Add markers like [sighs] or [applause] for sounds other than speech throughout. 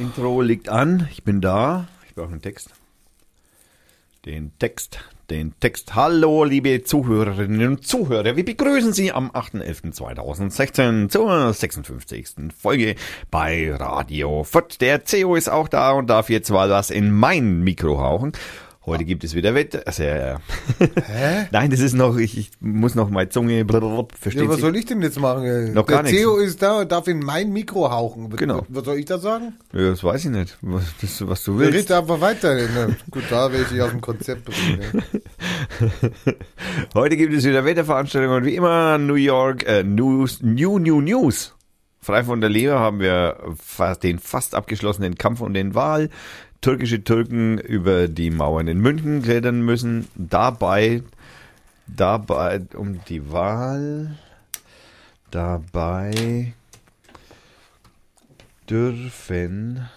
Intro liegt an. Ich bin da. Ich brauche einen Text. Den Text, den Text. Hallo, liebe Zuhörerinnen und Zuhörer. Wir begrüßen Sie am 8.11.2016 zur 56. Folge bei Radio Fürth. Der CEO ist auch da und darf jetzt mal was in mein Mikro hauchen. Heute gibt es wieder Wetter. Also, äh, Hä? [laughs] Nein, das ist noch, ich, ich muss noch meine Zunge, versteht Ja, was soll ich denn jetzt machen? ey? Noch gar Der nichts. CEO ist da und darf in mein Mikro hauchen. Genau. Was soll ich da sagen? Ja, das weiß ich nicht, was, das, was du willst. redet einfach weiter. Na, gut, da werde ich aus dem Konzept bringen. ne? [laughs] Heute gibt es wieder Wetterveranstaltungen und wie immer New York, äh, News, New, New News. Frei von der Leber haben wir fa- den fast abgeschlossenen Kampf um den Wahl. Türkische Türken über die Mauern in München klettern müssen. Dabei, dabei um die Wahl, dabei dürfen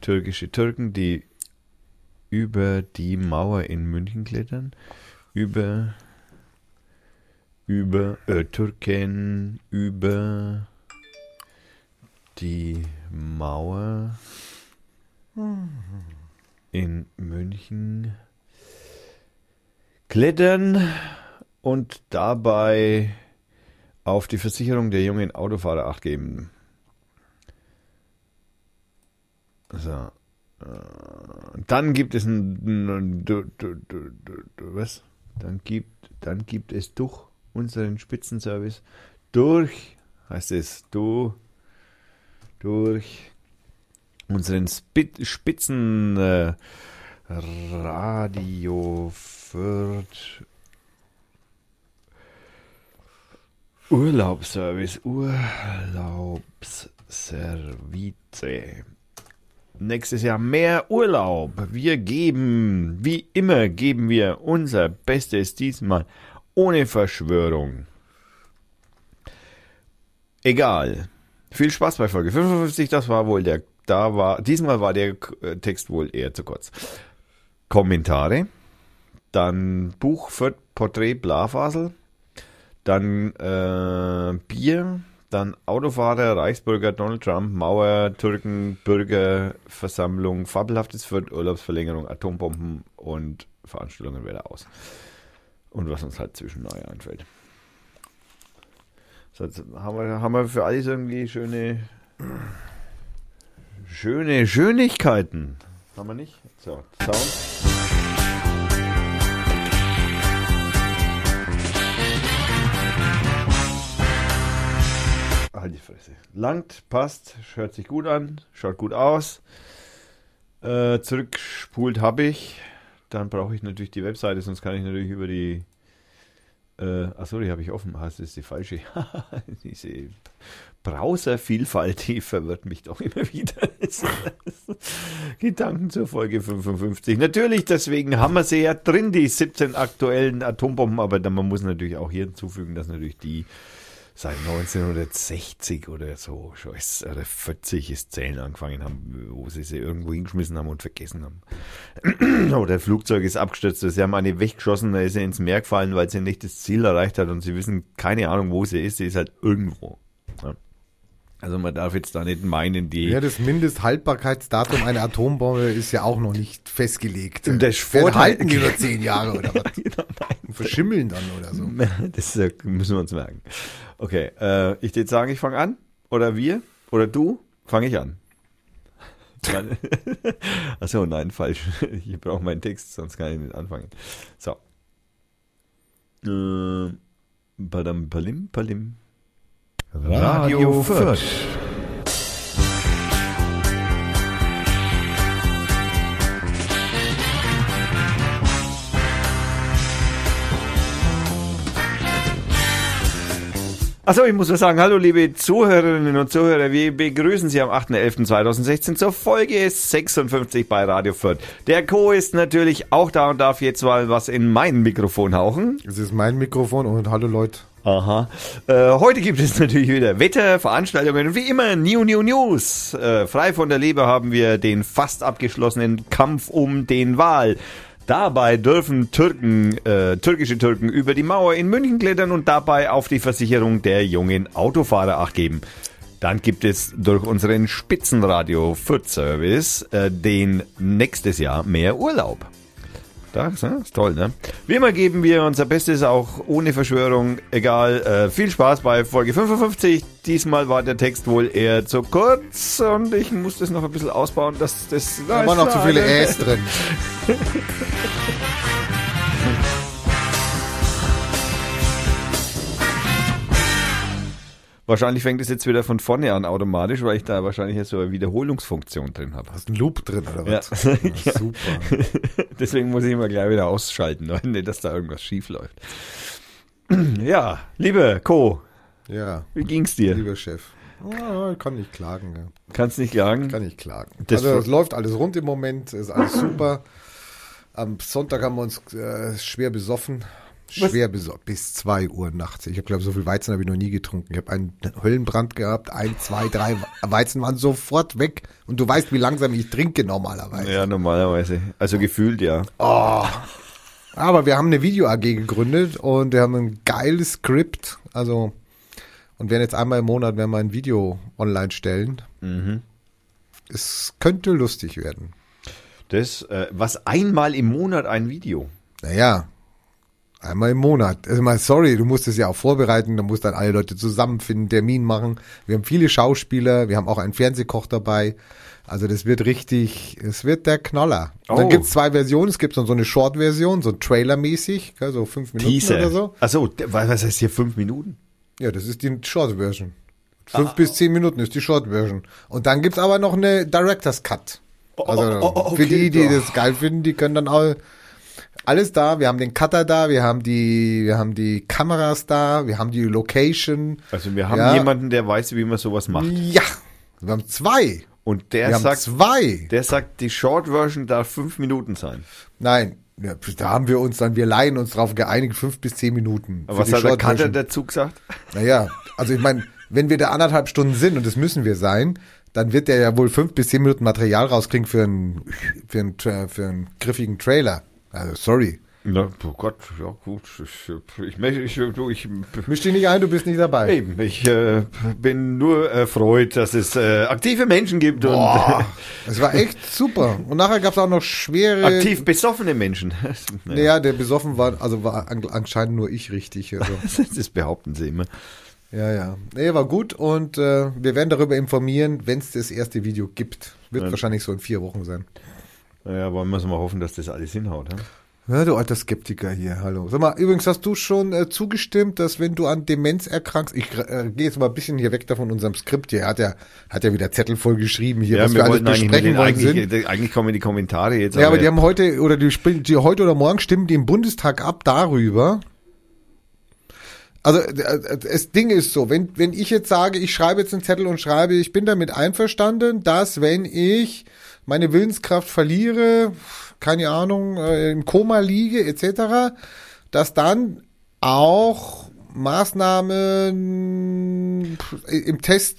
türkische Türken, die über die Mauer in München klettern, über über äh, Türken über die Mauer in München klettern und dabei auf die Versicherung der jungen Autofahrer acht geben. So. Äh, Dann gibt es ein, was? Dann gibt, dann gibt es durch unseren Spitzenservice durch, heißt es, du, durch unseren Spit, Spitzen äh, Radio Fürth Urlaubsservice, Urlaubsservice. Nächstes Jahr mehr Urlaub. Wir geben, wie immer, geben wir unser Bestes diesmal ohne Verschwörung. Egal. Viel Spaß bei Folge 55. Das war wohl der, da war, diesmal war der äh, Text wohl eher zu kurz. Kommentare. Dann Buch für Porträt Blafasel. Dann äh, Bier. Dann Autofahrer, Reichsbürger, Donald Trump, Mauer, Türken, Bürgerversammlung, fabelhaftes Fürth, Urlaubsverlängerung, Atombomben und Veranstaltungen wieder aus. Und was uns halt zwischendurch einfällt. So, haben wir, haben wir für alles irgendwie schöne, schöne Schönigkeiten. Haben wir nicht? So, Sound. Halt die Fresse. Langt, passt, hört sich gut an, schaut gut aus. Äh, zurückspult habe ich. Dann brauche ich natürlich die Webseite, sonst kann ich natürlich über die. Äh, achso, die habe ich offen. Ah, das ist die falsche. [laughs] Diese Browservielfalt, die verwirrt mich doch immer wieder. [laughs] Gedanken zur Folge 55. Natürlich, deswegen haben wir sie ja drin, die 17 aktuellen Atombomben, aber dann, man muss natürlich auch hier hinzufügen, dass natürlich die seit 1960 oder so, schon oder 40 ist Zählen angefangen haben, wo sie sie irgendwo hingeschmissen haben und vergessen haben. [clears throat] oder Flugzeug ist abgestürzt, sie haben eine weggeschossen, da ist sie ins Meer gefallen, weil sie nicht das Ziel erreicht hat und sie wissen keine Ahnung, wo sie ist, sie ist halt irgendwo. Also man darf jetzt da nicht meinen, die... Ja, das Mindesthaltbarkeitsdatum einer Atombombe ist ja auch noch nicht festgelegt. Und das Vorteil- halten die nur zehn Jahre oder [laughs] was? Und verschimmeln dann oder so. Das müssen wir uns merken. Okay, äh, ich würde sagen, ich fange an. Oder wir? Oder du? Fange ich an. [laughs] Achso, nein, falsch. [laughs] Ich brauche meinen Text, sonst kann ich nicht anfangen. So. Äh, Badam, palim, palim. Radio Fürth. Achso, ich muss nur sagen, hallo liebe Zuhörerinnen und Zuhörer, wir begrüßen Sie am 8.11.2016 zur Folge 56 bei Radio Fürth. Der Co. ist natürlich auch da und darf jetzt mal was in mein Mikrofon hauchen. Das ist mein Mikrofon und hallo Leute. Aha. Äh, heute gibt es [laughs] natürlich wieder Wetter, Veranstaltungen und wie immer New New News. Äh, frei von der Leber haben wir den fast abgeschlossenen Kampf um den Wahl. Dabei dürfen Türken, äh, türkische Türken über die Mauer in München klettern und dabei auf die Versicherung der jungen Autofahrer acht geben. Dann gibt es durch unseren Spitzenradio Food Service äh, den nächstes Jahr mehr Urlaub. Das ne? ist toll, ne? Wie immer geben wir unser Bestes, auch ohne Verschwörung. Egal, äh, viel Spaß bei Folge 55. Diesmal war der Text wohl eher zu kurz und ich muss das noch ein bisschen ausbauen, dass das... Da waren noch zu viele [laughs] Äs drin. [laughs] Wahrscheinlich fängt es jetzt wieder von vorne an automatisch, weil ich da wahrscheinlich jetzt so eine Wiederholungsfunktion drin habe. Hast du einen Loop drin oder was? [laughs] Ja. Ja, super. [laughs] Deswegen muss ich immer gleich wieder ausschalten, [laughs] nicht, dass da irgendwas schief läuft. [clears throat] Ja, liebe Co, Ja, wie ging's dir? lieber Chef. Ah, kann nicht klagen. Ja. Kannst nicht klagen? Kann nicht klagen. Das also es läuft alles rund im Moment, ist alles super. Am Sonntag haben wir uns äh, schwer besoffen. Schwer besoffen. Bis 2 Uhr nachts. Ich habe, glaube so viel Weizen habe ich noch nie getrunken. Ich habe einen Höllenbrand gehabt. Ein, zwei, drei Weizen waren sofort weg. Und du weißt, wie langsam ich trinke normalerweise. Ja, normalerweise. Also gefühlt ja. Aber wir haben eine Video-AG gegründet und wir haben ein geiles Skript. Also, und werden jetzt einmal im Monat werden wir ein Video online stellen. Mhm. Es könnte lustig werden. Das, äh, was einmal im Monat ein Video. Naja, einmal im Monat. Also mal, sorry, du musst es ja auch vorbereiten, da musst dann alle Leute zusammenfinden, Termin machen. Wir haben viele Schauspieler, wir haben auch einen Fernsehkoch dabei. Also das wird richtig, es wird der Knaller. Oh. Dann gibt's zwei Versionen, es gibt so eine Short-Version, so Trailer-mäßig, so fünf Minuten Teaser. oder so. Achso, was heißt hier fünf Minuten? Ja, das ist die Short-Version. Fünf bis zehn Minuten ist die Short-Version. Und dann gibt's aber noch eine Director's Cut. Also oh, oh, okay, für die, die ja. das geil finden, die können dann auch alles da. Wir haben den Cutter da, wir haben die, wir haben die Kameras da, wir haben die Location. Also wir haben Ja. jemanden, der weiß, wie man sowas macht. Ja, wir haben zwei. Und der Wir sagt, zwei. der sagt, die Short Version darf fünf Minuten sein. Nein, ja, da haben wir uns dann, wir leihen uns drauf geeinigt, fünf bis zehn Minuten. Aber was hat der. Cutter dazu gesagt? Naja, also ich meine, wenn wir da anderthalb Stunden sind, und das müssen wir sein, dann wird der ja wohl fünf bis zehn Minuten Material rauskriegen für einen, für einen, für einen griffigen Trailer. Also sorry. Na, oh Gott, ja gut. Ich, ich, ich, du, ich, Misch dich nicht ein, du bist nicht dabei. eben, ich äh, bin nur erfreut, dass es äh, aktive Menschen gibt Boah, [laughs] das war echt super. Und nachher gab's auch noch und schwere. aktiv besoffene Menschen. [laughs] Naja, der besoffen war, also war an- anscheinend nur ich richtig. Also. [laughs] Das behaupten sie immer. Ja, ja. Nee, war gut und äh, wir werden darüber informieren, wenn es das erste Video gibt. Wird Ja. wahrscheinlich so in vier Wochen sein. Naja, wollen wir mal hoffen, dass das alles hinhaut. Ja? Ja, du alter Skeptiker hier, hallo. Sag mal, übrigens hast du schon äh, zugestimmt, dass wenn du an Demenz erkrankst, ich äh, gehe jetzt mal ein bisschen hier weg da von unserem Skript hier, er hat ja, hat ja wieder Zettel voll geschrieben hier, was wir, alles eigentlich, mit besprechen wollen eigentlich, sind. eigentlich kommen die Kommentare jetzt. Ja, aber die haben heute, oder die, die heute oder morgen stimmen die im Bundestag ab darüber. Also äh, das Ding ist so, wenn, wenn ich jetzt sage, ich schreibe jetzt einen Zettel und schreibe, ich bin damit einverstanden, dass wenn ich meine Willenskraft verliere, keine Ahnung, äh, im Koma liege etc., dass dann auch Maßnahmen im Test,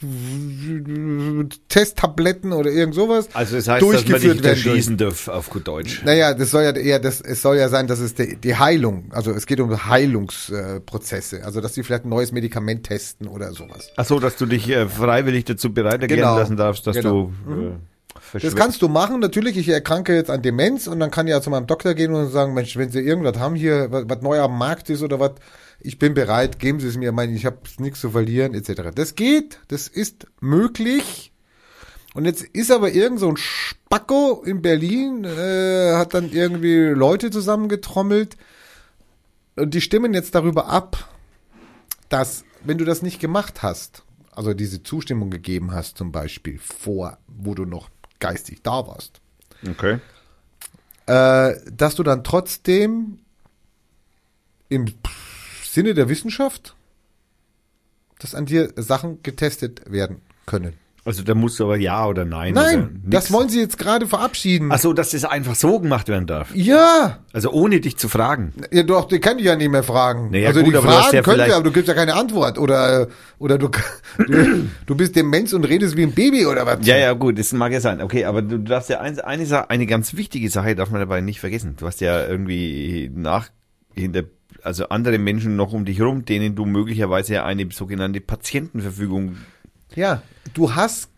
Testtabletten oder irgend sowas also das heißt, dass man durchgeführt nicht werden. durch- erschießen darf, auf gut Deutsch. naja, das soll ja eher, das, es soll ja sein, dass es die, die Heilung, also es geht um Heilungsprozesse, also dass die vielleicht ein neues Medikament testen oder sowas. Ach so, dass du dich äh, freiwillig dazu bereit erklären Genau. lassen darfst, dass Genau. du äh, Das verschw- kannst du machen, natürlich, ich erkranke jetzt an Demenz und dann kann ich ja zu meinem Doktor gehen und sagen, Mensch, wenn Sie irgendwas haben hier, was, was neu am Markt ist oder was, ich bin bereit, geben Sie es mir, ich meine, ich habe nichts zu verlieren, etc. Das geht, das ist möglich. Und jetzt ist aber irgend so ein Spacko in Berlin, äh, hat dann irgendwie Leute zusammengetrommelt und die stimmen jetzt darüber ab, dass, wenn du das nicht gemacht hast, also diese Zustimmung gegeben hast zum Beispiel vor, wo du noch geistig da warst, Okay. äh, dass du dann trotzdem im Sinne der Wissenschaft, dass an dir Sachen getestet werden können. Also da musst du aber ja oder nein. Nein, oder das wollen sie jetzt gerade verabschieden. Ach so, dass das einfach so gemacht werden darf. ja, Also ohne dich zu fragen. ja, doch, die kann ich ja nicht mehr fragen. Naja, also gut, die aber du fragen ja könnte, vielleicht- aber du gibst ja keine Antwort. Oder, oder du, du, du bist Demenz und redest wie ein Baby oder was? Ja, ja, gut, das mag ja sein. Okay, aber du darfst ja eins, eine Sache, eine ganz wichtige Sache darf man dabei nicht vergessen. Du hast ja irgendwie nach, hinter, also andere Menschen noch um dich rum, denen du möglicherweise ja eine sogenannte Patientenverfügung Ja, du hast,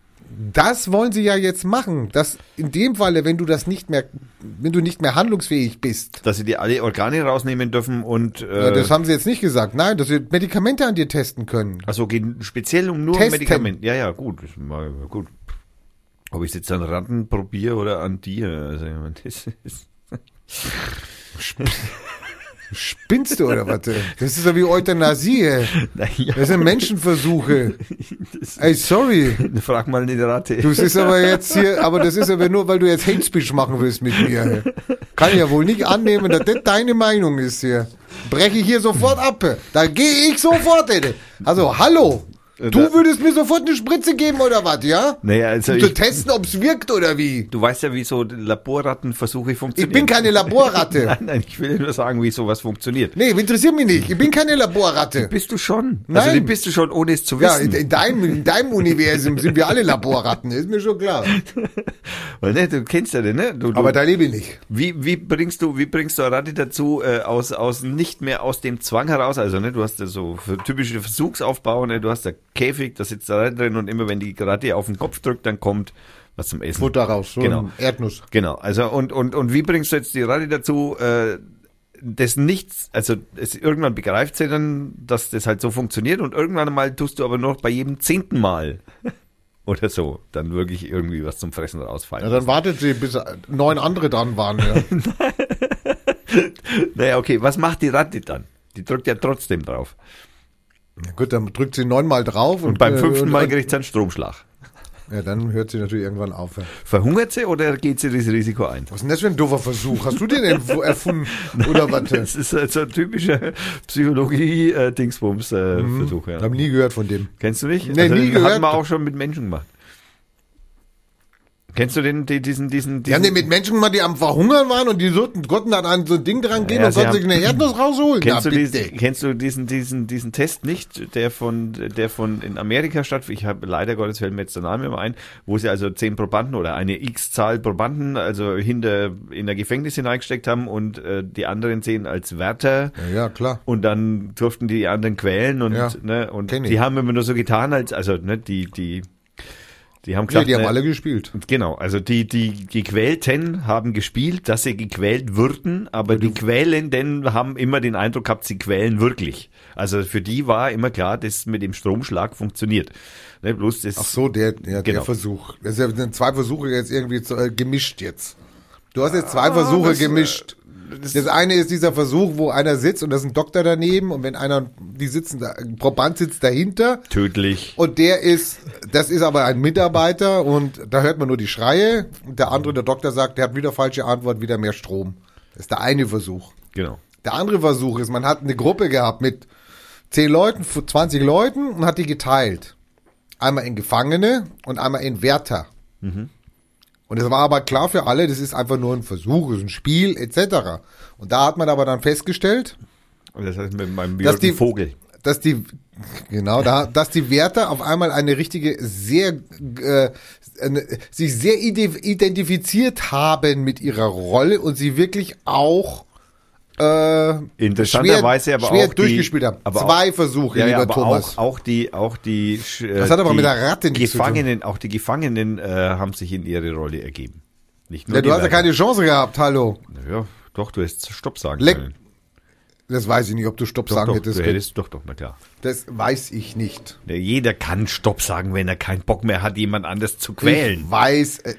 das wollen sie ja jetzt machen. Das in dem Falle, wenn du das nicht mehr, wenn du nicht mehr handlungsfähig bist. Dass sie dir alle Organe rausnehmen dürfen und äh, Ja, das haben sie jetzt nicht gesagt. Nein, dass sie Medikamente an dir testen können. also geht speziell um nur Testen. Medikamente. Ja, ja, gut. mal gut. Ob ich es jetzt an Ratten probiere oder an dir. Also, ich meine, das ist, [laughs] Spinnst du oder was? Das ist ja wie Euthanasie. ey. naja, Das sind Menschenversuche. Ey, sorry. frag mal eine Ratte. Du bist aber jetzt hier, aber das ist aber nur, weil du jetzt Hate Speech machen willst mit mir. Kann ich ja wohl nicht annehmen, dass das deine Meinung ist hier. Breche ich hier sofort ab. Da gehe ich sofort, ey. Also, hallo. Du Da- würdest mir sofort eine Spritze geben oder was, ja? Naja, also Um zu ich, testen, ob's wirkt oder wie? du weißt ja, wie so Laborrattenversuche Ich funktionieren. bin keine Laborratte. [laughs] Nein, nein, ich will nur sagen, wie sowas funktioniert. Nee, interessiert mich nicht. Ich bin keine Laborratte. Bist du schon? Also, Nein. die bist du schon, ohne es zu Ja, wissen. in, in, deinem, in deinem Universum sind wir alle Laborratten, ist mir schon klar. [laughs] Weil, ne, du kennst ja den, ne? Du, du, Aber da lebe ich nicht. Wie, wie bringst du, wie bringst du eine Ratte dazu, äh, aus, aus, nicht mehr aus dem Zwang heraus, also, ne, du hast ja so typische Versuchsaufbau, ne, du hast da Käfig, da sitzt da drin und immer wenn die Ratte auf den Kopf drückt, dann kommt was zum Essen. Futter raus, so Genau. Erdnuss. Genau, also, und, und, und wie bringst du jetzt die Ratte dazu, äh, das nichts, also es, irgendwann begreift sie dann, dass das halt so funktioniert und irgendwann mal tust du aber noch bei jedem zehnten Mal [laughs] oder so dann wirklich irgendwie was zum Fressen rausfallen. Ja, dann wartet sie, bis neun andere dran waren. Ja. [laughs] Naja, okay, was macht die Ratte dann? Die drückt ja trotzdem drauf. Ja, gut, dann drückt sie neunmal drauf. Und, Und beim äh, fünften Mal kriegt sie einen Stromschlag. Ja, dann hört sie natürlich irgendwann auf. ja. Verhungert sie oder geht sie das Risiko ein? Was ist denn das für ein doofer Versuch? Hast du den erf- erfunden? [laughs] Oder was? Das ist halt so ein typischer Psychologie-Dingsbums-Versuch. ja. Hab nie gehört von dem. Kennst du nicht? Nee, nie den gehört. Hat man auch schon mit Menschen gemacht. Kennst du den, die, diesen, diesen, diesen den mit Menschen mal, die am Verhungern waren und die sollten, konnten dann an so ein Ding dran gehen Ja, und sie konnten sich eine Erdnuss rausholen. Kennst, Na, du diesen, kennst du diesen, diesen, diesen Test nicht, der von, der von in Amerika stattfindet? Ich habe leider Gottes fällt mir jetzt der Name immer ein, wo sie also zehn Probanden oder eine X-Zahl Probanden also hinter in der Gefängnis hineingesteckt haben und äh, die anderen zehn als Wärter Ja, ja, klar. und dann durften die anderen quälen und Ja, ne, und die haben immer nur so getan als also ne die die die haben Ja, gesagt die haben alle gespielt. Genau, also die, die Gequälten haben gespielt, dass sie gequält würden, aber die Quälenden haben immer den Eindruck gehabt, sie quälen wirklich. Also für die war immer klar, dass mit dem Stromschlag funktioniert. Ne, bloß das, Ach so, der, der Genau. Versuch. Das sind zwei Versuche jetzt irgendwie zu, äh, gemischt jetzt. Du hast jetzt zwei Versuche das, äh, gemischt. Das, eine ist dieser Versuch, wo einer sitzt und da ist ein Doktor daneben und wenn einer, die sitzen da, ein Proband sitzt dahinter tödlich. und der ist, das ist aber ein Mitarbeiter und da hört man nur die Schreie und der andere, der Doktor sagt, der hat wieder falsche Antwort, wieder mehr Strom. Das ist der eine Versuch. Genau. Der andere Versuch ist, man hat eine Gruppe gehabt mit 10 Leuten, 20 Leuten und hat die geteilt. Einmal in Gefangene und einmal in Wärter. Und es war aber klar für alle, das ist einfach nur ein Versuch, ist ein Spiel etc. Und da hat man aber dann festgestellt, Und das heißt mit meinem Dass die- Vogel. dass die genau da, dass die Wärter auf einmal eine richtige sehr äh, eine, sich sehr ide- identifiziert haben mit ihrer Rolle und sie wirklich auch äh, Interessanterweise aber schwer auch durchgespielt die, haben. aber Zwei Versuche, ja, ja, lieber aber Thomas. Auch, auch die, auch die, sch- äh, Das hat aber die mit der Ratte nichts zu tun. Gefangenen, auch die Gefangenen äh, haben sich in ihre Rolle ergeben. Nicht nur ja, du hast ja keine Chance gehabt, hallo. Ja, doch, du hättest Stopp sagen Leck- können. Das weiß ich nicht, ob du Stopp Doch, sagen doch, hättest. du hättest, doch, doch, na klar. Das weiß ich nicht. Ja, Jeder kann Stopp sagen, wenn er keinen Bock mehr hat, jemand anders zu quälen. Ich weiß, äh,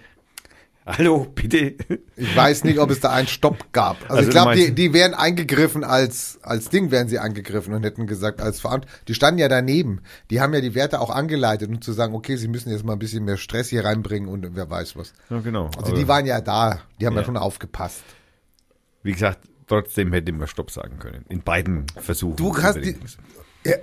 Hallo, bitte. ich weiß nicht, ob es da einen Stopp gab. Also, Also ich glaube, die, die wären eingegriffen als, als Ding wären sie eingegriffen und hätten gesagt, als Verantwortung. Die standen ja daneben. Die haben ja die Werte auch angeleitet, um zu sagen, okay, sie müssen jetzt mal ein bisschen mehr Stress hier reinbringen und wer weiß was. Ja, genau. Also die waren ja da. Die haben ja, Ja. schon aufgepasst. Wie gesagt, trotzdem hätte man Stopp sagen können. In beiden Versuchen. Du hast die, ja,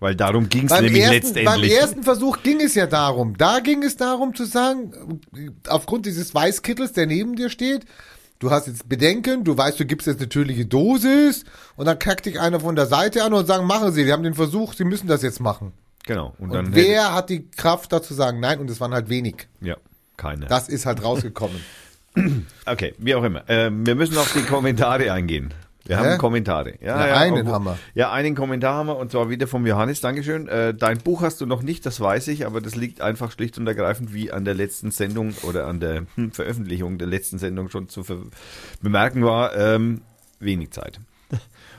Weil darum ging es Beim nämlich ersten, beim letztendlich. ersten Versuch ging es ja darum. Da ging es darum zu sagen, aufgrund dieses Weißkittels, der neben dir steht, du hast jetzt Bedenken, du weißt, du gibst jetzt eine tödliche Dosis und dann kackt dich einer von der Seite an und sagen, machen Sie, wir haben den Versuch, Sie müssen das jetzt machen. genau. Und, Und dann wer hat die Kraft dazu sagen, nein, und es waren halt wenig. ja, keine. Das ist halt rausgekommen. [clears throat] Okay, wie auch immer. Ähm, wir müssen auf die Kommentare eingehen. Wir Hä? haben Kommentare. Ja, Ja, einen obwohl- haben wir. Ja, einen Kommentar haben wir und zwar wieder vom Johannes. Dankeschön. Äh, dein Buch hast du noch nicht, das weiß ich, aber das liegt einfach schlicht und ergreifend wie an der letzten Sendung oder an der hm, Veröffentlichung der letzten Sendung schon zu bemerken war. Ähm, wenig Zeit.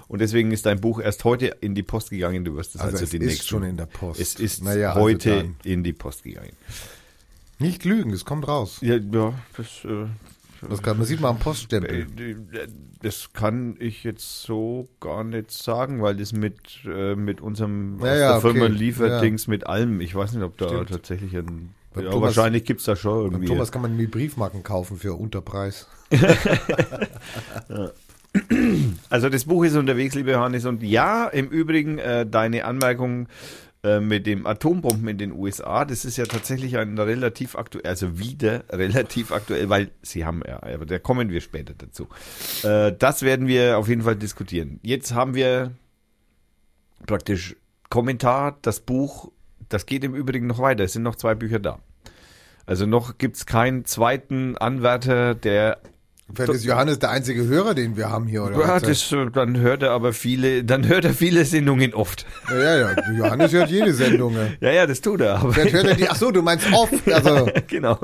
Und deswegen ist dein Buch erst heute in die Post gegangen. Du wirst es also, Also es den ist nächsten. schon in der Post. Es ist Naja, also heute dann. in die Post gegangen. Nicht lügen, es kommt raus. Ja, ja das, äh, Das kann, man sieht mal am Poststempel. Äh, Das kann ich jetzt so gar nicht sagen, weil das mit, äh, mit unserem Ja, ja, der Firma okay. Lieferdings mit allem, ich weiß nicht, ob da Stimmt. tatsächlich ein. Ja, Thomas- wahrscheinlich gibt's da schon irgendwie. Thomas kann man mir Briefmarken kaufen für Unterpreis. [laughs] Also das Buch ist unterwegs, lieber Johannes. Und ja, im Übrigen, äh, deine Anmerkung äh, mit dem Atombomben in den USA, das ist ja tatsächlich ein relativ aktuell, also wieder [laughs] relativ aktuell, weil sie haben ja, aber da kommen wir später dazu. Äh, das werden wir auf jeden Fall diskutieren. Jetzt haben wir praktisch Kommentar, das Buch, das geht im Übrigen noch weiter. Es sind noch zwei Bücher da. Also noch gibt's keinen zweiten Anwärter, der Vielleicht ist Johannes der einzige Hörer, den wir haben hier, oder? ja, das, dann hört er aber viele, dann hört er viele Sendungen oft. ja, ja, ja. Johannes hört jede Sendung. ja. Ja, das tut er, aber Vielleicht hört er die, ach so, du meinst oft, also [laughs] genau,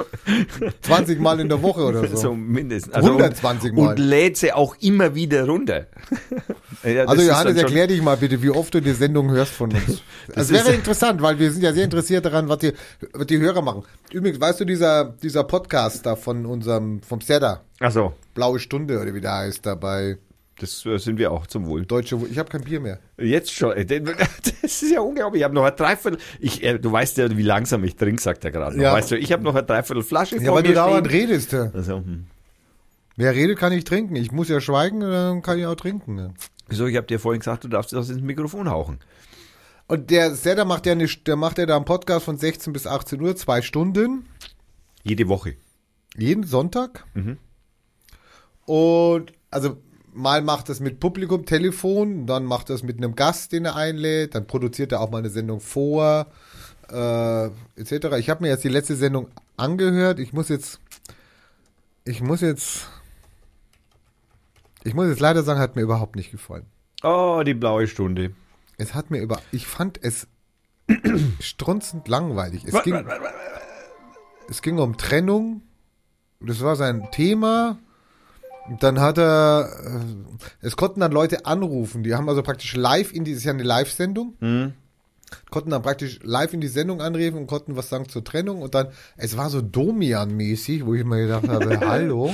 20 Mal in der Woche oder so, so. mindestens. 120 und, Mal. Und lädt sie auch immer wieder runter. [laughs] Ja, das Also Johannes, erklär dich mal bitte, wie oft du die Sendung hörst von uns. [laughs] Das, ist- wäre interessant, weil wir sind ja sehr interessiert daran, was die, was die Hörer machen. Übrigens, weißt du, dieser, dieser Podcast da von unserem, vom Serda, Ach so, Blaue Stunde oder wie der heißt, da bei das äh, sind wir auch zum Wohl. Deutsche, ich habe kein Bier mehr. Jetzt schon. äh, [laughs] Das ist ja unglaublich. Ich habe noch ein Dreiviertel. Ich, äh, du weißt ja, wie langsam ich trinke, sagt er gerade. Ja. Weißt du, ich habe noch eine Dreiviertel Flasche Ja, weil du dauernd redest. ja. Also, hm. Wer redet, kann ich trinken. Ich muss ja schweigen, dann kann ich auch trinken. ja. Wieso? Ich habe dir vorhin gesagt, du darfst das ins Mikrofon hauchen. Und der Serda macht ja eine, der macht ja da einen Podcast von 16 bis 18 Uhr, zwei Stunden, Jede Woche. jeden Sonntag. Mhm. Und also mal macht das mit Publikum, Telefon, dann macht das mit einem Gast, den er einlädt, dann produziert er auch mal eine Sendung vor, äh, etc. Ich habe mir jetzt die letzte Sendung angehört. Ich muss jetzt, ich muss jetzt, ich muss jetzt leider sagen, hat mir überhaupt nicht gefallen. Oh, die blaue Stunde. Es hat mir über, ich fand es [clears throat] strunzend langweilig. Es ging, es ging um Trennung. Das war sein Thema. Dann hat er, äh, es konnten dann Leute anrufen. Die haben also praktisch live in die, das ist ja eine Live-Sendung. Hm? Konnten dann praktisch live in die Sendung anrufen und konnten was sagen zur Trennung. Und dann, es war so Domian-mäßig, wo ich mir gedacht habe, [laughs] hallo.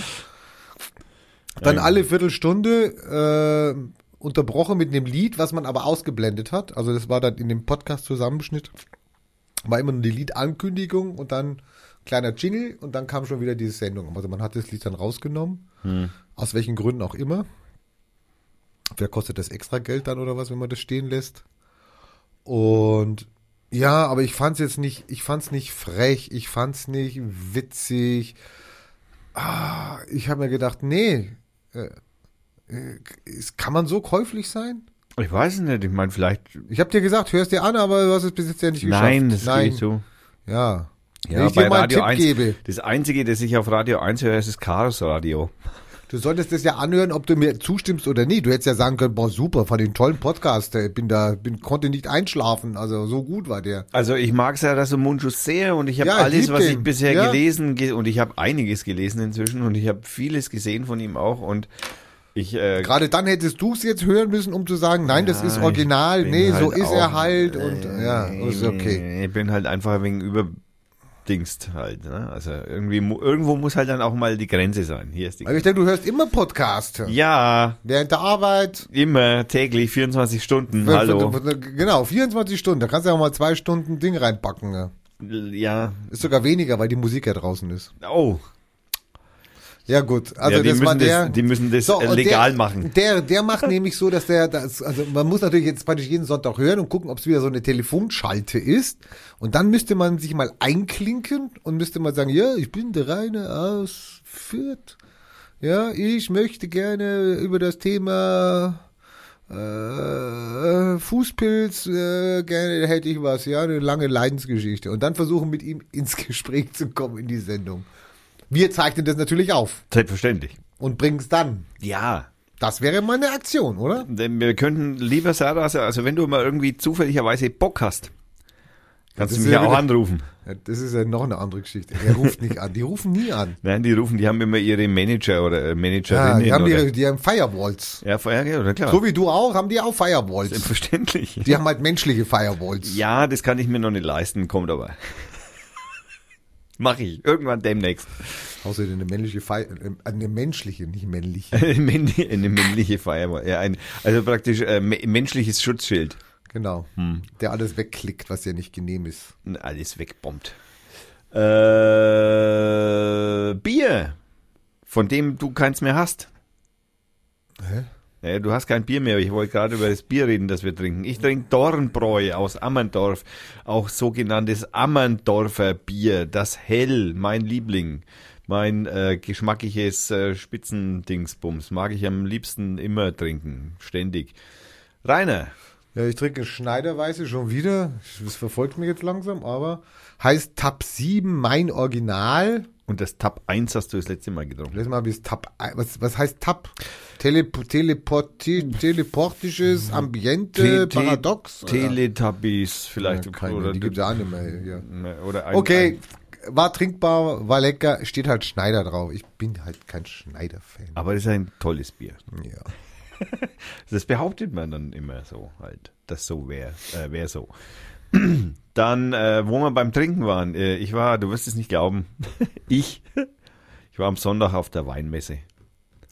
Dann alle Viertelstunde äh, unterbrochen mit einem Lied, was man aber ausgeblendet hat. Also das war dann in dem Podcast-Zusammenschnitt. War immer nur die Liedankündigung und dann kleiner Jingle und dann kam schon wieder diese Sendung. Also man hat das Lied dann rausgenommen. Aus welchen Gründen auch immer. Wer kostet das extra Geld dann oder was, wenn man das stehen lässt? Und ja, aber ich fand's jetzt nicht, ich fand's nicht frech, ich fand's nicht witzig. Ah, ich habe mir gedacht, nee, äh, äh, es- kann man so käuflich sein? Ich weiß es nicht. Ich meine, vielleicht. Ich habe dir gesagt, hörst dir an, aber du hast es bis jetzt ja nicht geschafft. Nein, das geht so. Ja. Ja, Wenn ich bei dir mal einen Radio Tipp 1, gebe, Das einzige, das ich auf Radio 1 höre, ist das Chaos Radio. Du solltest das ja anhören, ob du mir zustimmst oder nicht. Du hättest ja sagen können, boah, super, von den tollen Podcast, äh, bin da, bin, konnte nicht einschlafen, also so gut war der. Also ich mag Sarah Munchus sehr und ich habe Ja, ich alles, was den. ich bisher Ja. gelesen ge und ich habe einiges gelesen inzwischen und ich habe vieles gesehen von ihm auch und ich äh, Gerade dann hättest du es jetzt hören müssen, um zu sagen, nein, das Ja, ist original, ich nee, so halt ist auch- er halt und äh, ja, ist okay. Ich bin halt einfach wegen überdingst halt. Ne? Also irgendwie irgendwo muss halt dann auch mal die Grenze sein. Hier ist die. Aber ich denke, du hörst immer Podcast. ja, Während der Arbeit. immer täglich 24 Stunden. Hallo. Genau, 24 Stunden. Da kannst du ja auch mal zwei Stunden Ding reinpacken. Ja. Ja. Ist sogar weniger, weil die Musik ja draußen ist. Oh. Ja gut, also ja, die müssen der. das, die müssen das So, legal der, machen. Der, der macht nämlich so, dass der, das, also man muss natürlich jetzt praktisch jeden Sonntag hören und gucken, ob es wieder so eine Telefonschalte ist. Und dann müsste man sich mal einklinken und müsste mal sagen, ja, ich bin der Reine aus Fürth. Ja, ich möchte gerne über das Thema äh, Fußpilz, äh, gerne hätte ich was, ja, eine lange Leidensgeschichte. Und dann versuchen mit ihm ins Gespräch zu kommen in die Sendung. Wir zeichnen das natürlich auf Selbstverständlich. und bringen es dann. Ja. Das wäre mal eine Aktion, oder? Denn wir könnten lieber Sarah, also wenn du mal irgendwie zufälligerweise Bock hast, kannst Das du mich ja ja auch wieder- anrufen. Ja, Das ist ja noch eine andere Geschichte. Er ruft nicht an. Die rufen nie an. [laughs] Nein, die rufen, die haben immer ihre Manager oder äh, Ja, Managerinnen. die haben ihre, die haben Firewalls. ja, ja, klar. So wie du auch, haben die auch Firewalls. Selbstverständlich. Die haben halt menschliche Firewalls. Ja, das kann ich mir noch nicht leisten, kommt aber. Mach ich, irgendwann demnächst. Außerdem eine männliche Fire, äh, eine menschliche, nicht männliche. [laughs] Eine männliche, Firewall. Ja, ein, also praktisch äh, me- menschliches Schutzschild. Genau. Hm. Der alles wegklickt, was ja nicht genehm ist. Alles wegbombt. Äh, Bier, von dem du keins mehr hast. Hä? Naja, du hast kein Bier mehr. Ich wollte gerade über das Bier reden, das wir trinken. Ich trinke Dornbräu aus Ammerndorf, auch sogenanntes Ammerndorfer Bier, das Hell, mein Liebling. Mein äh, geschmackliches äh, Spitzendingsbums mag ich am liebsten immer trinken, ständig. Rainer, Ja, ich trinke Schneiderweiße schon wieder. Das verfolgt mich jetzt langsam, aber heißt Tab 7 mein Original. Und das Tab 1 hast du das letzte Mal getrunken. Lass mal bis Tab. ein- Was, was heißt Tab? Tele, teleporti, teleportisches Ambiente, Te- te- Paradox? Teletubbies vielleicht. Ja, keine, oder, die gibt's ja auch nicht mehr hier. oder ein, Okay, war trinkbar, war lecker, steht halt Schneider drauf. Ich bin halt kein Schneider-Fan. Ein, aber das ist ein tolles Bier. Ja. [laughs] Das behauptet man dann immer so halt, dass so wäre, äh, wäre so. [clears throat] Dann, äh, wo wir beim Trinken waren, äh, ich war, du wirst es nicht glauben, [laughs] ich, ich war am Sonntag auf der Weinmesse.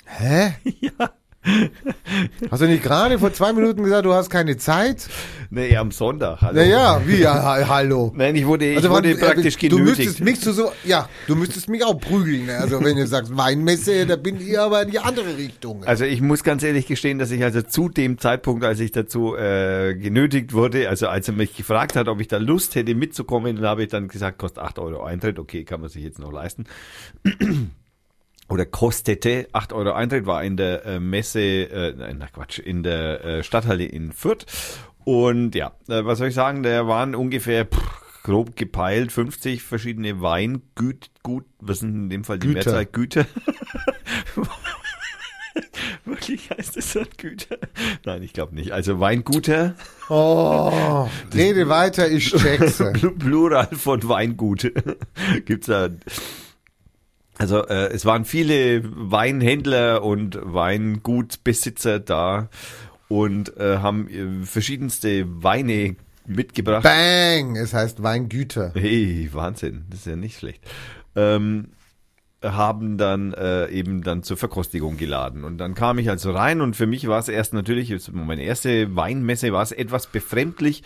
Hä? [laughs] Ja. [laughs] Hast du nicht gerade vor zwei Minuten gesagt, du hast keine Zeit? Nee, am Sonntag. Hallo. Naja, wie, ja, ha- hallo. Nein, ich wurde, ich Also, wurde wann- praktisch du genötigt. müsstest mich zu so, ja, du müsstest mich auch prügeln. ne? Also wenn du sagst Weinmesse, da bin ich aber in die andere Richtung. Also ich muss ganz ehrlich gestehen, dass ich also zu dem Zeitpunkt, als ich dazu äh, genötigt wurde, also als er mich gefragt hat, ob ich da Lust hätte mitzukommen, dann habe ich dann gesagt, kostet 8 Euro Eintritt, okay, kann man sich jetzt noch leisten. Oder kostete 8 Euro Eintritt, war in der äh, Messe, äh, na Quatsch, in der äh, Stadthalle in Fürth. Und ja, äh, was soll ich sagen, da waren ungefähr pff, grob gepeilt 50 verschiedene Weingüt, gut, was sind in dem Fall die Güter. Mehrzahl Güter? [laughs] Wirklich heißt es dann Güter? Nein, ich glaube nicht. Also Weinguter, Oh, rede weiter, ich check's. Pl- [laughs] Plural von Weingut. Gibt's da. Also äh, es waren viele Weinhändler und Weingutbesitzer da und äh, haben äh, verschiedenste Weine mitgebracht. Bang, es heißt Weingüter. Hey, Wahnsinn, das ist ja nicht schlecht. Ähm, haben dann äh, eben dann zur Verkostigung geladen. Und dann kam ich also rein und für mich war es erst natürlich, meine erste Weinmesse war es etwas befremdlich.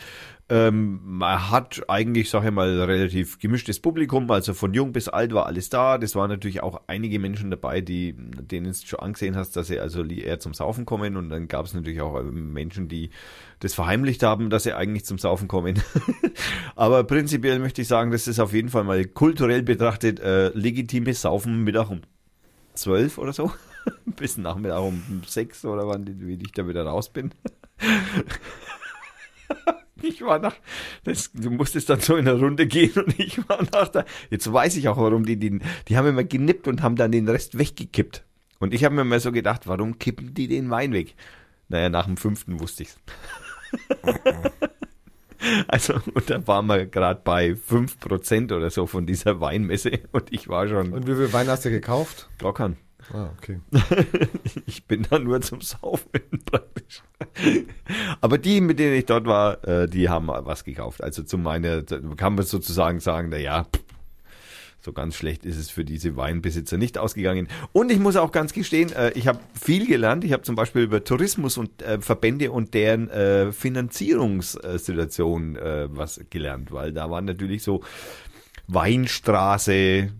Ähm, man hat eigentlich, sag ich mal, relativ gemischtes Publikum, also von jung bis alt war alles da. Das waren natürlich auch einige Menschen dabei, die denen du schon angesehen hast, dass sie also eher zum Saufen kommen. Und dann gab es natürlich auch ähm, Menschen, die das verheimlicht haben, dass sie eigentlich zum Saufen kommen. [laughs] Aber prinzipiell möchte ich sagen, das ist auf jeden Fall mal kulturell betrachtet äh, legitimes Saufen Mittag um zwölf oder so. [laughs] Bis Nachmittag um sechs oder wann wie ich da wieder raus bin. [laughs] Ich war nach, das, du musstest dann so in der Runde gehen und ich war nach da. Jetzt weiß ich auch, warum die, die, die haben immer genippt und haben dann den Rest weggekippt. Und ich habe mir mal so gedacht, warum kippen die den Wein weg? Naja, nach dem fünften wusste ich's. [laughs] Also, und da waren wir gerade bei 5% oder so von dieser Weinmesse und ich war schon Und wie viel Wein hast du gekauft? lockern. Ah, okay. [laughs] Ich bin da nur zum Saufen [laughs] praktisch. Aber die, mit denen ich dort war, äh, die haben was gekauft. Also zu meiner, kann man sozusagen sagen, na ja, pff, so ganz schlecht ist es für diese Weinbesitzer nicht ausgegangen. Und ich muss auch ganz gestehen, äh, ich habe viel gelernt. Ich habe zum Beispiel über Tourismus und äh, Verbände und deren äh, Finanzierungssituation was gelernt, weil da waren natürlich so Weinstraße,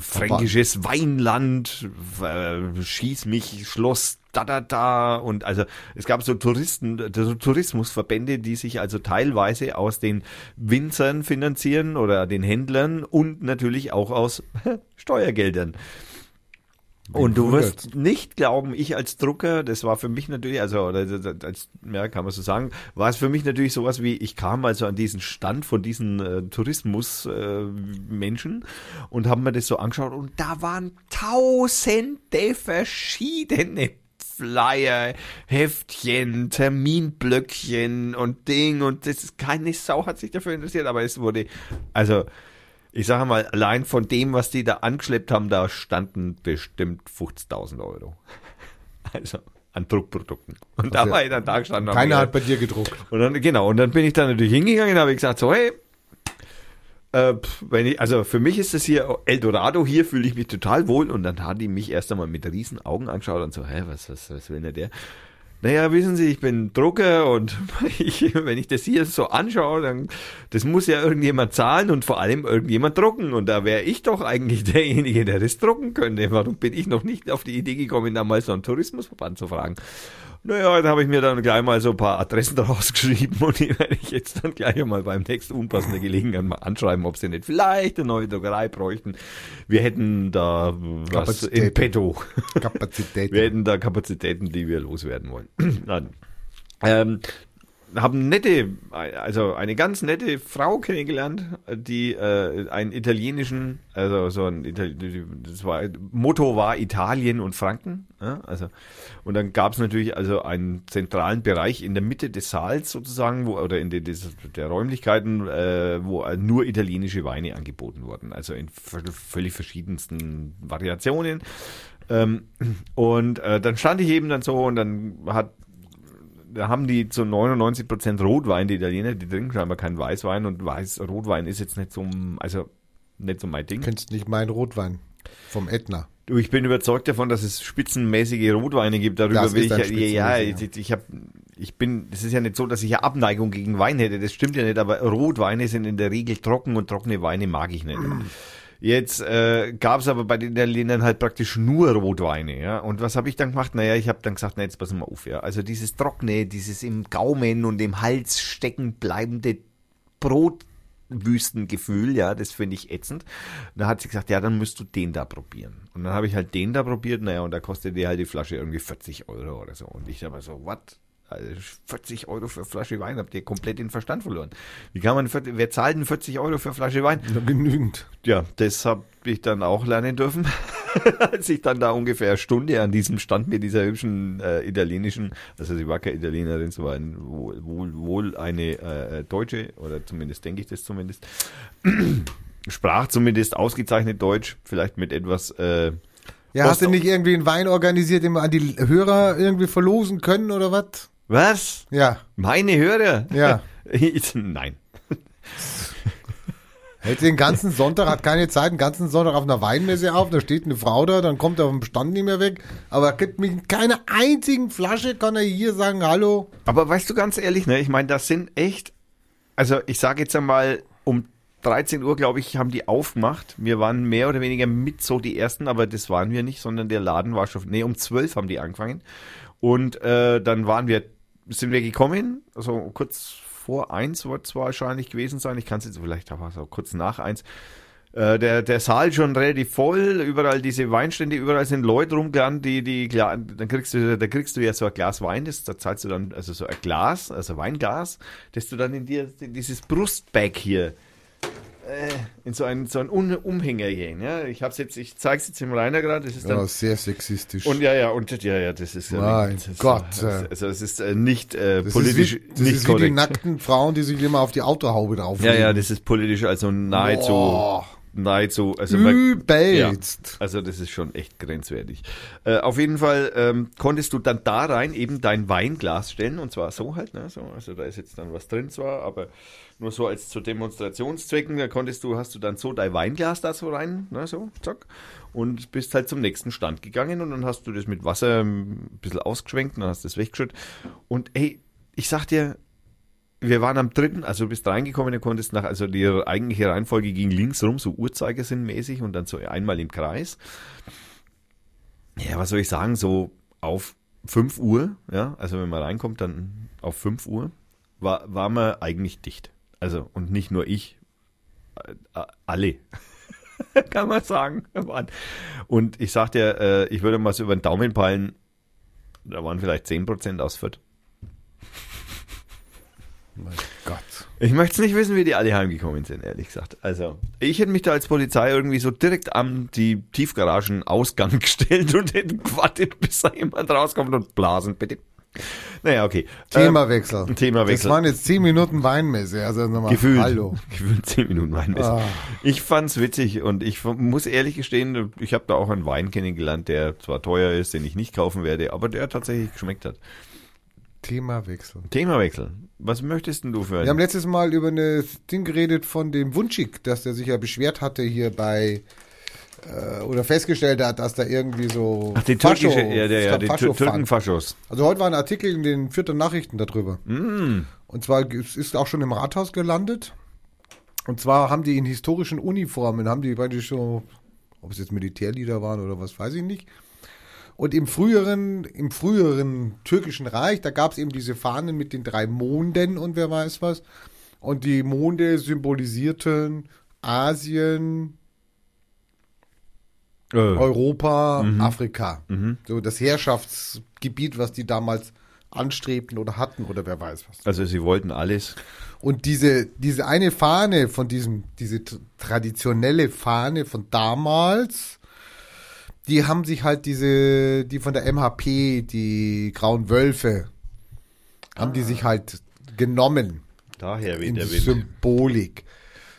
fränkisches Weinland, äh, schieß mich, Schloss, da da da und also es gab so Touristen, so Tourismusverbände, die sich also teilweise aus den Winzern finanzieren oder den Händlern und natürlich auch aus [laughs] Steuergeldern. Und du wirst nicht glauben, ich als Drucker, das war für mich natürlich, also oder als, ja, kann man so sagen, war es für mich natürlich sowas wie, ich kam also an diesen Stand von diesen äh, Tourismusmenschen äh, und haben mir das so angeschaut und da waren tausende verschiedene Flyer, Heftchen, Terminblöckchen und Ding und das ist keine Sau hat sich dafür interessiert, aber es wurde, also ich sage mal, allein von dem, was die da angeschleppt haben, da standen bestimmt 50.000 Euro. [laughs] Also an Druckprodukten. Und da Also, war ich dann da gestanden. Keiner hat bei dir gedruckt. und dann, genau, und dann bin ich da natürlich hingegangen und habe gesagt, so, hey, äh, wenn ich, also für mich ist das hier Eldorado, hier fühle ich mich total wohl. Und dann hat die mich erst einmal mit riesen Augen angeschaut und so, hä, was, was, was will denn der? Naja, wissen Sie, ich bin Drucker und [laughs] ich, wenn ich das hier so anschaue, dann, das muss ja irgendjemand zahlen und vor allem irgendjemand drucken. Und da wäre ich doch eigentlich [laughs] derjenige, der das drucken könnte. Warum bin ich noch nicht auf die Idee gekommen, da mal so einen Tourismusverband zu fragen? Naja, da habe ich mir dann gleich mal so ein paar Adressen [laughs] rausgeschrieben und die werde ich jetzt dann gleich mal beim nächsten unpassenden Gelegenheit mal anschreiben, ob sie nicht vielleicht eine neue Druckerei bräuchten. Wir hätten da was in Kapazitäten. petto. Kapazität. Wir hätten da Kapazitäten, die wir loswerden wollen. [clears throat] Nein. Ähm, haben nette, also eine ganz nette Frau kennengelernt, die äh, einen italienischen, also so ein Itali das war Motto war Italien und Franken, ja, also und dann gab es natürlich also einen zentralen Bereich in der Mitte des Saals sozusagen, wo oder in den, des, der Räumlichkeiten, äh, wo nur italienische Weine angeboten wurden, also in völlig verschiedensten Variationen. Ähm, und äh, dann stand ich eben dann so und dann hat da haben die zu 99 Prozent Rotwein, die Italiener, die trinken scheinbar keinen Weißwein und Weiß, Rotwein ist jetzt nicht so, also nicht so mein Ding. Kennst nicht meinen Rotwein vom Ätna. Du, ich bin überzeugt davon, dass es spitzenmäßige Rotweine gibt. Darüber Das will ich ja, ja, spitzenmäßiger. ich, ich habe, ich bin, es ist ja nicht so, dass ich ja Abneigung gegen Wein hätte. Das stimmt ja nicht, aber Rotweine sind in der Regel trocken und trockene Weine mag ich nicht. Jetzt äh, gab es aber bei den Italienern halt praktisch nur Rotweine, ja. Und was habe ich dann gemacht? Naja, ich habe dann gesagt, na jetzt pass mal auf, ja. Also dieses Trockene, dieses im Gaumen und im Hals stecken bleibende Brotwüstengefühl, ja, das finde ich ätzend. Da hat sie gesagt, ja, dann musst du den da probieren. Und dann habe ich halt den da probiert, naja, und da kostet die halt die Flasche irgendwie 40 Euro oder so. Und ich aber so, what? Also 40 Euro für Flasche Wein, habt ihr komplett den Verstand verloren. Wie kann man, 40 wer zahlt denn 40 Euro für Flasche Wein? Ja, genügend. Ja, das habe ich dann auch lernen dürfen, [laughs] als ich dann da ungefähr eine Stunde an diesem Stand mit dieser hübschen äh, italienischen, also sie war keine Italienerin, sie war ein, wohl, wohl, wohl eine äh, Deutsche, oder zumindest denke ich das zumindest, [clears throat] sprach zumindest ausgezeichnet Deutsch, vielleicht mit etwas äh, Ja, hast du nicht irgendwie einen Wein organisiert, den wir an die Hörer irgendwie verlosen können oder was? Was? Ja, Meine Hörer? Ja. [laughs] Ich- Nein. hält den ganzen Sonntag, hat keine Zeit, den ganzen Sonntag auf einer Weinmesse auf, da steht eine Frau da, dann kommt er vom Stand nicht mehr weg, aber er gibt mit keiner einzigen Flasche, kann er hier sagen, hallo. Aber weißt du ganz ehrlich, ne, ich meine, das sind echt, also ich sage jetzt einmal, um 13 Uhr, glaube ich, haben die aufgemacht. Wir waren mehr oder weniger mit so die ersten, aber das waren wir nicht, sondern der Laden war schon, nee, um 12 haben die angefangen. Und äh, dann waren wir, sind wir gekommen, also kurz vor eins wird es wahrscheinlich gewesen sein. Ich kann es jetzt vielleicht auch so kurz nach eins. Äh, der, der Saal schon relativ voll, überall diese Weinstände, überall sind Leute rumgerannt, die, die, dann kriegst du, da kriegst du ja so ein Glas Wein, das, da zahlst du dann, also so ein Glas, also Weinglas, das du dann in dir, in dieses Brustbag hier, äh, in so einen, so einen Umhänger gehen, ja. Ich hab's jetzt, ich zeig's jetzt im Rainer gerade, das ist dann, Ja, sehr sexistisch. und ja, ja, und ja, ja, das ist ja, Mein das ist, Gott, also, also es ist äh, nicht äh, das politisch, ist wie, das nicht ist wie die korrekt. nackten Frauen, die sich immer auf die Autohaube drauf Ja, ja, das ist politisch, also nahezu, Boah. Nahezu, also Übelst. Also das ist schon echt grenzwertig. Äh, auf jeden Fall ähm, konntest du dann da rein eben dein Weinglas stellen und zwar so halt, ne, so, also da ist jetzt dann was drin zwar, aber nur so als zu Demonstrationszwecken, da konntest du, hast du dann so dein Weinglas da so rein, ne, so, zack, und bist halt zum nächsten Stand gegangen und dann hast du das mit Wasser ein bisschen ausgeschwenkt und dann hast du das weggeschüttet und ey, ich sag dir, wir waren am dritten, also du bist reingekommen, du konntest nach, also die eigentliche Reihenfolge ging links rum, so Uhrzeigersinnmäßig und dann so einmal im Kreis. Ja, was soll ich sagen, so auf 5 Uhr, ja, also wenn man reinkommt, dann auf 5 Uhr, war, war man eigentlich dicht. Also, und nicht nur ich, äh, alle. [laughs] Kann man sagen. Und ich sagte ja, äh, ich würde mal so über den Daumen peilen, da waren vielleicht 10% aus Fürth. Mein Gott. Ich möchte es nicht wissen, wie die alle heimgekommen sind, ehrlich gesagt. Also, ich hätte mich da als Polizei irgendwie so direkt am die Tiefgaragen-Ausgang [laughs] gestellt und hätte gewartet, bis da jemand rauskommt und blasen, bitte. Naja, okay. Themawechsel. Ähm, Themawechsel. Das waren jetzt zehn Minuten Weinmesse. Also nochmal, Gefühlt. hallo. [laughs] Gefühlt zehn Minuten Wein. Ah. Ich fand's witzig und ich muss ehrlich gestehen, ich habe da auch einen Wein kennengelernt, der zwar teuer ist, den ich nicht kaufen werde, aber der tatsächlich geschmeckt hat. Themawechsel. Themawechsel. Was möchtest denn du für Wir haben einen? letztes Mal über ein Ding geredet von dem Wunschig, dass der sich ja beschwert hatte hier bei äh, oder festgestellt hat, dass da irgendwie so Ach, die Fascho- türkische, ja, der, ja, die Fascho. Türkenfaschos. Also heute war ein Artikel in den vierten Nachrichten darüber. Mm. Und zwar es ist auch schon im Rathaus gelandet. Und zwar haben die in historischen Uniformen, haben die praktisch so, ob es jetzt Militärlieder waren oder was, weiß ich nicht. Und im früheren, im früheren türkischen Reich, da gab es eben diese Fahnen mit den drei Monden und wer weiß was. Und die Monde symbolisierten Asien, Äh, Europa, Mhm. Afrika. So das Herrschaftsgebiet, was die damals anstrebten oder hatten oder wer weiß was. also sie wollten alles. Und diese, diese eine Fahne von diesem, diese traditionelle Fahne von damals, die haben sich halt diese, die von der MHP, die Grauen Wölfe, haben die sich halt genommen Daher weht in der die Wind. Symbolik.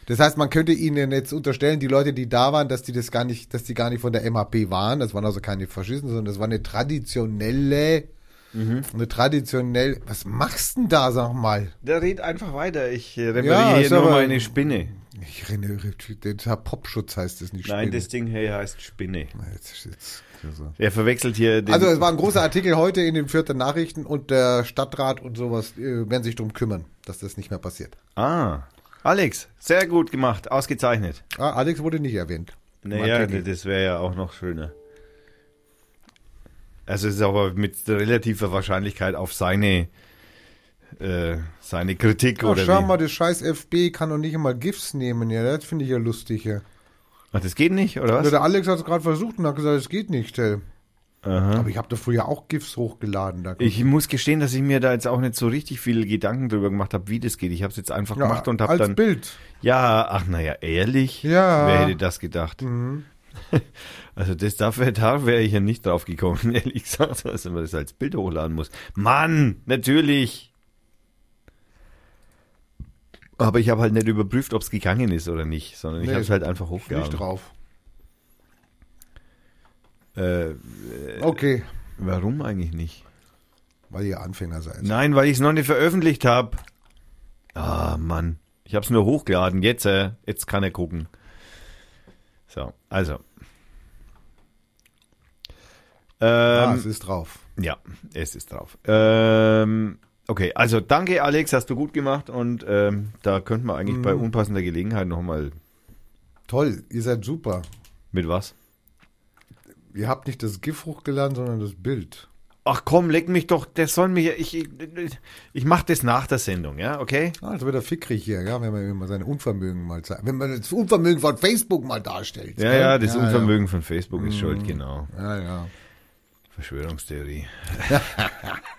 Das heißt, man könnte ihnen jetzt unterstellen, die Leute, die da waren, dass die das gar nicht, dass die gar nicht von der MHP waren. Das waren also keine Faschisten, sondern das war eine traditionelle, Mhm. eine traditionell. Was machst denn da, sag mal? Der redet einfach weiter. Ich äh, Ja, repariere ist hier nur meine Spinne. Ich erinnere, der Popschutz heißt das nicht. Nein, Spinne. das Ding hier heißt Spinne. Jetzt, jetzt, also. Er verwechselt hier den. also es war ein großer Artikel heute in den vierten Nachrichten und der Stadtrat und sowas äh, werden sich drum kümmern, dass das nicht mehr passiert. ah, Alex, sehr gut gemacht, ausgezeichnet. Ah, Alex wurde nicht erwähnt. Naja, das wäre ja auch noch schöner. Also es ist aber mit relativer Wahrscheinlichkeit auf seine äh, seine Kritik Oh, oder schau wie? mal, das scheiß FB kann doch nicht einmal GIFs nehmen, ja, das finde ich ja lustig, ja. Ach, das geht nicht, oder was? der Alex hat es gerade versucht und hat gesagt, es geht nicht, hey. Aha. Aber ich habe da früher auch GIFs hochgeladen. Ich muss gestehen, dass ich mir da jetzt auch nicht so richtig viele Gedanken drüber gemacht habe, wie das geht. Ich habe es jetzt einfach ja, gemacht und habe als dann Bild. ja, ach naja, ehrlich? Ja. Wer hätte das gedacht? Mhm. [laughs] Also das dafür, da wäre ich ja nicht drauf gekommen, [laughs] ehrlich gesagt, dass man das als Bild hochladen muss. Mann, natürlich. Aber ich habe halt nicht überprüft, ob es gegangen ist oder nicht, sondern ich Nee, habe es halt einfach hochgeladen. Nicht drauf. Äh, Okay, warum eigentlich nicht? weil ihr Anfänger seid. Nein, weil ich es noch nicht veröffentlicht habe. Ah, Mann. Ich habe es nur hochgeladen. Jetzt, äh, jetzt kann er gucken. So, also. ah, Ähm, es ist drauf. ja, es ist drauf. Ähm, okay, also danke Alex, hast du gut gemacht und ähm, da könnten wir eigentlich bei unpassender Gelegenheit nochmal Toll, ihr seid super. mit was? Ihr habt nicht das GIF hochgeladen, sondern das Bild. Ach komm, leck mich doch, der soll mich, ich, ich, ich mach das nach der Sendung, ja, okay? Ah, jetzt wird er fickrig hier, ja, wenn man immer sein Unvermögen mal zeigt. Wenn man das Unvermögen von Facebook mal darstellt. Ja, gell? ja, das Unvermögen von Facebook ist schuld, genau. Ja, ja. Verschwörungstheorie. [laughs]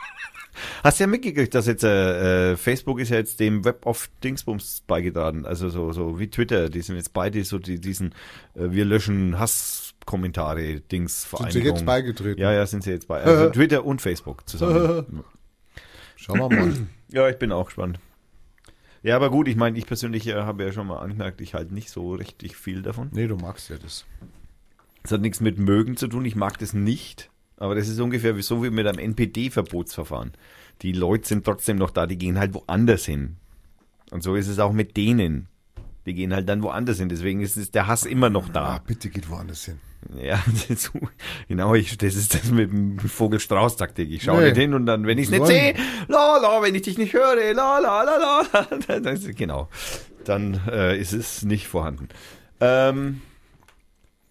Hast du ja mitgekriegt, dass jetzt äh, äh, Facebook ist ja jetzt dem Web of Dingsbums beigetragen, also so so wie Twitter, die sind jetzt beide so die, diesen äh, wir löschen Hasskommentare Dings Sind sie Vereinigung. jetzt beigetreten? Ja, ja, sind sie jetzt bei also [laughs] Twitter und Facebook zusammen. [laughs] Schauen wir mal. ja, ich bin auch gespannt. Ja, aber gut, ich meine, ich persönlich äh, habe ja schon mal angemerkt, ich halte nicht so richtig viel davon. nee, du magst ja das. Das hat nichts mit mögen zu tun, ich mag das nicht. Aber das ist ungefähr so wie mit einem NPD-Verbotsverfahren. Die Leute sind trotzdem noch da, die gehen halt woanders hin. Und so ist es auch mit denen. Die gehen halt dann woanders hin. Deswegen ist es der Hass immer noch Ah, da. bitte geht woanders hin. Ja, [laughs] das, genau, ich, das ist das mit dem Vogel-Strauß-Taktik. Ich schaue Nee. nicht hin und dann, wenn ich es nicht sehe, la la, wenn ich dich nicht höre, la la la la, [laughs] das genau, dann äh, ist es nicht vorhanden. Ähm,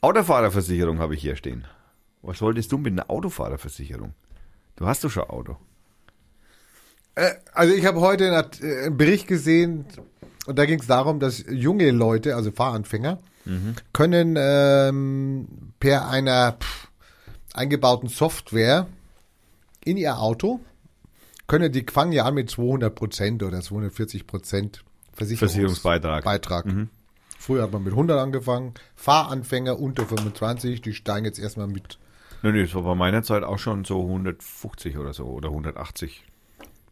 Autofahrerversicherung habe ich hier stehen. Was wolltest du mit einer Autofahrerversicherung? Du hast doch schon ein Auto. Äh, also ich habe heute einen, äh, Bericht gesehen und da ging es darum, dass junge Leute, also Fahranfänger, können ähm, per einer pff, eingebauten Software in ihr Auto, können die fangen ja an mit 200 Prozent oder 240 Prozent Versicherungsbeitrag. Beitrag. Früher hat man mit 100 angefangen. Fahranfänger unter 25, die steigen jetzt erstmal mit. Nö, nö, das war bei meiner Zeit auch schon so 150 oder so oder 180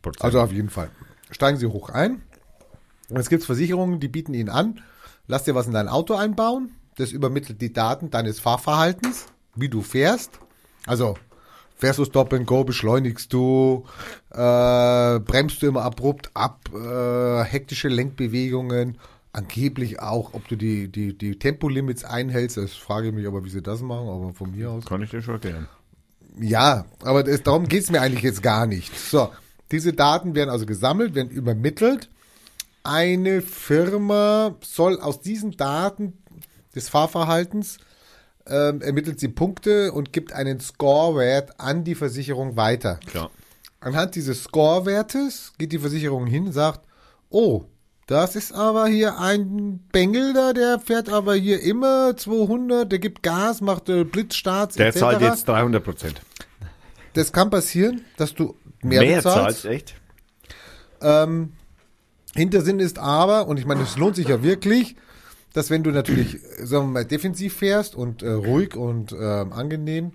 Prozent. Also auf jeden Fall. Steigen Sie hoch ein. Es gibt Versicherungen, die bieten Ihnen an, lass dir was in dein Auto einbauen. Das übermittelt die Daten deines Fahrverhaltens, wie du fährst. Also fährst du Stop and Go, beschleunigst du, äh, bremst du immer abrupt ab, äh, hektische Lenkbewegungen, angeblich auch, ob du die, die, die Tempolimits einhältst. Das frage ich mich aber, wie sie das machen, aber von mir aus. Kann ich dir schon erklären. Ja, aber das, darum geht's mir eigentlich jetzt gar nicht. So, diese Daten werden also gesammelt, werden übermittelt. Eine Firma soll aus diesen Daten des Fahrverhaltens ähm, ermittelt sie Punkte und gibt einen Scorewert an die Versicherung weiter. Klar. Anhand dieses Scorewertes geht die Versicherung hin und sagt, oh, das ist aber hier ein Bengel da, der fährt aber hier immer 200, der gibt Gas, macht äh, Blitzstarts Der etc. zahlt jetzt 300 Prozent. Das kann passieren, dass du mehr, Mehr bezahlst. zahlst, echt? Ähm, Hintersinn ist aber, und ich meine, es lohnt sich ja wirklich, dass wenn du natürlich, sagen wir mal, defensiv fährst und äh, ruhig und ähm, angenehm,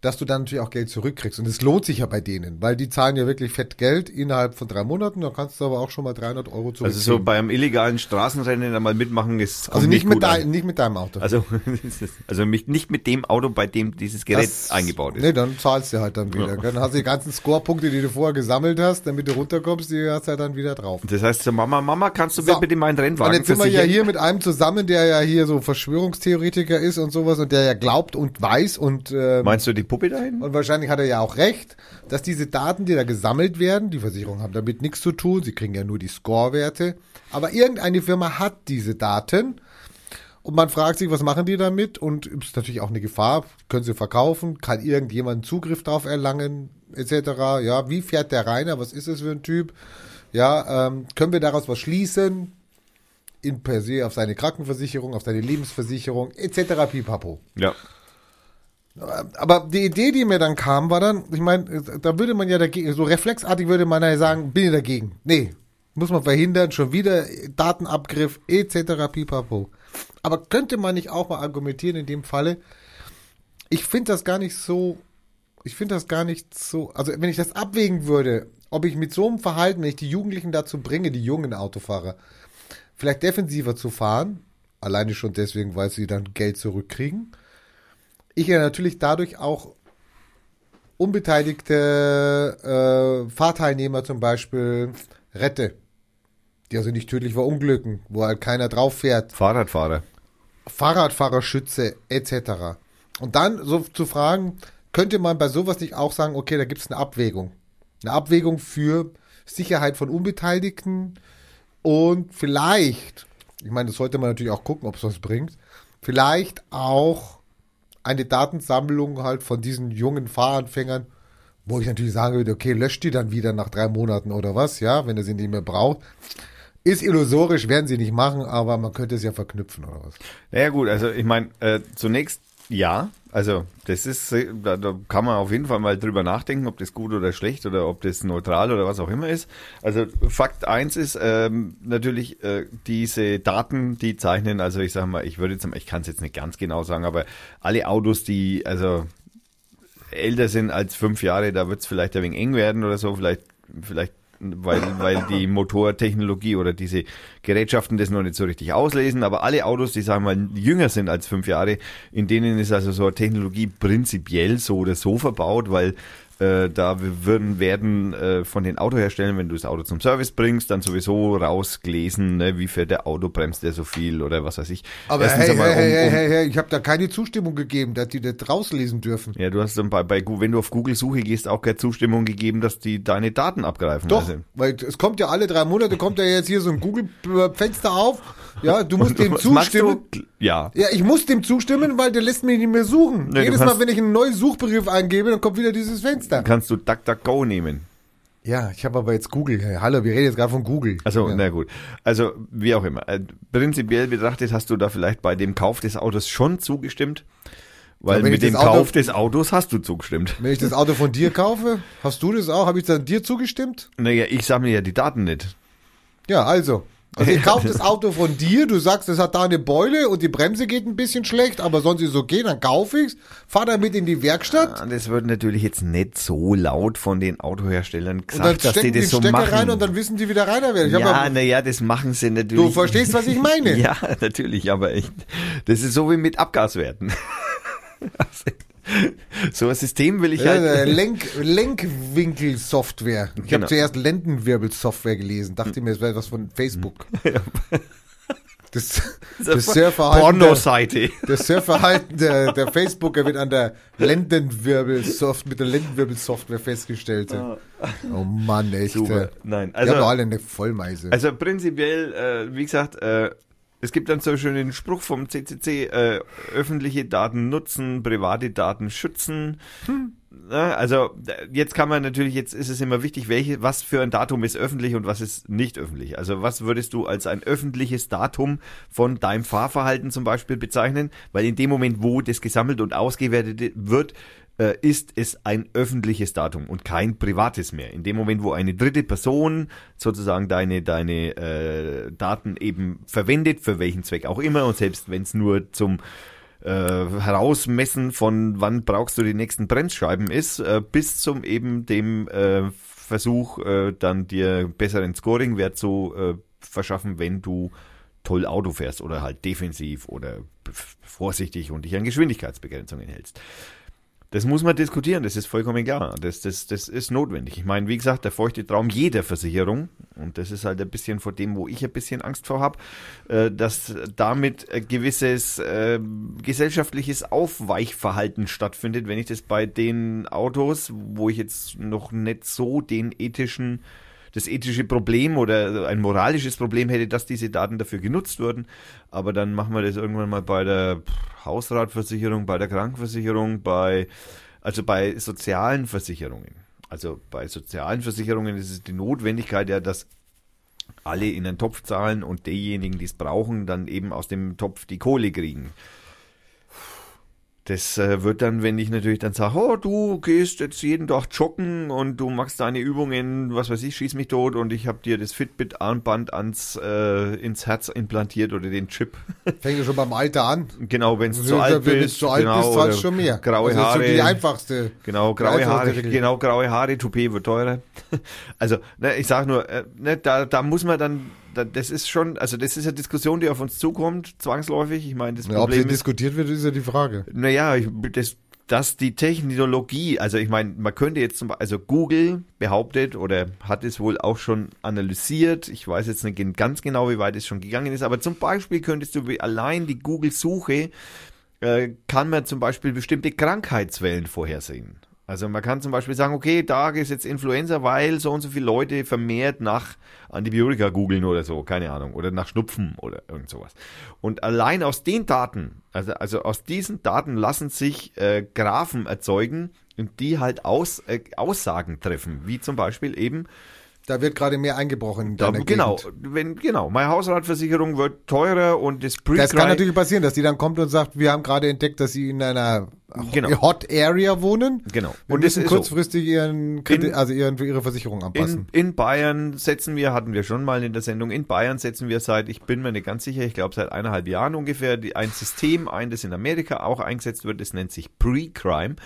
dass du dann natürlich auch Geld zurückkriegst. Und es lohnt sich ja bei denen, weil die zahlen ja wirklich fett Geld innerhalb von drei Monaten. Da kannst du aber auch schon mal 300 Euro zurückkriegen. Also so beim illegalen Straßenrennen da mal mitmachen ist also nicht, mit gut an. dein, nicht mit deinem Auto. Also, [laughs] also nicht mit dem Auto, bei dem dieses Gerät Das- eingebaut ist. Nee, dann zahlst du halt dann wieder. Dann hast du die ganzen Scorepunkte, die du vorher gesammelt hast, damit du runterkommst, die hast du ja dann wieder drauf. Das heißt zur Mama, Mama, kannst du So. bitte meinen Und Rennwagen jetzt sind wir ja hier mit einem zusammen, der ja hier so Verschwörungstheoretiker ist und sowas und der ja glaubt und weiß und, äh, Meinst du die Puppe dahin? und wahrscheinlich hat er ja auch recht, dass diese Daten, die da gesammelt werden, die Versicherungen haben damit nichts zu tun, sie kriegen ja nur die Scorewerte, aber irgendeine Firma hat diese Daten und man fragt sich, was machen die damit und ist natürlich auch eine Gefahr, können sie verkaufen, kann irgendjemand Zugriff drauf erlangen, etc. Ja, wie fährt der Rainer, was ist es für ein Typ? Ja, ähm, können wir daraus was schließen? In per se auf seine Krankenversicherung, auf seine Lebensversicherung, etc. pipapo. Ja. Aber die Idee, die mir dann kam, war dann, ich meine, da würde man ja dagegen, so reflexartig würde man ja sagen, bin ich dagegen. Nee, muss man verhindern, schon wieder Datenabgriff etc. pipapo. Aber könnte man nicht auch mal argumentieren in dem Falle, ich finde das gar nicht so, ich finde das gar nicht so, also wenn ich das abwägen würde, ob ich mit so einem Verhalten, wenn ich die Jugendlichen dazu bringe, die jungen Autofahrer, vielleicht defensiver zu fahren, alleine schon deswegen, weil sie dann Geld zurückkriegen, ich ja natürlich dadurch auch unbeteiligte äh, Fahrteilnehmer zum Beispiel rette, die also nicht tödlich verunglücken, wo halt keiner drauf fährt, Fahrradfahrer. Fahrradfahrerschütze etc. Und dann so zu fragen, könnte man bei sowas nicht auch sagen, okay, da gibt es eine Abwägung. Eine Abwägung für Sicherheit von Unbeteiligten und vielleicht, ich meine, das sollte man natürlich auch gucken, ob es was bringt, vielleicht auch eine Datensammlung halt von diesen jungen Fahranfängern, wo ich natürlich sagen würde, okay, löscht die dann wieder nach drei Monaten oder was, ja, wenn er sie nicht mehr braucht. Ist illusorisch, werden sie nicht machen, aber man könnte es ja verknüpfen oder was. Naja gut, also ich meine, äh, zunächst ja, also das ist, äh, da, da kann man auf jeden Fall mal drüber nachdenken, ob das gut oder schlecht oder ob das neutral oder was auch immer ist. Also Fakt eins ist ähm, natürlich äh, diese Daten, die zeichnen, also ich sage mal, ich würde jetzt, ich kann es jetzt nicht ganz genau sagen, aber alle Autos, die also älter sind als fünf Jahre, da wird es vielleicht ein wenig eng werden oder so, vielleicht, vielleicht weil, weil die Motortechnologie oder diese Gerätschaften das noch nicht so richtig auslesen, aber alle Autos, die sagen wir mal jünger sind als fünf Jahre, in denen ist also so eine Technologie prinzipiell so oder so verbaut, weil äh, da würden werden äh, von den Autoherstellern, wenn du das Auto zum Service bringst, dann sowieso rausgelesen, ne, wie fährt der Auto, bremst der so viel oder was weiß ich. Aber Erstens hey, einmal, hey, um- hey, um- hey, hey, ich habe da keine Zustimmung gegeben, dass die das rauslesen dürfen. Ja, du hast dann bei, bei wenn du auf Google Suche gehst, auch keine Zustimmung gegeben, dass die deine Daten abgreifen. Doch, Also, weil es kommt ja alle drei Monate, kommt ja jetzt hier so ein Google-Fenster auf. Ja, du musst Und dem zustimmen. du? Ja. Ja, ich muss dem zustimmen, weil der lässt mich nicht mehr suchen. Nee, Jedes Mal, wenn ich einen neuen Suchbegriff eingebe, dann kommt wieder dieses Fenster. Kannst du DuckDuckGo nehmen. Ja, ich habe aber jetzt Google. Hallo, wir reden jetzt gerade von Google. Also, ja. na gut. Also, wie auch immer. Äh, prinzipiell betrachtet hast du da vielleicht bei dem Kauf des Autos schon zugestimmt. Weil Ja, mit dem Auto- Kauf des Autos hast du zugestimmt. Wenn ich das Auto von dir kaufe, hast du das auch? Habe ich dann dir zugestimmt? Naja, ich sammle ja die Daten nicht. Ja, also. Also ich kaufe das Auto von dir, du sagst, es hat da eine Beule und die Bremse geht ein bisschen schlecht, aber sonst ist es okay, dann kaufe ich's, fahr damit in die Werkstatt Ah, Das wird natürlich jetzt nicht so laut von den Autoherstellern und dann gesagt, dass die stecken die das so Stecker machen. rein und dann wissen die, wie der Reiner wird. Ich ja, ja, naja, das machen sie natürlich. du verstehst, was ich meine? [laughs] Ja, natürlich, aber echt. Das ist so wie mit Abgaswerten. [laughs] [laughs] so ein System will ich Ja, halt. äh, Lenk, Lenkwinkel-Software. Ich Genau. habe zuerst Lendenwirbel-Software gelesen, dachte mir, es wäre was von Facebook. [laughs] [laughs] Das, das Surfverhalten, der, das Surfverhalten der, der Facebooker wird an der Lendenwirbel-Software, mit der Lendenwirbel-Software festgestellt. Oh Mann, echt. Super. äh. Nein, Die haben doch also, alle eine Vollmeise. also prinzipiell, äh, wie gesagt, äh, es gibt dann so schön den Spruch vom CCC, äh, öffentliche Daten nutzen, private Daten schützen. Na, Also äh, jetzt kann man natürlich, jetzt ist es immer wichtig, welche, was für ein Datum ist öffentlich und was ist nicht öffentlich. Also was würdest du als ein öffentliches Datum von deinem Fahrverhalten zum Beispiel bezeichnen? Weil in dem Moment, wo das gesammelt und ausgewertet wird, äh, ist es ein öffentliches Datum und kein privates mehr. In dem Moment, wo eine dritte Person sozusagen deine, deine äh, Daten eben verwendet, für welchen Zweck auch immer, und selbst wenn es nur zum äh, Herausmessen von wann brauchst du die nächsten Bremsscheiben ist, äh, bis zum eben dem äh, Versuch, äh, dann dir besseren Scoring-Wert zu äh, verschaffen, wenn du toll Auto fährst oder halt defensiv oder vorsichtig und dich an Geschwindigkeitsbegrenzungen hältst. Das muss man diskutieren, das ist vollkommen klar. Das, das, das ist notwendig. Ich meine, wie gesagt, der feuchte Traum jeder Versicherung, und das ist halt ein bisschen vor dem, wo ich ein bisschen Angst vor habe, äh, dass damit ein gewisses äh, gesellschaftliches Aufweichverhalten stattfindet, wenn ich das bei den Autos, wo ich jetzt noch nicht so den ethischen das ethische Problem oder ein moralisches Problem hätte, dass diese Daten dafür genutzt würden. Aber dann machen wir das irgendwann mal bei der Hausratversicherung, bei der Krankenversicherung, bei, also bei sozialen Versicherungen. Also bei sozialen Versicherungen ist es die Notwendigkeit ja, dass alle in einen Topf zahlen und diejenigen, die es brauchen, dann eben aus dem Topf die Kohle kriegen. Das äh, wird dann, wenn ich natürlich dann sage, oh, du gehst jetzt jeden Tag joggen und du machst deine Übungen, was weiß ich, schieß mich tot und ich habe dir das Fitbit-Armband ans äh, ins Herz implantiert oder den Chip. [laughs] Fängt ja schon beim Alter an. genau, wenn Also, zu alt wenn bist. du zu alt genau, bist, zahlst schon mehr. Graue also, das Haare. ist so die einfachste. Genau, graue Haare, Regel. genau, graue Haare, Toupet wird teurer. [laughs] Also, ne, ich sag nur, äh, ne, da, da muss man dann, da, das ist schon, also das ist eine Diskussion, die auf uns zukommt, zwangsläufig. Ich meine, das Ja, ob sie Problem ist, diskutiert wird, ist ja die Frage. naja, das, dass die Technologie, also ich meine, man könnte jetzt zum Beispiel, also Google behauptet oder hat es wohl auch schon analysiert, ich weiß jetzt nicht ganz genau, wie weit es schon gegangen ist, aber zum Beispiel könntest du allein die Google-Suche, äh, kann man zum Beispiel bestimmte Krankheitswellen vorhersehen. Also man kann zum Beispiel sagen, okay, da ist jetzt Influenza, weil so und so viele Leute vermehrt nach Antibiotika googeln oder so, keine Ahnung, oder nach Schnupfen oder irgend sowas. Und allein aus den Daten, also, also aus diesen Daten lassen sich äh, Graphen erzeugen und die halt aus, äh, Aussagen treffen, wie zum Beispiel eben, Da wird gerade mehr eingebrochen in da, genau, Gegend. wenn, genau, meine Hausratversicherung wird teurer und das pre Das kann natürlich passieren, dass die dann kommt und sagt, wir haben gerade entdeckt, dass sie in einer Genau. Hot Area wohnen. Genau. Wir Und müssen ist so. kurzfristig ihren, Kredi- In- also ihren, ihre Versicherung In, anpassen. in Bayern setzen wir, hatten wir schon mal in der Sendung, in Bayern setzen wir seit, ich bin mir nicht ganz sicher, ich glaube seit eineinhalb Jahren ungefähr, die, ein System ein, das in Amerika auch eingesetzt wird, das nennt sich Pre-Crime.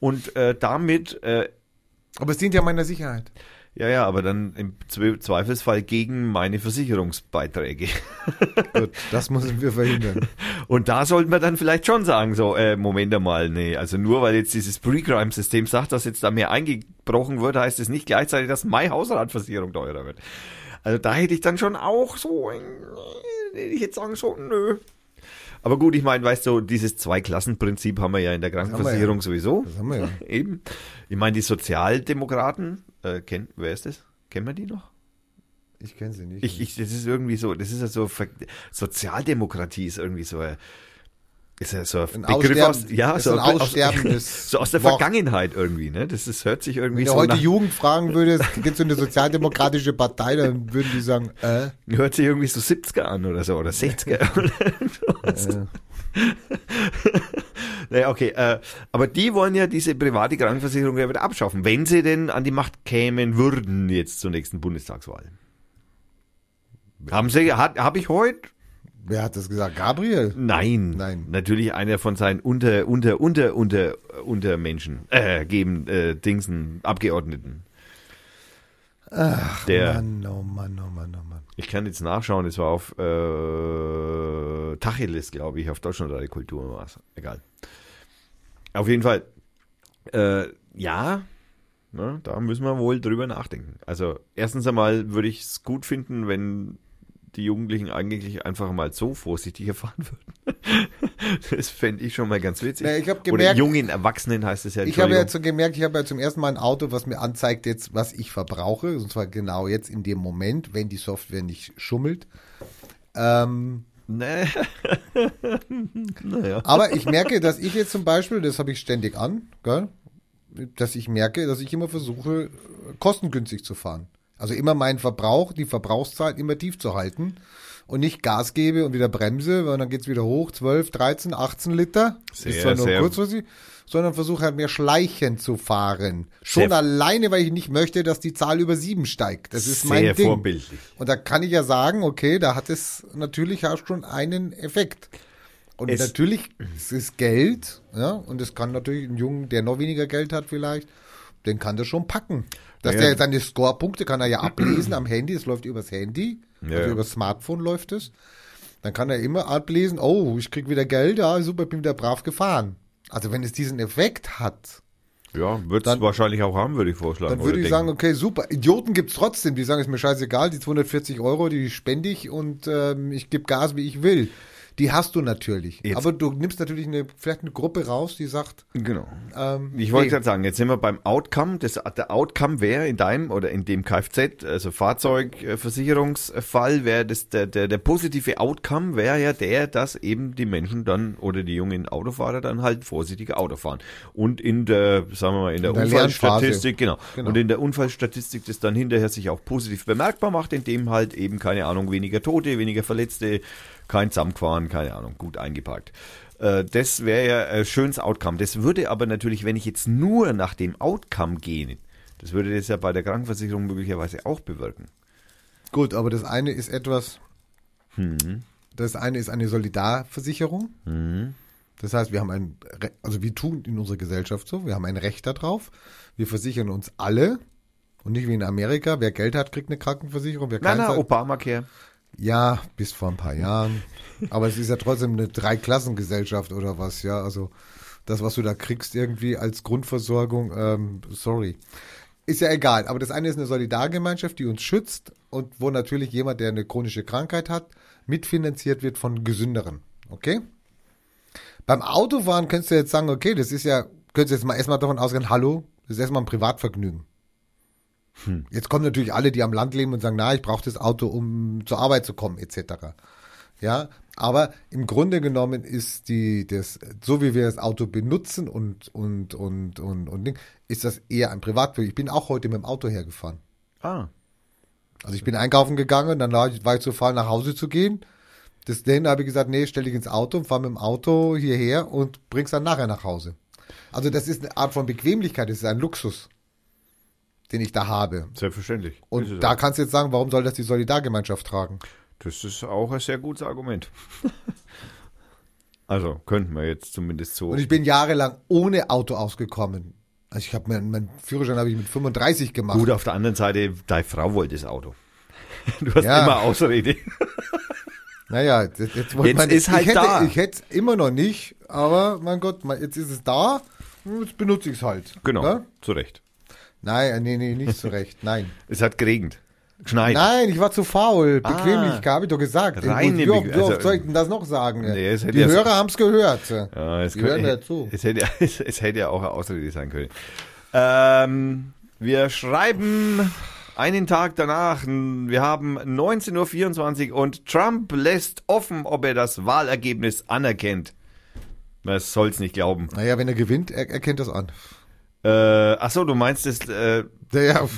Und äh, damit, äh, Aber es dient ja meiner Sicherheit. Ja, ja, aber dann im Zwe- Zweifelsfall gegen meine Versicherungsbeiträge. [laughs] Gut, das müssen wir verhindern. [laughs] Und da sollten wir dann vielleicht schon sagen, so, äh, Moment einmal, nee, also nur weil jetzt dieses Pre-Crime-System sagt, dass jetzt da mehr eingebrochen wird, heißt es nicht gleichzeitig, dass meine Hausratversicherung teurer wird. Also da hätte ich dann schon auch so, hätte ich jetzt sagen, so, nö. Aber gut, ich meine, weißt du, dieses Zwei-Klassen-Prinzip haben wir ja in der Krankenversicherung ja. sowieso. Das haben wir ja. [laughs] Eben. Ich meine, die Sozialdemokraten, äh, kennt, wer ist das? Kennen wir die noch? Ich kenne sie nicht. Ich, ich, das ist irgendwie so, das ist ja so, Sozialdemokratie ist irgendwie so, ein- ist ja so ein Ein Begriff Aussterben- aus, ja, so, ein aus, [laughs] so aus der Wort. Vergangenheit irgendwie, ne? Das ist, hört sich irgendwie Wenn du so heute nach, Jugend fragen würdest, gibt es eine sozialdemokratische Partei, dann würden die sagen, äh, hört sich irgendwie so 70er an oder so, oder 60er. [laughs] oder äh. [laughs] naja, okay, äh, aber die wollen ja diese private Krankenversicherung ja wieder abschaffen, wenn sie denn an die Macht kämen würden jetzt zur nächsten Bundestagswahl. Haben Sie, hat, habe ich heute? Wer hat das gesagt? Gabriel? Nein. Nein. Natürlich einer von seinen unter, unter, unter, unter, unter Menschen, äh, geben, äh, Dingsen, Abgeordneten. Ach, Der- Mann, oh Mann, oh Mann, oh Mann. Ich kann jetzt nachschauen, es war auf äh, Tacheles, glaube ich, auf Deutschlandradio Kultur war es. Egal. Auf jeden Fall, äh, ja, ne, da müssen wir wohl drüber nachdenken. Also erstens einmal würde ich es gut finden, wenn die Jugendlichen eigentlich einfach mal so vorsichtiger fahren würden. [laughs] das fände ich schon mal ganz witzig. Na, ich hab Oder gemerkt- jungen Erwachsenen heißt es ja. Ich habe ja so gemerkt, ich habe ja zum ersten Mal ein Auto, was mir anzeigt jetzt, was ich verbrauche. Und zwar genau jetzt in dem Moment, wenn die Software nicht schummelt. Ähm, Nee. [laughs] naja. [laughs] aber ich merke, dass ich jetzt zum Beispiel, das habe ich ständig an, gell? dass ich merke, dass ich immer versuche, kostengünstig zu fahren. Also immer meinen Verbrauch, die Verbrauchszeit immer tief zu halten und nicht Gas gebe und wieder bremse, weil dann geht's wieder hoch, 12, 13, 18 Liter. Sehr, ist zwar nur sehr- kurzfristig, sondern versuche halt mehr schleichend zu fahren. Schon Sehr- alleine, weil ich nicht möchte, dass die Zahl über sieben steigt. Das ist mein Ding. vorbildlich. Und da kann ich ja sagen, okay, da hat es natürlich auch schon einen Effekt. Und Es- natürlich, es ist Geld, ja, und es kann natürlich ein Jungen, der noch weniger Geld hat vielleicht, den kann das schon packen. Dass Ja. der seine Scorepunkte kann er ja ablesen am Handy, es läuft übers Handy, Ja. also übers Smartphone läuft es. Dann kann er immer ablesen, oh, ich krieg wieder Geld, ja, super, bin wieder brav gefahren. Also wenn es diesen Effekt hat, Ja, wird es Dann- wahrscheinlich auch haben, würde ich vorschlagen. dann würde ich denken. sagen, okay, super. Idioten gibt's trotzdem, die sagen, ist mir scheißegal, die 240 Euro, die spende ich und ähm, ich gebe Gas, wie ich will. Die hast du natürlich. Jetzt- Aber du nimmst natürlich eine, vielleicht eine Gruppe raus, die sagt, Genau. ähm, Ich wollte nee. gerade sagen, jetzt sind wir beim Outcome. Das, der Outcome wäre in deinem oder in dem Kfz, also Fahrzeugversicherungsfall, wäre das der, der, der positive Outcome wäre ja der, dass eben die Menschen dann oder die jungen Autofahrer dann halt vorsichtiger Auto fahren. Und in der, sagen wir mal, in der, der Unfallstatistik, genau. Genau. Und in der Unfallstatistik das dann hinterher sich auch positiv bemerkbar macht, indem halt eben, keine Ahnung, weniger Tote, weniger Verletzte, kein Zusammengefahren, keine Ahnung, gut eingeparkt. Äh, Das wäre ja ein schönes Outcome. Das würde aber natürlich, wenn ich jetzt nur nach dem Outcome gehe, das würde das ja bei der Krankenversicherung möglicherweise auch bewirken. Gut, aber das eine ist etwas, Hm. das eine ist eine Solidarversicherung. Mhm. Das heißt, wir haben ein, Re- also wir tun in unserer Gesellschaft so, wir haben ein Recht darauf. Wir versichern uns alle und nicht wie in Amerika, wer Geld hat, kriegt eine Krankenversicherung, wer Nein, keins nein, hat, Obamacare. Ja, bis vor ein paar Jahren. Aber es ist ja trotzdem eine Dreiklassengesellschaft oder was, ja. Also das, was du da kriegst irgendwie als Grundversorgung, ähm, sorry. Ist ja egal. Aber das eine ist eine Solidargemeinschaft, die uns schützt und wo natürlich jemand, der eine chronische Krankheit hat, mitfinanziert wird von Gesünderen. Okay? Beim Autofahren könntest du jetzt sagen, okay, das ist ja, könntest du jetzt mal erstmal davon ausgehen, hallo, das ist erstmal ein Privatvergnügen. Jetzt kommen natürlich alle, die am Land leben und sagen, na, ich brauche das Auto, um zur Arbeit zu kommen, etc. Ja, aber im Grunde genommen ist die, das, so wie wir das Auto benutzen und, und, und, und, und, Ding, ist das eher ein Privatvergnügen. Ich bin auch heute mit dem Auto hergefahren. Ah, Also ich bin einkaufen gegangen, dann war ich, war ich zu fahren, nach Hause zu gehen. Das dann habe ich gesagt, nee, stell dich ins Auto und fahr mit dem Auto hierher und bring's dann nachher nach Hause. Also das ist eine Art von Bequemlichkeit, das ist ein Luxus, den ich da habe. selbstverständlich. Und da kannst du jetzt sagen, warum soll das die Solidargemeinschaft tragen? Das ist auch ein sehr gutes Argument. [laughs] also könnten wir jetzt zumindest so. Und ich bin jahrelang ohne Auto ausgekommen. Also ich habe meinen mein Führerschein habe ich mit 35 gemacht. Gut, auf der anderen Seite, deine Frau wollte das Auto. [laughs] Du hast Ja. immer Ausrede. [laughs] Naja, jetzt, jetzt, Jetzt man, ist halt ich hätte, da. Ich hätte es immer noch nicht, aber mein Gott, jetzt ist es da, jetzt benutze ich es halt. Genau, Ja? zu Recht. Nein, nee, nee, nicht so recht. Nein. [laughs] Es hat geregnet. Geschneit. Nein, ich war zu faul. Ah. Bequemlichkeit, habe ich doch gesagt. Reine wie, oft, also- soll ich denn das noch sagen? Nee, es Die ja Hörer haben es gehört. Ja, es, Die hören könnte, ja zu. [laughs] es, hätte, es, es hätte ja auch eine Ausrede sein können. Ähm, wir schreiben einen Tag danach. Wir haben 19.24 Uhr und Trump lässt offen, ob er das Wahlergebnis anerkennt. Man soll's nicht glauben. Naja, wenn er gewinnt, er, erkennt das an. Äh, ach so, du meinst es, äh, ja,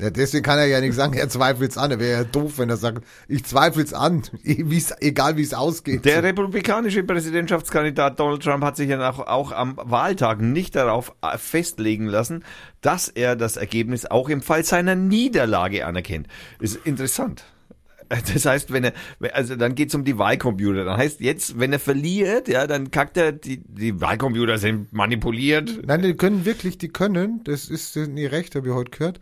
ja, deswegen kann er ja nicht sagen, er zweifelt es an. Er wäre ja doof, wenn er sagt, ich zweifle [laughs] es an, wie's, egal wie es ausgeht. Der republikanische Präsidentschaftskandidat Donald Trump hat sich ja auch, auch am Wahltag nicht darauf äh, festlegen lassen, dass er das Ergebnis auch im Fall seiner Niederlage anerkennt. Ist interessant. [laughs] Das heißt, wenn er, also dann geht's um die Wahlcomputer. Dann heißt jetzt, wenn er verliert, ja, dann kackt er, die, die Wahlcomputer sind manipuliert. Nein, die können wirklich, die können, das ist nie recht, habe ich heute gehört,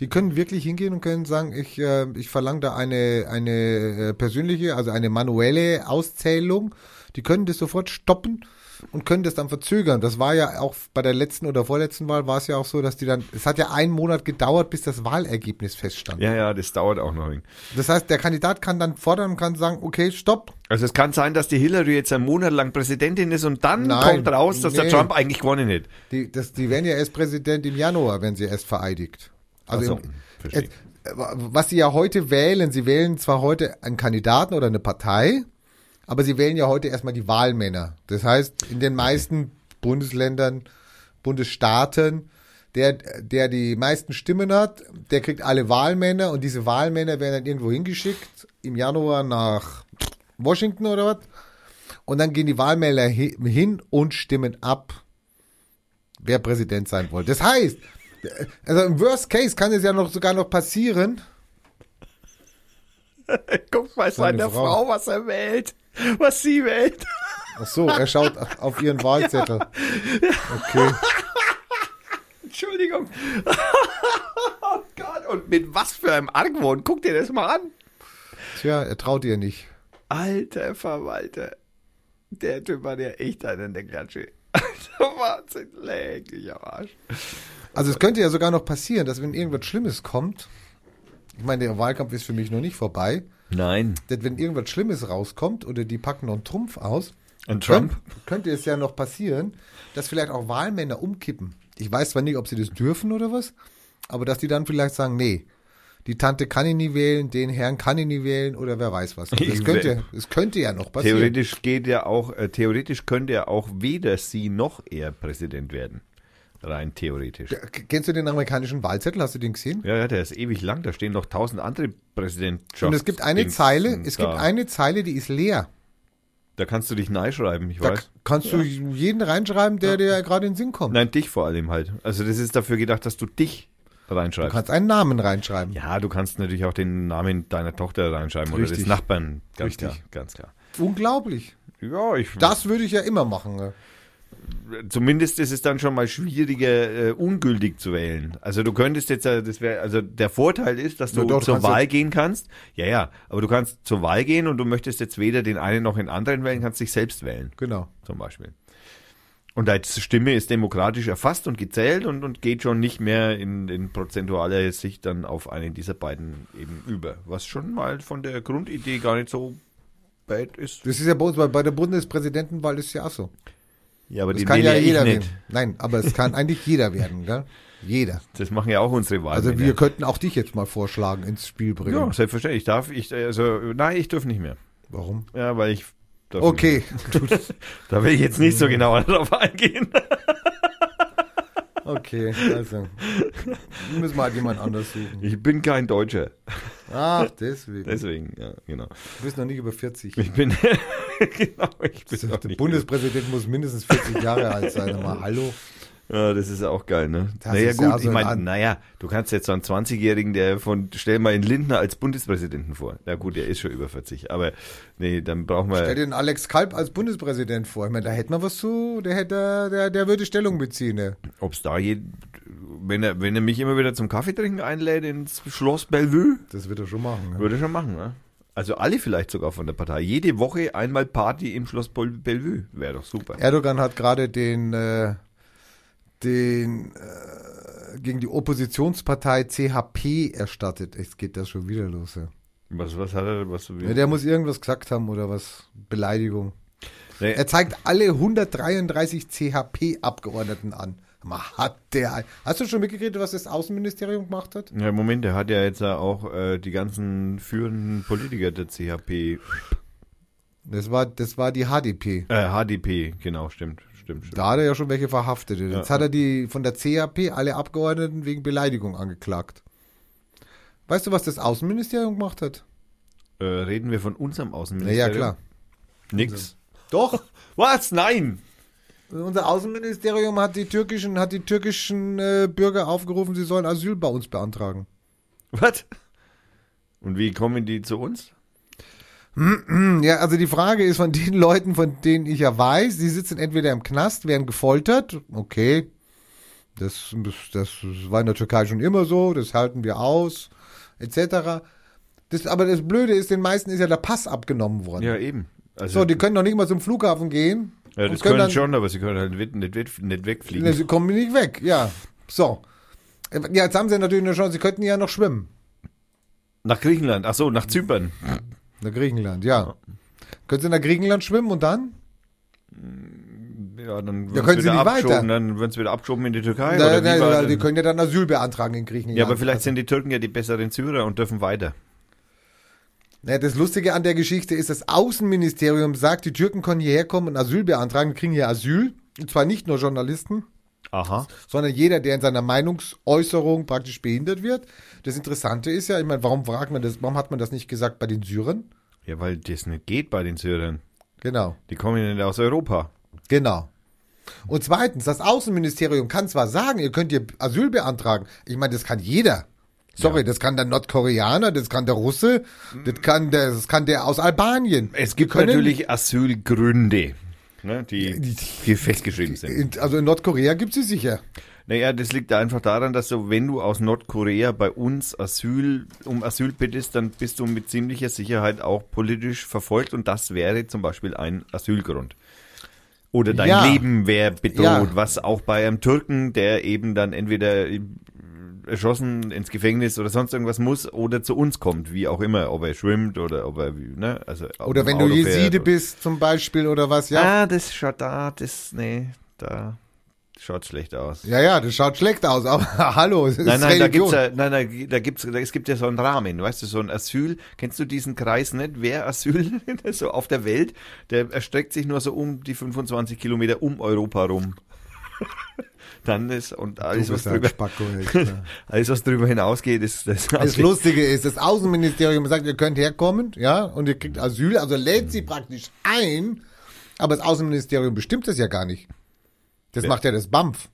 die können wirklich hingehen und können sagen, ich, äh, ich verlange da eine, eine äh, persönliche, also eine manuelle Auszählung. Die können das sofort stoppen und können das dann verzögern. Das war ja auch bei der letzten oder vorletzten Wahl war es ja auch so, dass die dann, es hat ja einen Monat gedauert, bis das Wahlergebnis feststand. Ja, ja, das dauert auch noch. Das heißt, der Kandidat kann dann fordern und kann sagen, okay, stopp. Also es kann sein, dass die Hillary jetzt einen Monat lang Präsidentin ist und dann Nein, kommt raus, dass der nee. Trump eigentlich gewonnen hat. Die, das, die werden ja erst Präsident im Januar, wenn sie erst vereidigt. Also so, im, verstehe. es, was sie ja heute wählen, sie wählen zwar heute einen Kandidaten oder eine Partei, aber sie wählen ja heute erstmal die Wahlmänner. Das heißt, in den meisten Bundesländern, Bundesstaaten, der, der die meisten Stimmen hat, der kriegt alle Wahlmänner und diese Wahlmänner werden dann irgendwo hingeschickt, im Januar nach Washington oder was. Und dann gehen die Wahlmänner hi- hin und stimmen ab, wer Präsident sein will. Das heißt, also im Worst Case kann es ja noch sogar noch passieren. [laughs] Guck mal Seine Frau. Frau, was er wählt, was sie wählt. Ach so, er schaut auf ihren Wahlzettel. Okay. Entschuldigung. [laughs] oh Gott, und mit was für einem Argwohn. Guck dir das mal an. Tja, er traut ihr nicht. Alter Verwalter. Der Typ hat ja echt einen der Klatsche. Alter [laughs] Wahnsinn, leck dich am Arsch. Also es könnte ja sogar noch passieren, dass wenn irgendwas Schlimmes kommt, ich meine, der Wahlkampf ist für mich noch nicht vorbei, Nein. dass wenn irgendwas Schlimmes rauskommt oder die packen noch einen Trumpf aus, Und Trump? Könnte, könnte es ja noch passieren, dass vielleicht auch Wahlmänner umkippen. Ich weiß zwar nicht, ob sie das dürfen oder was, aber dass die dann vielleicht sagen, nee, die Tante kann ich nie wählen, den Herrn kann ich nie wählen oder wer weiß was. Ich Es könnte, es könnte ja noch passieren. Theoretisch geht ja auch, äh, theoretisch könnte ja auch weder sie noch er Präsident werden. Rein theoretisch. K- Kennst du den amerikanischen Wahlzettel? Hast du den gesehen? Ja, ja, der ist ewig lang. Da stehen noch tausend andere Präsidentschaften. Und es gibt eine Zeile, es gibt eine Zeile, die ist leer. Da kannst du dich schreiben, ich Da weiß. kannst du jeden reinschreiben, der dir gerade in den Sinn kommt. Nein, dich vor allem halt. Also das ist dafür gedacht, dass du dich Du reinschreibst. kannst einen Namen reinschreiben. ja, du kannst natürlich auch den Namen deiner Tochter reinschreiben oder Richtig. des Nachbarn. Ganz Richtig. klar, ganz klar. Unglaublich. Ja, ich, Das würde ich ja immer machen. Zumindest ist es dann schon mal schwieriger, äh, ungültig zu wählen. Also du könntest jetzt, äh, das wäre, also der Vorteil ist, dass du doch, du zur Wahl ja- gehen kannst. Ja, ja, aber du kannst zur Wahl gehen und du möchtest jetzt weder den einen noch den anderen wählen, kannst dich selbst wählen, Genau. zum Beispiel. Und deine Stimme ist demokratisch erfasst und gezählt und, und geht schon nicht mehr in, in prozentualer Sicht dann auf einen dieser beiden eben über. Was schon mal von der Grundidee gar nicht so bad ist. Das ist ja bei uns, bei bei der Bundespräsidentenwahl ist ja auch so. Ja, aber Das die kann ja ja ich jeder werden. Nein, aber es kann eigentlich jeder werden, gell? Jeder. Das machen ja auch unsere Wahlmänner. Also wir könnten auch dich jetzt mal vorschlagen, ins Spiel bringen. Ja, selbstverständlich. Darf ich, also, nein, ich dürfe nicht mehr. Warum? Ja, weil ich. Okay. Da will ich jetzt nicht so genau [laughs] darauf eingehen. Okay, also. Müssen wir halt jemand anders suchen. Ich bin kein Deutscher. Ach, deswegen. Deswegen, ja, genau. Du bist noch nicht über 40. Ich bin, [laughs] genau, ich bin auch Der. Bundespräsident muss mindestens 40 Jahre alt sein. Mal [laughs] hallo. Ja, das ist auch geil, ne? Das naja, gut, ja so ich meine, ein- naja, du kannst jetzt so einen 20-Jährigen, der von, stell mal einen Lindner als Bundespräsidenten vor. Ja gut, der ist schon über 40, aber nee, dann brauchen wir. Stell dir den Alex Kalb als Bundespräsident vor. Ich meine, da hätte man was zu, der hätte, der, der würde Stellung beziehen. Ne? Ob es da je, wenn er, wenn er mich immer wieder zum Kaffee trinken einlädt ins Schloss Bellevue, Das wird er schon machen. Ne? würde er schon machen, ne? Also alle vielleicht sogar von der Partei. Jede Woche einmal Party im Schloss Bel- Bellevue. Wäre doch super. Erdogan hat gerade den, äh, den äh, gegen die Oppositionspartei CHP erstattet. Jetzt geht das schon wieder los. Ja. Was, was hat er, was Ja, der muss irgendwas gesagt haben oder was. Beleidigung. nee, Er zeigt alle 133 CHP-Abgeordneten an. Man hat der. Hast du schon mitgekriegt, was das Außenministerium gemacht hat? ja, Moment, der hat ja jetzt auch äh, die ganzen führenden Politiker der CHP, Das war, das war die HDP. äh, HDP, genau, stimmt, stimmt, stimmt. Da hat er ja schon welche verhaftet. Jetzt Ja. hat er die von der CHP alle Abgeordneten wegen Beleidigung angeklagt. Weißt du, was das Außenministerium gemacht hat? Äh, reden wir von unserem Außenministerium? ja, klar. Nix. Doch. Was? Nein! Unser Außenministerium hat die türkischen, hat die türkischen äh, Bürger aufgerufen, sie sollen Asyl bei uns beantragen. Was? Und wie kommen die zu uns? Hm, Ja, also die Frage ist von den Leuten, von denen ich ja weiß, die sitzen entweder im Knast, werden gefoltert. Okay, das, das war in der Türkei schon immer so, das halten wir aus, etc. Das, aber das Blöde ist, den meisten ist ja der Pass abgenommen worden. Ja, eben. Also, So, die können noch nicht mal zum Flughafen gehen. Ja, das können, dann- schon, aber sie können halt nicht, nicht, wegfliegen. Ne, Sie kommen nicht weg, ja. So. Ja, jetzt haben sie natürlich eine Chance, sie könnten ja noch schwimmen. Nach Griechenland, ach so, nach Zypern. Nach Griechenland, ja. Können sie nach Griechenland schwimmen und dann? Ja, dann Ja, können sie nicht weiter. dann werden sie wieder abgeschoben in die Türkei. Na, oder na, na, die können ja dann Asyl beantragen in Griechenland. ja, aber vielleicht sind die Türken ja die besseren Syrer und dürfen weiter. Ja, das Lustige an der Geschichte ist, das Außenministerium sagt, die Türken können hierher kommen und Asyl beantragen, kriegen hier Asyl. Und zwar nicht nur Journalisten, Aha. sondern jeder, der in seiner Meinungsäußerung praktisch behindert wird. Das Interessante ist ja, ich meine, warum fragt man das, warum hat man das nicht gesagt bei den Syrern? Ja, weil das nicht geht bei den Syrern. Genau. Die kommen ja nicht aus Europa. Genau. Und zweitens, das Außenministerium kann zwar sagen, ihr könnt hier Asyl beantragen. Ich meine, das kann jeder. Sorry, Ja. das kann der Nordkoreaner, das kann der Russe, das kann der, das kann der aus Albanien. Es gibt Die können- natürlich Asylgründe, ne, die hier festgeschrieben sind. In, also in Nordkorea gibt sie sicher. Naja, das liegt einfach daran, dass du, wenn du aus Nordkorea bei uns Asyl, um Asyl bittest, dann bist du mit ziemlicher Sicherheit auch politisch verfolgt und das wäre zum Beispiel ein Asylgrund. Oder dein Ja. Leben wäre bedroht, Ja. was auch bei einem Türken, der eben dann entweder erschossen ins Gefängnis oder sonst irgendwas muss oder zu uns kommt, wie auch immer, ob er schwimmt oder ob er, ne, also Oder wenn du Auto fährt Jeside bist zum Beispiel oder was, ja. Ah, das schaut da, das, nee, da schaut schlecht aus. Ja, ja, das schaut schlecht aus, aber [laughs] hallo, es ist Nein, nein, da Religion. gibt's ja, nein, nein, da gibt's, da, es gibt ja so einen Rahmen, weißt du, so ein Asyl. Kennst du diesen Kreis nicht? Wer Asyl [laughs] so auf der Welt, der erstreckt sich nur so um die 25 Kilometer um Europa rum. Dann ist und alles was drüber, Spacko, [laughs] alles was drüber hinausgeht, ist das. Das Lustige ist, das Außenministerium sagt, ihr könnt herkommen, ja, und ihr kriegt Asyl, also lädt sie praktisch ein, aber das Außenministerium bestimmt das ja gar nicht. Das Wer? macht ja das BAMF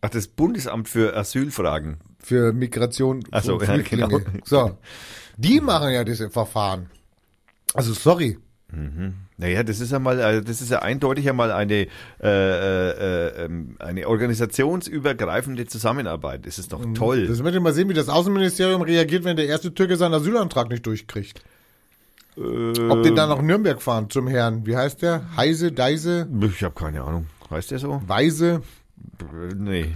Ach, das Bundesamt für Asylfragen. für Migration Ach so, und ja, genau. So. Die machen ja das Verfahren. Also sorry. Naja, das ist ja mal, also das ist ja eindeutig einmal eine, äh, äh, äh, ähm, eine organisationsübergreifende Zusammenarbeit. Das ist doch toll. Mhm. Das möchte ich mal sehen, wie das Außenministerium reagiert, wenn der erste Türke seinen Asylantrag nicht durchkriegt. Ob die dann nach Nürnberg fahren zum Herrn. Wie heißt der? Heise, Deise, Ich habe keine Ahnung. Heißt der so? Weise. Äh, Nee.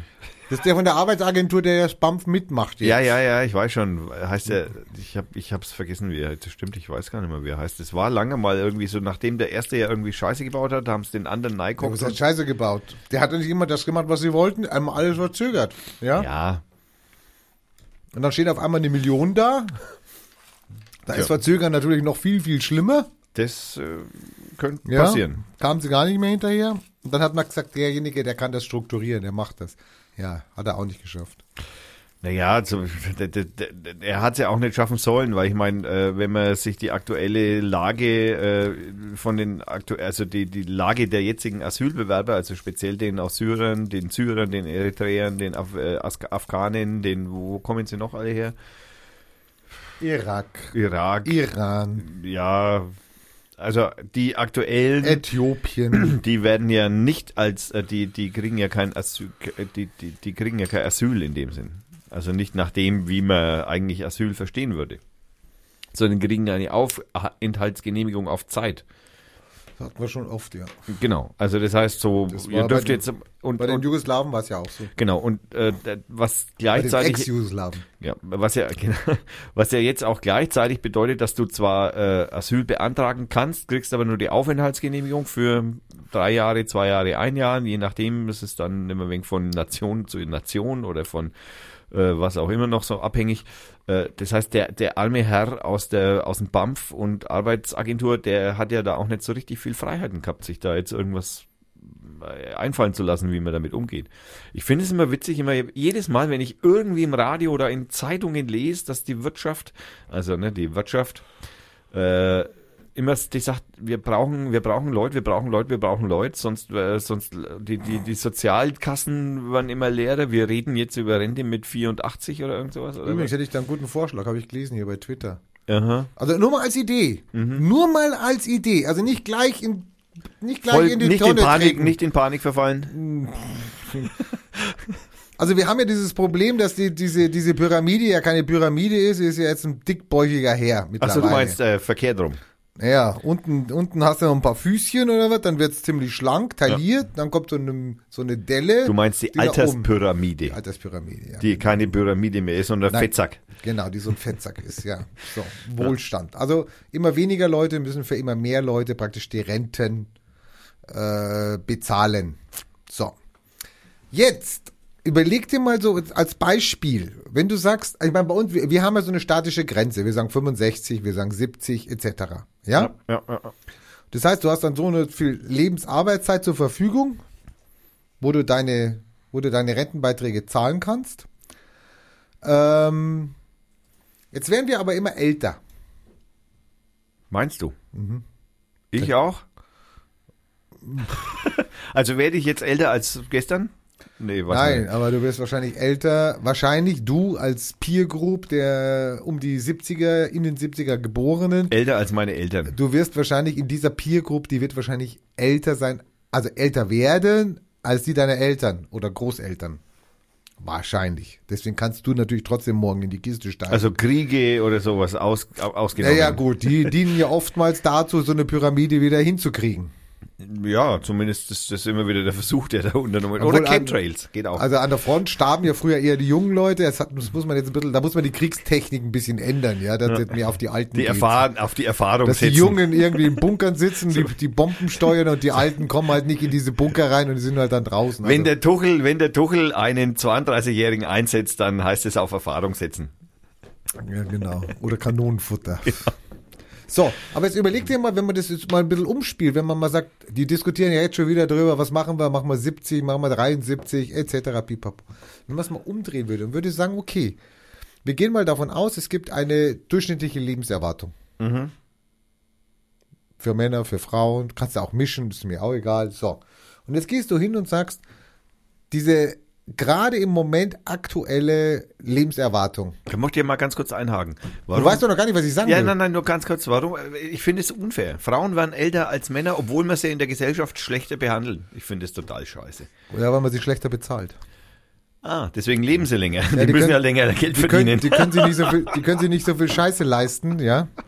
Das ist der von der Arbeitsagentur, der das BAMF mitmacht. Jetzt. Ja, ja, ja, ich weiß schon. Heißt der, ich habe ich hab's vergessen, wie er, das stimmt, ich weiß gar nicht mehr, wie er heißt. Es war lange mal irgendwie so, nachdem der erste ja irgendwie Scheiße gebaut hat, haben es den anderen Der Neikopf. hat Scheiße gebaut. Der hat nicht immer das gemacht, was sie wollten, einmal alles verzögert. Ja? Ja, Und dann steht auf einmal eine Million da. Da Ja. ist Verzögern natürlich noch viel, viel schlimmer. das äh, könnte Ja? passieren. Kamen sie gar nicht mehr hinterher. Und dann hat man gesagt, derjenige, der kann das strukturieren, der macht das. Ja, hat er auch nicht geschafft. Naja, also, [laughs] der, der, er hat es ja auch nicht schaffen sollen, weil ich meine, äh, wenn man sich die aktuelle Lage äh, von den aktu also die, die Lage der jetzigen Asylbewerber, also speziell den aus Syrien, den Syrern, den Eritreern, den Af äh, Afghanen, den, wo kommen sie noch alle her? Irak, Irak, Iran, ja, also die aktuellen, Äthiopien. [clears throat] die werden ja nicht als, äh, die, die kriegen ja kein Asyl, die, die, die kriegen ja kein Asyl in dem Sinn. Also nicht nach dem, wie man eigentlich Asyl verstehen würde. Sondern kriegen eine Aufenthaltsgenehmigung auf Zeit. Hatten wir schon oft, ja. Genau. Also das heißt so, Das ihr bei dürft den- jetzt und, Bei den Jugoslawen war es ja auch so. genau und äh, was gleichzeitig Ex-Jugoslawen. Ja, was ja, [laughs] genau, was ja jetzt auch gleichzeitig bedeutet, dass du zwar äh, Asyl beantragen kannst, kriegst aber nur die Aufenthaltsgenehmigung für drei Jahre, zwei Jahre, ein Jahr, je nachdem, ist dann immer wegen von Nation zu Nation oder von äh, was auch immer noch so abhängig. Äh, das heißt, der, der arme Herr aus der aus dem BAMF und Arbeitsagentur, der hat ja da auch nicht so richtig viel Freiheiten gehabt, sich da jetzt irgendwas äh, einfallen zu lassen, wie man damit umgeht. Ich finde es immer witzig, immer jedes Mal, wenn ich irgendwie im Radio oder in Zeitungen lese, dass die Wirtschaft, also ne, die Wirtschaft, äh, immer die sagt, wir brauchen, wir brauchen Leute, wir brauchen Leute, wir brauchen Leute, sonst, äh, sonst die, die, die Sozialkassen werden immer leerer. Wir reden jetzt über Rente mit 84 oder irgend sowas. Oder Übrigens was? hätte ich da einen guten Vorschlag, habe ich gelesen hier bei Twitter. Aha. Also nur mal als Idee. Nur mal als Idee. Also nicht gleich in, nicht gleich Voll, in die nicht, in Tonne Panik, treten. nicht in Panik verfallen. [laughs] Also wir haben ja dieses Problem, dass die, diese, diese Pyramide ja keine Pyramide ist, sie ist ja jetzt ein dickbäuchiger Herr mittlerweile. Achso, du meinst äh, verkehrt rum. Ja, unten, unten hast du noch ein paar Füßchen oder was, dann wird's ziemlich schlank, tailliert, dann kommt so eine, so eine Delle. Du meinst die, da oben- Die Alterspyramide, Alterspyramide, ja. die keine Pyramide mehr ist, sondern Nein. Fettsack. Genau, die so ein Fettsack ist, ja. So, [laughs] Wohlstand. Also immer weniger Leute müssen für immer mehr Leute praktisch die Renten äh, bezahlen. So. Jetzt überleg dir mal so als Beispiel, wenn du sagst, ich meine, bei uns, wir, wir haben ja so eine statische Grenze, wir sagen 65, wir sagen 70 etc. Ja? Ja, ja, ja. Das heißt, du hast dann so eine viel Lebensarbeitszeit zur Verfügung, wo du deine, wo du deine Rentenbeiträge zahlen kannst. Ähm, jetzt werden wir aber immer älter. Meinst du? Mhm. Ich auch? [laughs] also werde ich jetzt älter als gestern? Nee, Nein, aber du wirst wahrscheinlich älter. Wahrscheinlich du als Peer Group der um die 70er, in den 70er Geborenen. Älter als meine Eltern. Du wirst wahrscheinlich in dieser Peer Group, die wird wahrscheinlich älter sein, also älter werden als die deiner Eltern oder Großeltern. Wahrscheinlich. Deswegen kannst du natürlich trotzdem morgen in die Kiste steigen. Also Kriege oder sowas aus, ausgenommen. ja, gut, die dienen ja oftmals dazu, so eine Pyramide wieder hinzukriegen. Ja, zumindest ist das immer wieder der Versuch, der da unternommen wird. Oder Chemtrails, geht auch. Also an der Front starben ja früher eher die jungen Leute. Das, hat, das muss man jetzt ein bisschen, da muss man die Kriegstechnik ein bisschen ändern, ja, dass das mehr auf die Alten die erfahren, auf die Erfahrung Dass die setzen. Jungen irgendwie in Bunkern sitzen, die, [laughs] die Bomben steuern und die Alten kommen halt nicht in diese Bunker rein und die sind halt dann draußen. Wenn Also, der Tuchel, wenn der Tuchel einen 32-Jährigen einsetzt, dann heißt es auf Erfahrung setzen. ja, genau. Oder Kanonenfutter. So, aber jetzt überleg dir mal, wenn man das jetzt mal ein bisschen umspielt, wenn man mal sagt, die diskutieren ja jetzt schon wieder drüber, was machen wir, machen wir 70, machen wir 73, etc. Pipapo. Wenn man es mal umdrehen würde und würde sagen, okay, wir gehen mal davon aus, es gibt eine durchschnittliche Lebenserwartung. Für Männer, für Frauen, kannst du auch mischen, ist mir auch egal. So. Und jetzt gehst du hin und sagst, diese gerade im Moment aktuelle Lebenserwartung. Da möchte ich mal ganz kurz einhaken. Du Warum? weißt doch noch gar nicht, was ich sagen ja, will. nein, nein, nur ganz kurz. Warum? Ich finde es unfair. Frauen werden älter als Männer, obwohl wir sie in der Gesellschaft schlechter behandeln. Ich finde es total scheiße. Ja, weil man sie schlechter bezahlt. Ah, deswegen leben sie länger. die, die müssen können- ja länger Geld Die verdienen. können, die, können sie nicht so [laughs] viel, die können sie nicht so viel Scheiße leisten, ja. [laughs]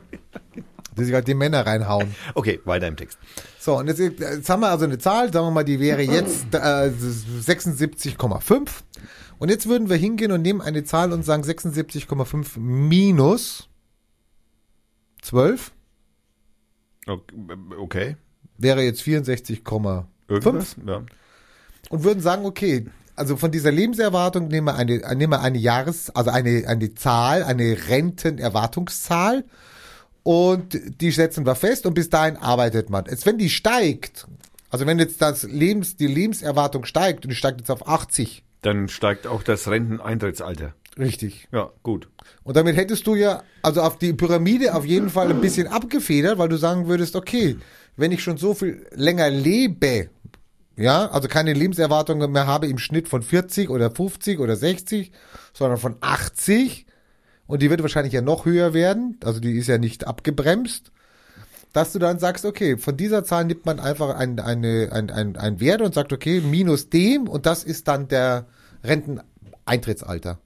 Die sich halt die Männer reinhauen. okay, weiter im Text. So, und jetzt, jetzt haben wir also eine Zahl, sagen wir mal, die wäre jetzt äh, 76,5. Und jetzt würden wir hingehen und nehmen eine Zahl und sagen 76,5 minus 12 Okay. wäre jetzt 64,5 Irgendwas? Ja. und würden sagen, okay, also von dieser Lebenserwartung nehmen wir eine, nehmen wir eine Jahres, also eine, eine Zahl, eine Rentenerwartungszahl und die setzen wir fest und bis dahin arbeitet man. Jetzt, wenn die steigt, also wenn jetzt das Lebens, die Lebenserwartung steigt und die steigt jetzt auf 80, Dann steigt auch das Renteneintrittsalter. richtig. Ja, gut. Und damit hättest du ja, also auf die Pyramide auf jeden Fall ein bisschen abgefedert, weil du sagen würdest, okay, wenn ich schon so viel länger lebe, ja, also keine Lebenserwartung mehr habe im Schnitt von 40 oder 50 oder 60, sondern von 80, und die wird wahrscheinlich ja noch höher werden, also die ist ja nicht abgebremst, dass du dann sagst, okay, von dieser Zahl nimmt man einfach ein, eine, ein, ein, ein Wert und sagt, okay, minus dem, und das ist dann der Renteneintrittsalter.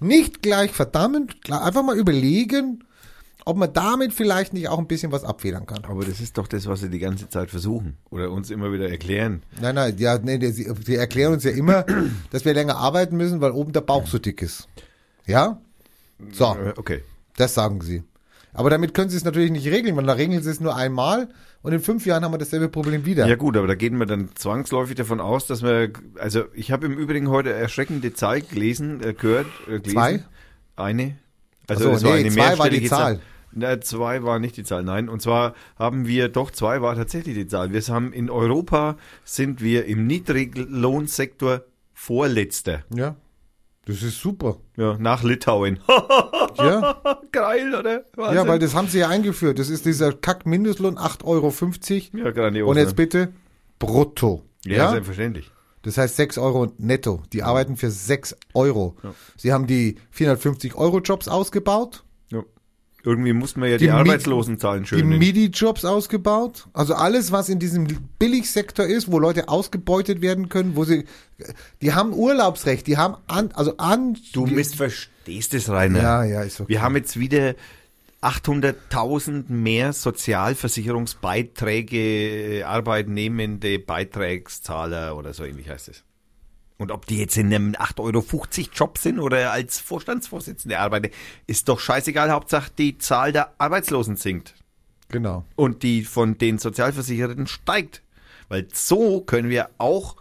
Nicht gleich verdammt, einfach mal überlegen, ob man damit vielleicht nicht auch ein bisschen was abfedern kann. Aber das ist doch das, was sie die ganze Zeit versuchen. Oder uns immer wieder erklären. Nein, nein, ja, nee, die, sie- die erklären uns ja immer, dass wir länger arbeiten müssen, weil oben der Bauch so dick ist. Ja? So, Okay. das sagen sie. Aber damit können sie es natürlich nicht regeln, weil da regeln sie es nur einmal und in fünf Jahren haben wir dasselbe Problem wieder. Ja gut, aber da gehen wir dann zwangsläufig davon aus, dass wir, also ich habe im Übrigen heute erschreckende Zahl gelesen, äh, gehört, äh, gelesen. Zwei? Eine. Also Ach so, es war nee, zwei war die mehrstellige Zahl. Na, zwei war nicht die Zahl, nein. Und zwar haben wir, doch, zwei war tatsächlich die Zahl. Wir haben in Europa sind wir im Niedriglohnsektor Vorletzter. Ja. Das ist super. Ja, nach Litauen. [laughs] Ja, Geil, oder? Wahnsinn. ja weil das haben sie ja eingeführt. Das ist dieser Kack-Mindestlohn 8,50 Euro. ja, grandios. Und jetzt ne? bitte brutto. ja, Ja, selbstverständlich. das heißt 6 Euro netto. Die arbeiten für 6 Euro. Sie haben die 450 Euro Jobs ausgebaut. Irgendwie muss man ja die, Die Arbeitslosenzahlen Die schön. MIDI-Jobs ausgebaut. Also alles, was in diesem Billigsektor ist, wo Leute ausgebeutet werden können, wo sie, die haben Urlaubsrecht, die haben an, also an. Du die, missverstehst es, Rainer. Ja, ja, ist okay. Wir haben jetzt wieder 800.000 mehr Sozialversicherungsbeiträge, arbeitnehmende Beitragszahler oder so ähnlich heißt es. Und ob die jetzt in einem 8,50 Euro Job sind oder als Vorstandsvorsitzende arbeiten, ist doch scheißegal. Hauptsache die Zahl der Arbeitslosen sinkt Genau. und die von den Sozialversicherten steigt. Weil so können wir auch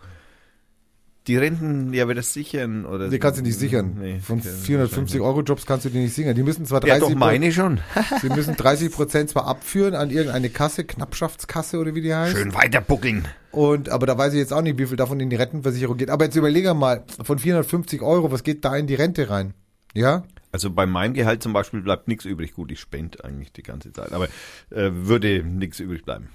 die Renten ja wieder sichern. Oder Die kannst du nicht sichern. Nee, Von okay, 450 Euro Jobs kannst du die nicht sichern. Die müssen zwar Ja, 30 doch meine schon. [laughs] Sie müssen 30 Prozent zwar abführen an irgendeine Kasse, Knappschaftskasse oder wie die heißt. Schön weiterbuckeln. Und, aber da weiß ich jetzt auch nicht, wie viel davon in die Rentenversicherung geht. Aber jetzt überlege mal, von 450 Euro, was geht da in die Rente rein? Ja? Also bei meinem Gehalt zum Beispiel bleibt nichts übrig. Gut, ich spende eigentlich die ganze Zeit, aber äh, würde nichts übrig bleiben.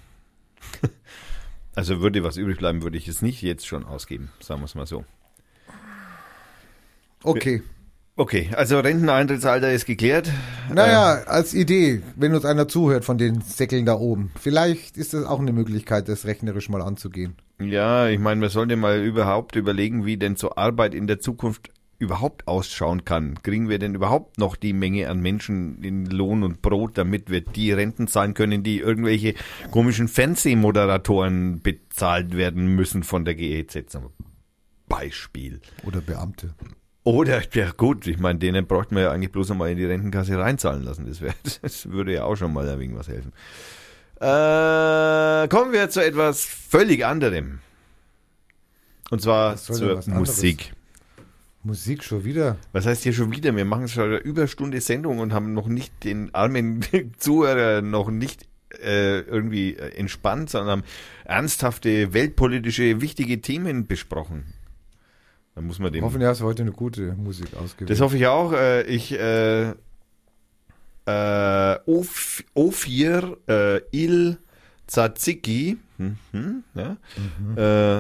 [laughs] also würde was übrig bleiben, würde ich es nicht jetzt schon ausgeben, sagen wir es mal so. Okay. Okay, also Renteneintrittsalter ist geklärt. Naja, als Idee, wenn uns einer zuhört von den Säckeln da oben. Vielleicht ist das auch eine Möglichkeit, das rechnerisch mal anzugehen. Ja, ich meine, man sollte mal überhaupt überlegen, wie denn so Arbeit in der Zukunft überhaupt ausschauen kann. Kriegen wir denn überhaupt noch die Menge an Menschen in Lohn und Brot, damit wir die Renten zahlen können, die irgendwelche komischen Fernsehmoderatoren bezahlt werden müssen von der GEZ zum Beispiel. Oder Beamte. Oder, ja gut, ich meine, denen bräuchte man ja eigentlich bloß einmal in die Rentenkasse reinzahlen lassen. Das, wär, [laughs] das würde ja auch schon mal ein wenig was helfen. Äh, kommen wir zu etwas völlig anderem. Und zwar zur was anderes? Musik. Schon wieder. Was heißt hier schon wieder? Wir machen schon eine Überstunde Sendung und haben noch nicht den armen [laughs] Zuhörer noch nicht äh, irgendwie äh, entspannt, sondern haben ernsthafte weltpolitische wichtige Themen besprochen. Da muss man dem Hoffentlich hast du heute eine gute Musik ausgewählt. Das hoffe ich auch. Äh, ich äh, äh, O4 O4 äh, Il Tzatziki hm, hm, ja,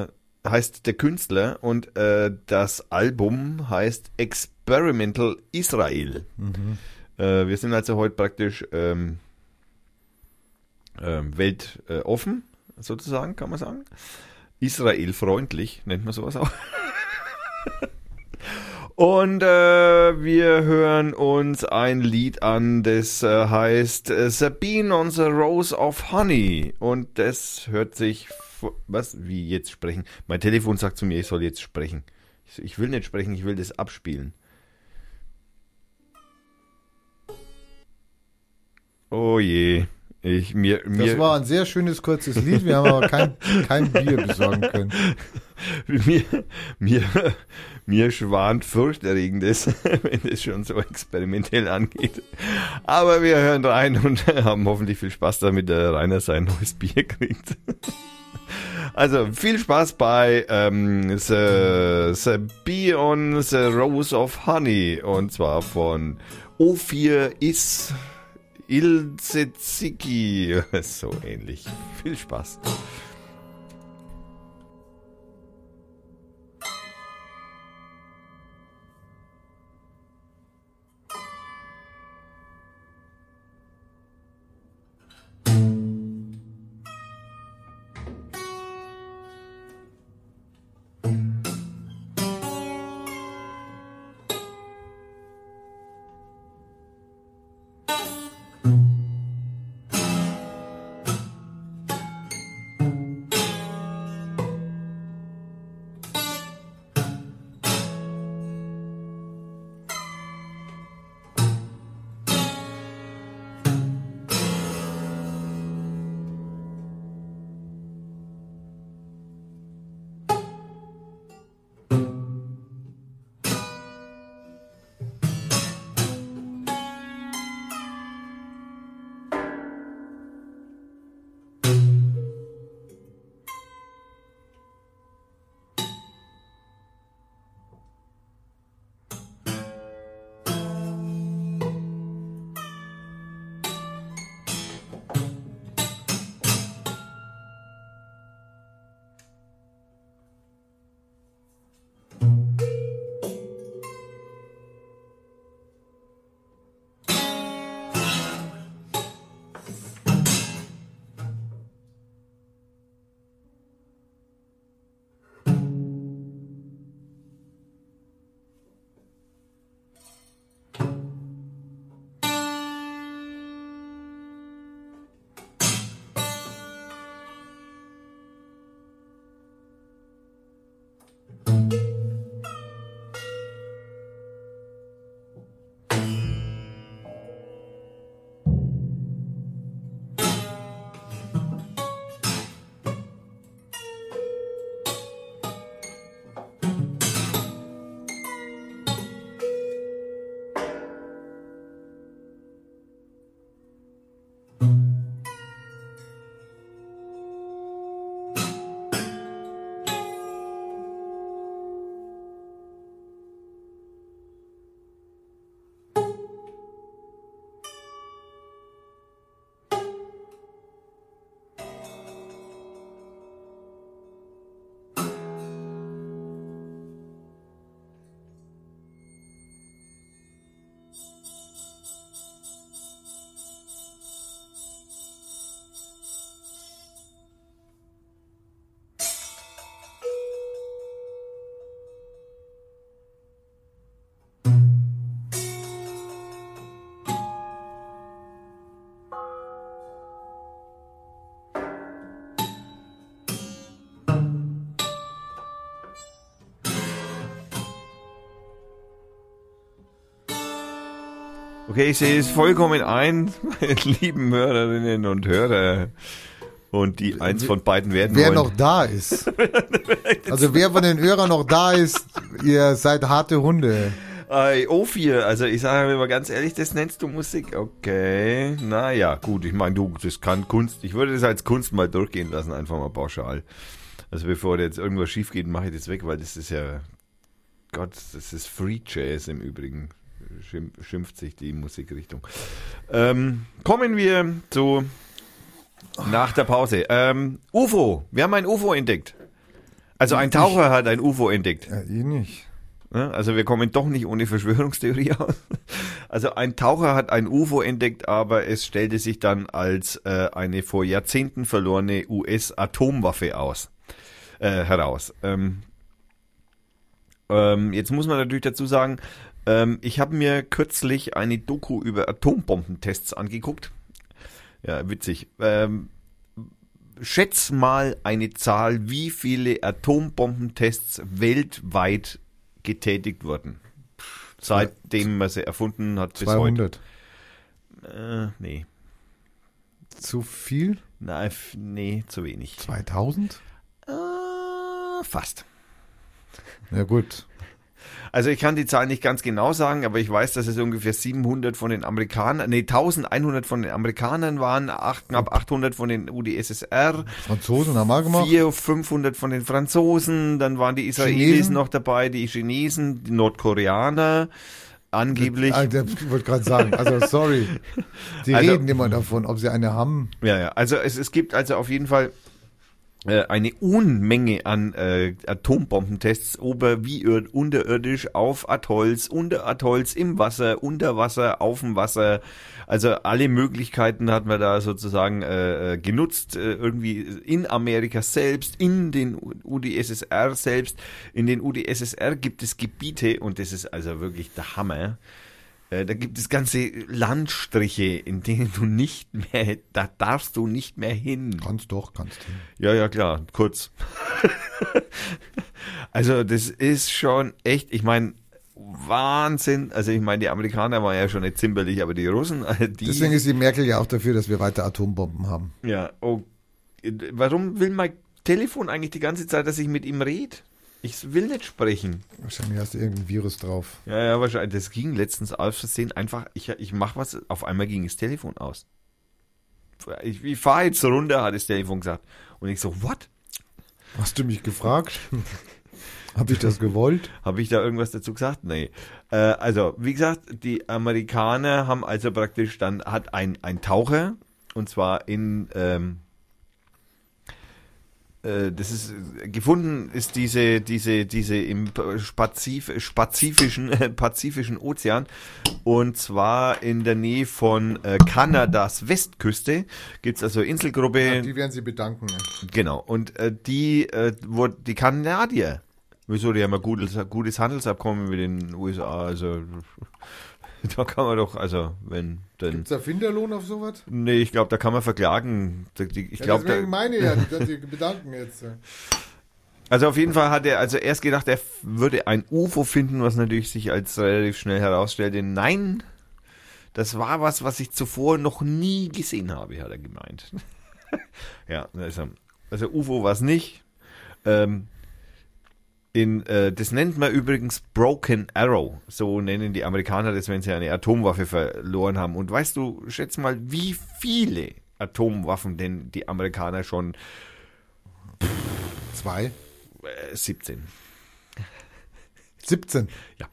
äh, heißt der Künstler und äh, das Album heißt Experimental Israel. Äh, wir sind also heute praktisch ähm, ähm, weltoffen, sozusagen, kann man sagen. Israel-freundlich nennt man sowas auch. [laughs] Und äh, wir hören uns ein Lied an, das äh, heißt äh, Sabine on the Rose of Honey. Und das hört sich, was, wie jetzt sprechen? Mein Telefon sagt zu mir, ich soll jetzt sprechen. Ich, ich will nicht sprechen, ich will das abspielen. Oh je. Ich, mir, mir, das war ein sehr schönes, kurzes Lied. Wir haben aber kein, [laughs] kein Bier besorgen können. [laughs] mir, mir, mir schwant furchterregendes, [laughs] wenn es schon so experimentell angeht. Aber wir hören rein und haben hoffentlich viel Spaß damit, der Rainer sein neues Bier kriegt. Also viel Spaß bei ähm, the, the Bee on the Rose of Honey und zwar von O4 Is Ilzeziki. [laughs] So ähnlich. Viel Spaß. Okay, ich sehe es vollkommen ein, [laughs] meine lieben Hörerinnen und Hörer. Und die eins von beiden werden Wer wollen. noch da ist. [laughs] Also wer von den Hörern noch da ist, ihr seid harte Hunde. Äh, O4, also ich sage mir mal ganz ehrlich, das nennst du Musik? Okay, naja, gut, ich meine, du, das kann Kunst, ich würde das als Kunst mal durchgehen lassen, einfach mal pauschal. Also bevor jetzt irgendwas schief geht, mache ich das weg, weil das ist ja, Gott, das ist Free Jazz im Übrigen, schimpft sich die Musikrichtung. Ähm, kommen wir zu, nach der Pause. Ähm, UFO, wir haben ein UFO entdeckt. Also ein Taucher hat ein UFO entdeckt. Ja, ich nicht. Also wir kommen doch nicht ohne Verschwörungstheorie aus. Also ein Taucher hat ein UFO entdeckt, aber es stellte sich dann als äh, eine vor Jahrzehnten verlorene US-Atomwaffe aus äh, heraus. Ähm, ähm, jetzt muss man natürlich dazu sagen, ähm, ich habe mir kürzlich eine Doku über Atombombentests angeguckt. Ja, witzig. Ähm, schätz mal eine Zahl, wie viele Atombombentests weltweit getätigt wurden. Seitdem man sie erfunden hat bis 200. heute. Äh, nee. Zu viel? Nein, nee, zu wenig. 2000? Äh, fast. Ja gut. Also ich kann die Zahl nicht ganz genau sagen, aber ich weiß, dass es ungefähr 700 von den Amerikanern, nee, 1100 von den Amerikanern waren, acht, knapp 800 von den UdSSR, Franzosen haben wir gemacht. 400, 500 von den Franzosen, dann waren die Israelis Chinesen? noch dabei, die Chinesen, die Nordkoreaner, angeblich. Ich wollte gerade sagen, also sorry. Die Also- reden immer davon, ob sie eine haben. Ja, ja. Also es, es gibt also auf jeden Fall eine Unmenge an äh, Atombombentests ober wie ir- unterirdisch auf Atolls, unter Atolls, im Wasser, unter Wasser, auf dem Wasser. Also alle Möglichkeiten hat man da sozusagen äh, äh, genutzt, äh, irgendwie in Amerika selbst, in den UdSSR selbst. In den UdSSR gibt es Gebiete und das ist also wirklich der Hammer. Äh, Da gibt es ganze Landstriche, in denen du nicht mehr, da darfst du nicht mehr hin. Kannst doch, kannst hin. Ja, ja, klar, kurz. [laughs] also das ist schon echt, ich meine, Wahnsinn. Also ich meine, die Amerikaner waren ja schon nicht zimperlich, aber die Russen, [laughs] die... Deswegen ist die Merkel ja auch dafür, dass wir weiter Atombomben haben. ja, oh, warum will mein Telefon eigentlich die ganze Zeit, dass ich mit ihm rede? Ich will nicht sprechen. Wahrscheinlich hast du irgendein Virus drauf. Ja, ja, wahrscheinlich. Das ging letztens aus Versehen einfach, ich, ich mach was, auf einmal ging das Telefon aus. Ich, ich fahre jetzt runter, hat das Telefon gesagt. Und ich so, what? Hast du mich gefragt? [laughs] Habe ich das gewollt? Habe ich da irgendwas dazu gesagt? Nee. Äh, also, wie gesagt, die Amerikaner haben also praktisch dann, hat ein, ein Taucher, und zwar in, ähm, äh, das ist, äh, gefunden ist diese, diese, diese im Spazif, spazifischen, äh, [laughs] Pazifischen Ozean, und zwar in der Nähe von äh, Kanadas Westküste, gibt's also Inselgruppe, Die werden sie bedanken. Genau, und äh, die, äh, wo, die Kanadier, wieso, die haben ein gutes, gutes Handelsabkommen mit den USA, also [laughs] da kann man doch, also wenn, dann, Gibt's da Finderlohn auf sowas? nee, ich glaube, da kann man verklagen, Die- die- ich Ja, glaube, deswegen da, meine ja, die [laughs] sie bedanken jetzt. also auf jeden Fall hat er also erst gedacht, er würde ein UFO finden, was natürlich sich als relativ schnell herausstellte, nein, das war was, was ich zuvor noch nie gesehen habe, hat er gemeint. [laughs] ja, also, also UFO war es nicht. Ähm, in, äh, das nennt man übrigens Broken Arrow. So nennen die Amerikaner das, wenn sie eine Atomwaffe verloren haben. Und weißt du, schätz mal, wie viele Atomwaffen denn die Amerikaner schon Zwei. äh, 17. 17. Ja.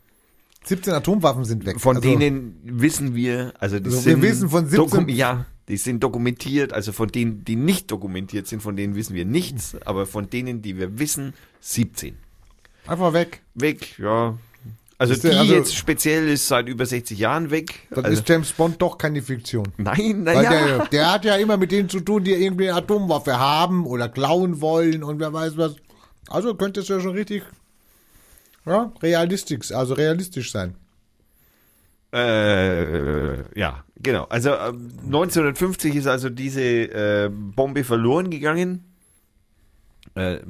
17 Atomwaffen sind weg. Von Also, denen wissen wir, also die Also wir sind wissen von 17 dokum- ja, die sind dokumentiert, also von denen, die nicht dokumentiert sind, von denen wissen wir nichts, aber von denen, die wir wissen, 17. Einfach weg. Weg, ja. Also Ist die der- also- jetzt speziell ist seit über 60 Jahren weg. Dann also, ist James Bond doch keine Fiktion. nein, naja. der, der hat ja immer mit denen zu tun, die irgendwie eine Atomwaffe haben oder klauen wollen und wer weiß was. Also könnte es ja schon richtig ja, realistisch, also realistisch sein. Äh, ja, genau. Also ähm, 1950 ist also diese äh, Bombe verloren gegangen. Äh,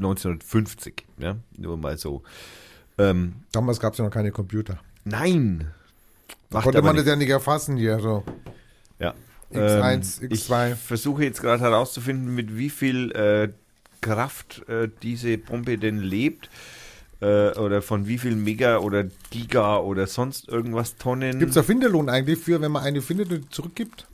1950, ja, nur mal so. Ähm, Damals gab es ja noch keine Computer. nein, Macht Konnte man das nichts. ja nicht erfassen hier. So. Ja. X1, Ähm, X2. Ich versuche jetzt gerade herauszufinden, mit wie viel äh, Kraft äh, diese Bombe denn lebt. Äh, oder von wie viel Mega oder Giga oder sonst irgendwas Tonnen. Gibt es da Finderlohn eigentlich für, wenn man eine findet und zurückgibt?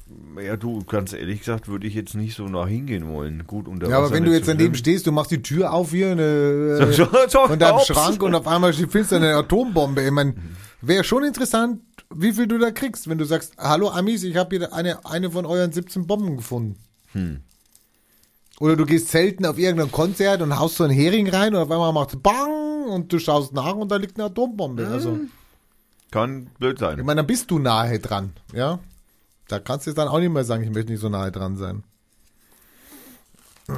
Ja, du, ganz ehrlich gesagt, würde ich jetzt nicht so nach hingehen wollen. Gut, unter Ja, aber Wasser wenn du jetzt daneben stehst, du machst die Tür auf hier eine, [laughs] So, so, so, von deinem. Schrank und auf einmal findest du eine Atombombe. Ich meine, wäre schon interessant, wie viel du da kriegst, wenn du sagst, hallo Amis, ich habe hier eine, eine von euren 17 Bomben gefunden. Hm. Oder du gehst selten auf irgendein Konzert und haust so einen Hering rein und auf einmal macht Bang und du schaust nach und da liegt eine Atombombe. Also, Kann blöd sein. ich meine, dann bist du nahe dran, ja. Da kannst du jetzt dann auch nicht mehr sagen, ich möchte nicht so nahe dran sein. Wenn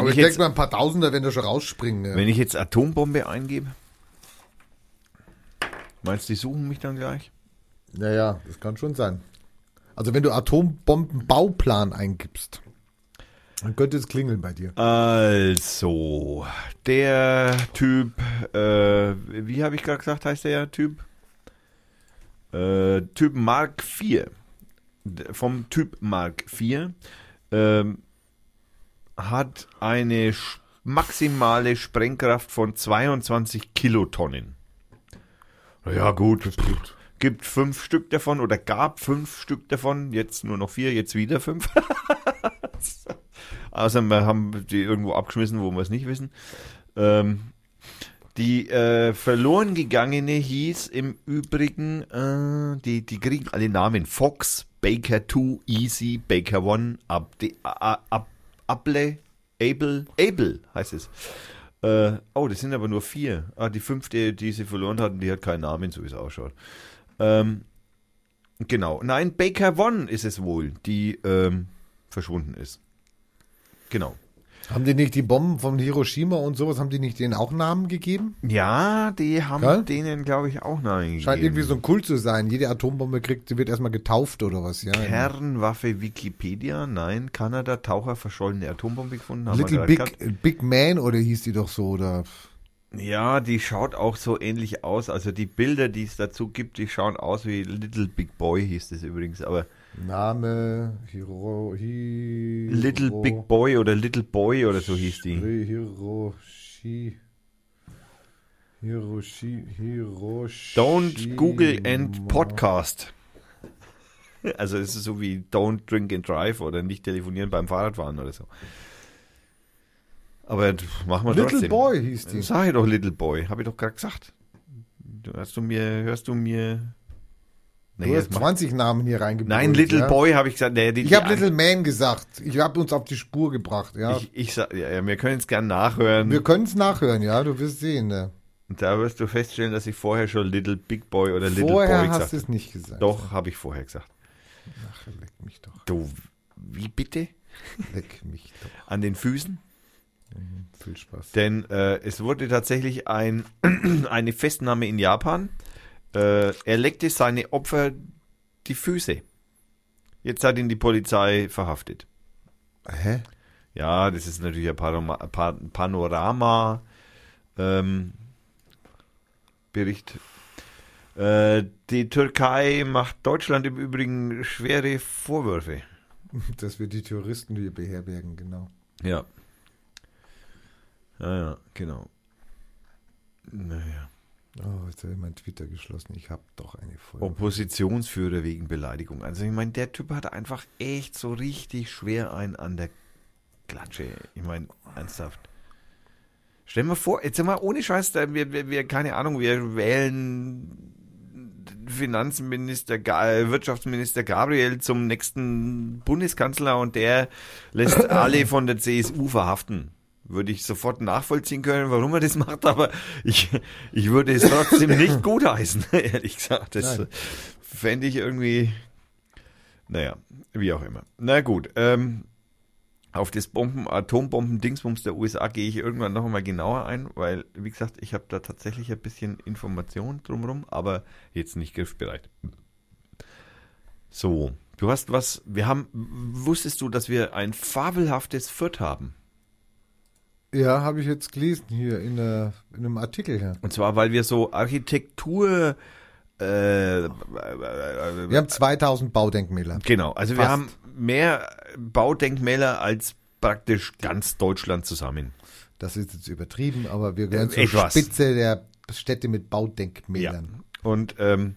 Aber ich ich denke mal, ein paar Tausender werden da schon rausspringen. Ja. Wenn ich jetzt Atombombe eingebe, meinst du, die suchen mich dann gleich? Ja, ja, das kann schon sein. Also wenn du Atombombenbauplan eingibst, dann könnte es klingeln bei dir. Also, der Typ, äh, wie habe ich gerade gesagt, heißt der Typ? Äh, typ Mark 4. Vom Typ Mark 4 ähm, hat eine maximale Sprengkraft von 22 Kilotonnen. Ja gut, gibt fünf Stück davon oder gab fünf Stück davon, jetzt nur noch vier, jetzt wieder fünf. Außer [laughs] wir haben die irgendwo abgeschmissen, wo wir es nicht wissen. Ähm, die äh, verloren gegangene hieß im Übrigen, äh, die, die kriegen alle Namen. Fox, Baker 2, Easy, Baker 1, Abde, Ab, Able, Able, Able heißt es. Äh, oh, das sind aber nur vier. Ah, die fünfte, die sie verloren hatten, die hat keinen Namen, so wie es ausschaut. Ähm, genau. Nein, Baker One ist es wohl, die ähm, verschwunden ist. Genau. Haben die nicht die Bomben von Hiroshima und sowas, haben die nicht denen auch Namen gegeben? Ja, die haben Gell? denen, glaube ich, auch Namen gegeben. Scheint irgendwie so ein Kult zu sein. Jede Atombombe kriegt, die wird erstmal getauft oder was, ja. Kernwaffe Wikipedia, nein, Kanada, Taucher, verschollene Atombombe gefunden. haben Little Big, gehabt. Big Man oder hieß die doch so, oder? Ja, die schaut auch so ähnlich aus. Also die Bilder, die es dazu gibt, die schauen aus wie Little Big Boy, hieß das übrigens. Aber Name, Hiro, Hiro Little Big Boy oder Little Boy oder so hieß die. Hiroshi. Hiroshi. Hiroshi. Don't Google and Podcast. [laughs] Also es ist so wie Don't Drink and Drive oder nicht telefonieren beim Fahrradfahren oder so. Aber machen wir Little trotzdem. Boy hieß die. Sag ich doch Little Boy, habe ich doch gerade gesagt. Hörst du mir, hörst du mir? Nee, Du hast macht- 20 Namen hier reingebracht. Nein, Little ja? Boy habe ich gesagt. Nee, die, Ich habe Little Man gesagt. Ich habe uns auf die Spur gebracht, ja. Ich, ich ja, ja, wir können es gern nachhören. Wir können es nachhören, ja, du wirst sehen. Ne? Und da wirst du feststellen, dass ich vorher schon Little Big Boy oder Little Vorher Boy hast gesagt du habe. es nicht gesagt. Doch, habe ich vorher gesagt. Ach, leck mich doch. Du, wie bitte? Leck mich doch. An den Füßen? Viel Spaß. Denn äh, es wurde tatsächlich ein, [clears throat] eine Festnahme in Japan. Äh, er leckte seine Opfer die Füße. Jetzt hat ihn die Polizei verhaftet. Hä? Ja, das ist natürlich ein Panorama, Pa- Panorama ähm, Bericht. Äh, die Türkei macht Deutschland im Übrigen schwere Vorwürfe. [laughs] Dass wir die Touristen hier beherbergen, genau. Ja. Ja, ja, genau. Naja. Oh, jetzt habe ich mein Twitter geschlossen. Ich habe doch eine Folge. Oppositionsführer wegen Beleidigung. Also ich meine, der Typ hat einfach echt so richtig schwer einen an der Klatsche. Ich meine, ernsthaft. Stell dir mal vor, jetzt mal ohne Scheiß, wir, wir, wir, keine Ahnung, wir wählen Finanzminister, Wirtschaftsminister Gabriel zum nächsten Bundeskanzler und der lässt [coughs] alle von der CSU verhaften. Würde ich sofort nachvollziehen können, warum er das macht, aber ich, ich würde es trotzdem [laughs] nicht gutheißen, [laughs] ehrlich gesagt. Das Nein. fände ich irgendwie, naja, wie auch immer. Na gut, ähm, auf das Bomben, Atombomben-Dingsbums der USA gehe ich irgendwann noch einmal genauer ein, weil, wie gesagt, ich habe da tatsächlich ein bisschen Information drumherum, aber jetzt nicht griffbereit. So, du hast was, wir haben, wusstest du, dass wir ein fabelhaftes Fürth haben? Ja, habe ich jetzt gelesen hier in, der, in einem Artikel. Ja. Und zwar, weil wir so Architektur Äh, äh, Wir haben 2000 Baudenkmäler. genau, also wir Fast. haben mehr Baudenkmäler als praktisch ganz Deutschland zusammen. Das ist jetzt übertrieben, aber wir gehören zur etwas. Spitze der Städte mit Baudenkmälern. Und ähm,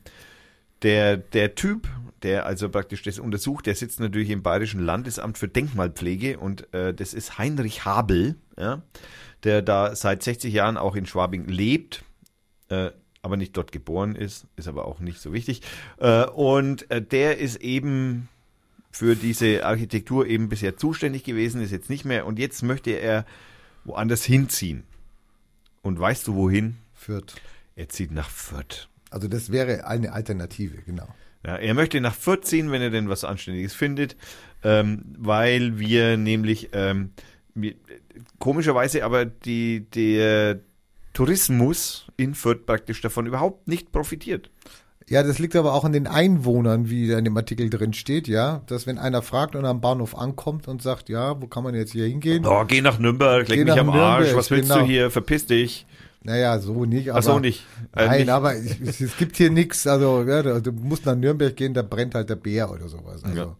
der, der Typ, der also praktisch das untersucht, der sitzt natürlich im Bayerischen Landesamt für Denkmalpflege und äh, das ist Heinrich Habel, ja, der da seit 60 Jahren auch in Schwabing lebt, äh, aber nicht dort geboren ist, ist aber auch nicht so wichtig. Äh, und äh, der ist eben für diese Architektur eben bisher zuständig gewesen, ist jetzt nicht mehr und jetzt möchte er woanders hinziehen. Und weißt du wohin? Fürth. Er zieht nach Fürth. Also das wäre eine Alternative, genau. Ja, er möchte nach Fürth ziehen, wenn er denn was Anständiges findet, ähm, weil wir nämlich ähm, komischerweise aber die, der Tourismus in Fürth praktisch davon überhaupt nicht profitiert. Ja, das liegt aber auch an den Einwohnern, wie in dem Artikel drin steht, ja, dass wenn einer fragt und am Bahnhof ankommt und sagt, ja, wo kann man jetzt hier hingehen? Oh, geh nach Nürnberg, leck Geh mich am Arsch, Nürnberg, was willst genau. du hier, verpiss dich. Naja, so nicht, aber. Ach so, nicht. Äh, Nein, nicht. aber es, es gibt hier nichts, also ja, du musst nach Nürnberg gehen, da brennt halt der Bär oder sowas. Also,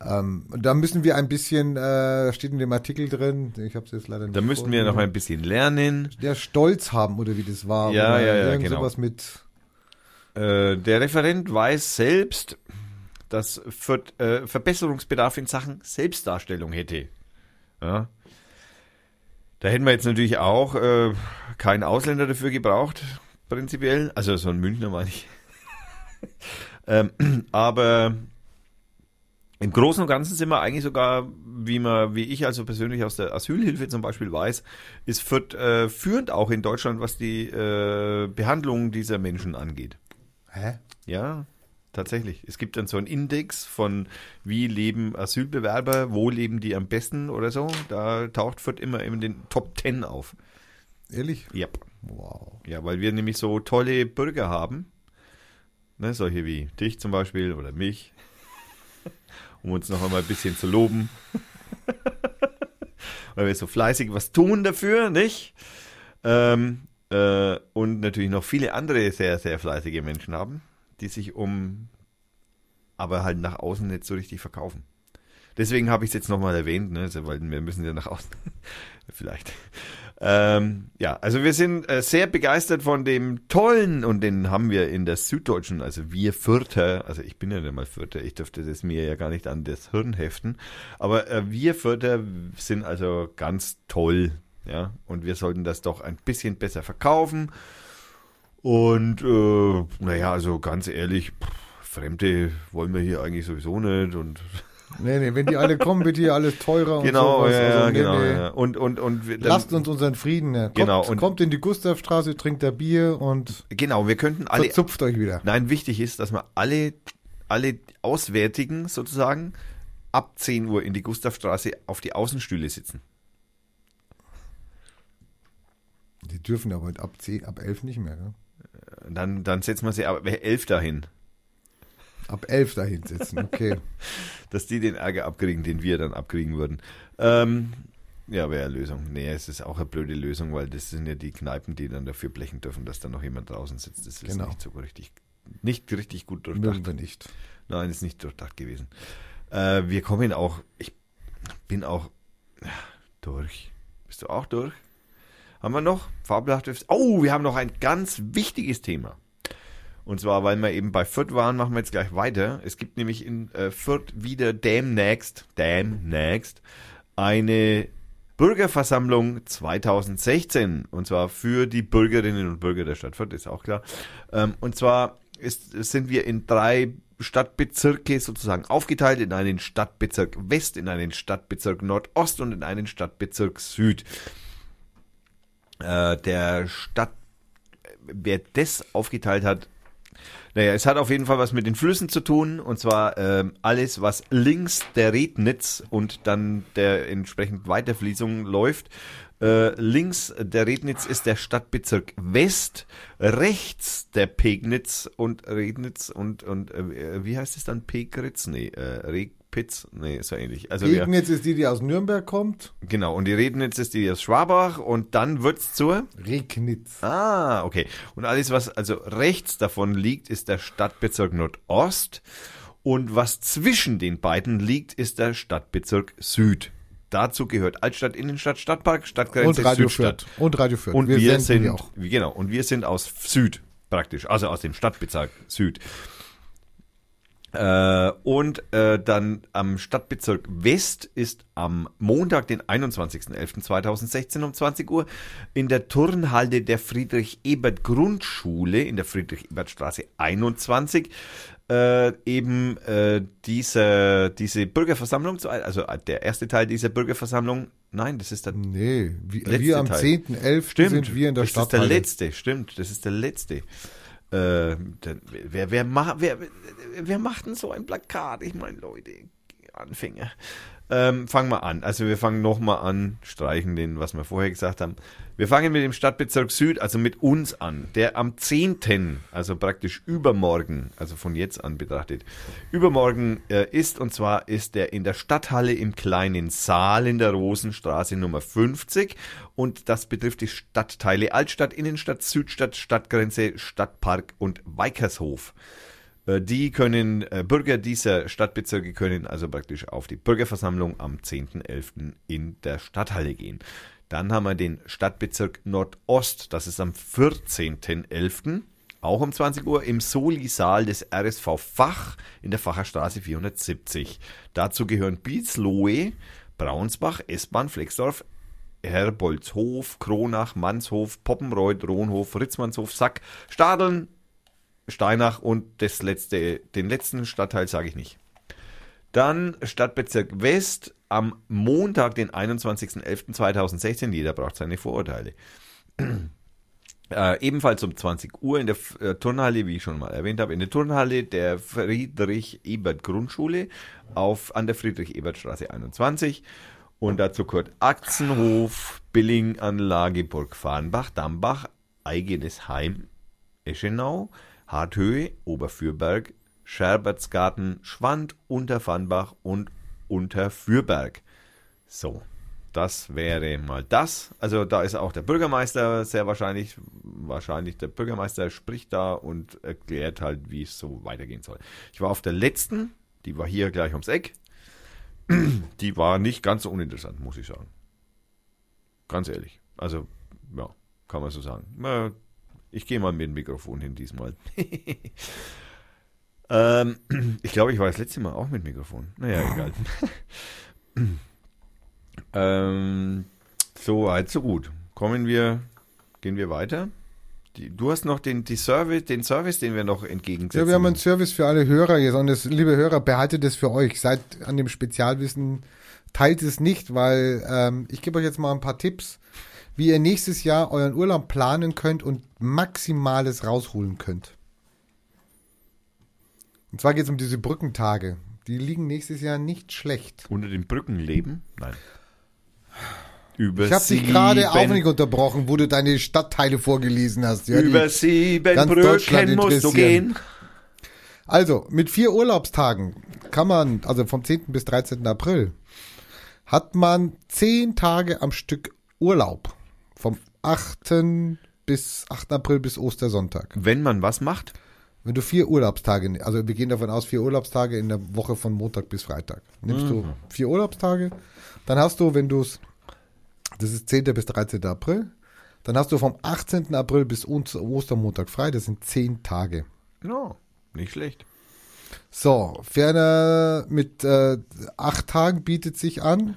ähm, da müssen wir ein bisschen, äh, steht in dem Artikel drin, ich habe es jetzt leider nicht Da müssten wir noch ein bisschen lernen. Der Stolz haben oder wie das war. Ja, ja, ja, irgend genau. sowas mit, Äh, der Referent weiß selbst, dass Fürth äh, Verbesserungsbedarf in Sachen Selbstdarstellung hätte. Ja. Da hätten wir jetzt natürlich auch äh, keinen Ausländer dafür gebraucht, prinzipiell. Also so ein Münchner meine ich. [laughs] ähm, aber im Großen und Ganzen sind wir eigentlich sogar, wie man, wie ich also persönlich aus der Asylhilfe zum Beispiel weiß, ist Fürth äh, führend auch in Deutschland, was die äh, Behandlung dieser Menschen angeht. hä? Ja, tatsächlich. Es gibt dann so einen Index von, wie leben Asylbewerber, wo leben die am besten oder so. Da taucht Fürth immer in den Top 10 auf. Ehrlich? Ja. Wow. Ja, weil wir nämlich so tolle Bürger haben. Ne, solche wie dich zum Beispiel oder mich. [laughs] Um uns noch einmal ein bisschen zu loben. weil wir so fleißig was tun dafür, nicht? Ähm, äh, und natürlich noch viele andere sehr, sehr fleißige Menschen haben, die sich um, aber halt nach außen nicht so richtig verkaufen. Deswegen habe ich es jetzt nochmal erwähnt, ne? also, weil wir müssen ja nach außen. [laughs] Vielleicht. Ähm, ja, also wir sind äh, sehr begeistert von dem tollen und den haben wir in der Süddeutschen, also wir Fürther, also ich bin ja nicht mal Fürther, ich dürfte das mir ja gar nicht an das Hirn heften, aber äh, wir Fürther sind also ganz toll, ja, und wir sollten das doch ein bisschen besser verkaufen und äh, naja, also ganz ehrlich, pff, Fremde wollen wir hier eigentlich sowieso nicht und Nee, nee, wenn die alle kommen, wird hier alles teurer genau, und sowas. ja, also, nee, genau, nee. ja. und und und wir- dann- Lasst uns unseren Frieden. Ja. Kommt, Genau, und- kommt in die Gustavstraße, trinkt da Bier und genau, wir könnten alle verzupft euch wieder. Nein, wichtig ist, dass wir alle, alle Auswärtigen sozusagen ab 10 Uhr in die Gustavstraße auf die Außenstühle sitzen. Die dürfen aber ab 10, ab 11 nicht mehr. Ne? Dann, dann setzen wir sie aber 11 dahin, Ab 11 dahin sitzen, okay. [laughs] dass die den Ärger abkriegen, den wir dann abkriegen würden. Ähm, ja, wäre eine Lösung. Nee, es ist auch eine blöde Lösung, weil das sind ja die Kneipen, die dann dafür blechen dürfen, dass da noch jemand draußen sitzt. Das ist Genau. nicht so richtig, nicht richtig gut durchdacht. Mögen wir nicht. Nein, ist nicht durchdacht gewesen. Äh, wir kommen auch, ich bin auch durch. Bist du auch durch? Haben wir noch? Fabelhafte. Oh, wir haben noch ein ganz wichtiges Thema. Und zwar, weil wir eben bei Fürth waren, machen wir jetzt gleich weiter. Es gibt nämlich in äh, Fürth wieder demnächst, demnächst, eine Bürgerversammlung 2016. Und zwar für die Bürgerinnen und Bürger der Stadt Fürth, ist auch klar. Ähm, und zwar ist, sind wir in drei Stadtbezirke sozusagen aufgeteilt, in einen Stadtbezirk West, in einen Stadtbezirk Nordost und in einen Stadtbezirk Süd. Äh, der Stadt, wer das aufgeteilt hat, naja, es hat auf jeden Fall was mit den Flüssen zu tun, und zwar ähm, alles, was links der Rednitz und dann der entsprechend Weiterfließung läuft. Äh, links der Rednitz ist der Stadtbezirk West, rechts der Pegnitz und Rednitz und, und äh, wie heißt es dann? Pegritz? Nee, äh, Reg, Pitz, nee, ist ja ähnlich. Also wir, Regnitz ist die, die aus Nürnberg kommt. genau, und die Rednitz ist die aus Schwabach und dann wird's zur, Regnitz. ah, okay. Und alles, was also rechts davon liegt, ist der Stadtbezirk Nordost und was zwischen den beiden liegt, ist der Stadtbezirk Süd. Dazu gehört Altstadt, Innenstadt, Stadtpark, Stadtgrenze, Und Radio Südstadt. Fürth. Und Radio Fürth. Und wir, senden sind, die auch. genau, und wir sind aus Süd praktisch, also aus dem Stadtbezirk Süd. Äh, und äh, dann am Stadtbezirk West ist am Montag, den 21.11.2016 um 20 Uhr in der Turnhalle der Friedrich-Ebert-Grundschule in der Friedrich-Ebert-Straße 21 äh, eben äh, diese, diese Bürgerversammlung, zu- also der erste Teil dieser Bürgerversammlung, nein, das ist der Nee, wie, Letzte wir am Teil. 10.11. Stimmt, sind wir in der das ist der letzte, stimmt, das ist der letzte. Äh, der, wer, wer, ma, wer, wer macht denn so ein Plakat? Ich meine, Leute, Anfänger. Ähm, fangen wir an. Also wir fangen nochmal an, streichen den, was wir vorher gesagt haben. Wir fangen mit dem Stadtbezirk Süd, also mit uns an, der am 10., also praktisch übermorgen, also von jetzt an betrachtet, übermorgen äh, ist, und zwar ist der in der Stadthalle im kleinen Saal in der Rosenstraße Nummer 50 und das betrifft die Stadtteile Altstadt, Innenstadt, Südstadt, Stadtgrenze, Stadtpark und Weikershof. Äh, Die können, äh, Bürger dieser Stadtbezirke können also praktisch auf die Bürgerversammlung am 10.11. in der Stadthalle gehen. Dann haben wir den Stadtbezirk Nordost, das ist am 14.11., auch um 20 Uhr im Soli-Saal des RSV Fach in der Facherstraße 470. Dazu gehören Bielslohe, Braunsbach, S-Bahn, Flexdorf, Herbolzhof, Kronach, Manshof, Poppenreuth, Rohnhof, Ritzmannshof, Sack, Stadeln, Steinach und das letzte, den letzten Stadtteil sage ich nicht. Dann Stadtbezirk West am Montag, den 21.11.2016. Jeder braucht seine Vorurteile. [clears throat] Äh, ebenfalls um 20 Uhr in der äh, Turnhalle, wie ich schon mal erwähnt habe, in der Turnhalle der Friedrich-Ebert-Grundschule an der Friedrich-Ebert-Straße 21. Und dazu gehört Achsenhof, Billinganlage, Burg Farnbach, Dambach, Eigenes Heim, Eschenau, Harthöhe, Oberfürberg, Scherbertsgarten, Schwand, Unterfarnbach und Unterfürberg. So, das wäre mal das. Also da ist auch der Bürgermeister sehr wahrscheinlich, wahrscheinlich der Bürgermeister spricht da und erklärt halt, wie es so weitergehen soll. Ich war auf der letzten, die war hier gleich ums Eck. [clears throat] Die war nicht ganz so uninteressant, muss ich sagen. Ganz ehrlich. Also, ja, kann man so sagen. Ich gehe mal mit dem Mikrofon hin diesmal. [laughs] ähm, ich glaube, ich war das letzte Mal auch mit Mikrofon. Naja, egal. [laughs] ähm, so weit, so gut. Kommen wir, gehen wir weiter. Die, du hast noch den, die Service, den Service, den wir noch entgegensetzen. Ja, wir haben einen Service für alle Hörer jetzt und das, liebe Hörer, behaltet es für euch. Seid an dem Spezialwissen, teilt es nicht, weil ähm, ich gebe euch jetzt mal ein paar Tipps, wie ihr nächstes Jahr euren Urlaub planen könnt und Maximales rausholen könnt. Und zwar geht es um diese Brückentage. Die liegen nächstes Jahr nicht schlecht. Unter den Brücken leben? Nein. [sighs] Über Ich habe dich gerade auch nicht unterbrochen, wo du deine Stadtteile vorgelesen hast. Ja, über sieben ganz Brücken musst du gehen. Also, mit vier Urlaubstagen kann man, also vom 10. bis 13. April, hat man zehn Tage am Stück Urlaub. Vom 8. bis 8. April bis Ostersonntag. Wenn man was macht? Wenn du vier Urlaubstage, also wir gehen davon aus, vier Urlaubstage in der Woche von Montag bis Freitag. Nimmst du vier Urlaubstage, dann hast du, wenn du es, das ist 10. bis 13. April, dann hast du vom 18. April bis Oster- Ostermontag frei, das sind zehn Tage. Ja, nicht schlecht. So, ferner mit äh, acht Tagen bietet sich an.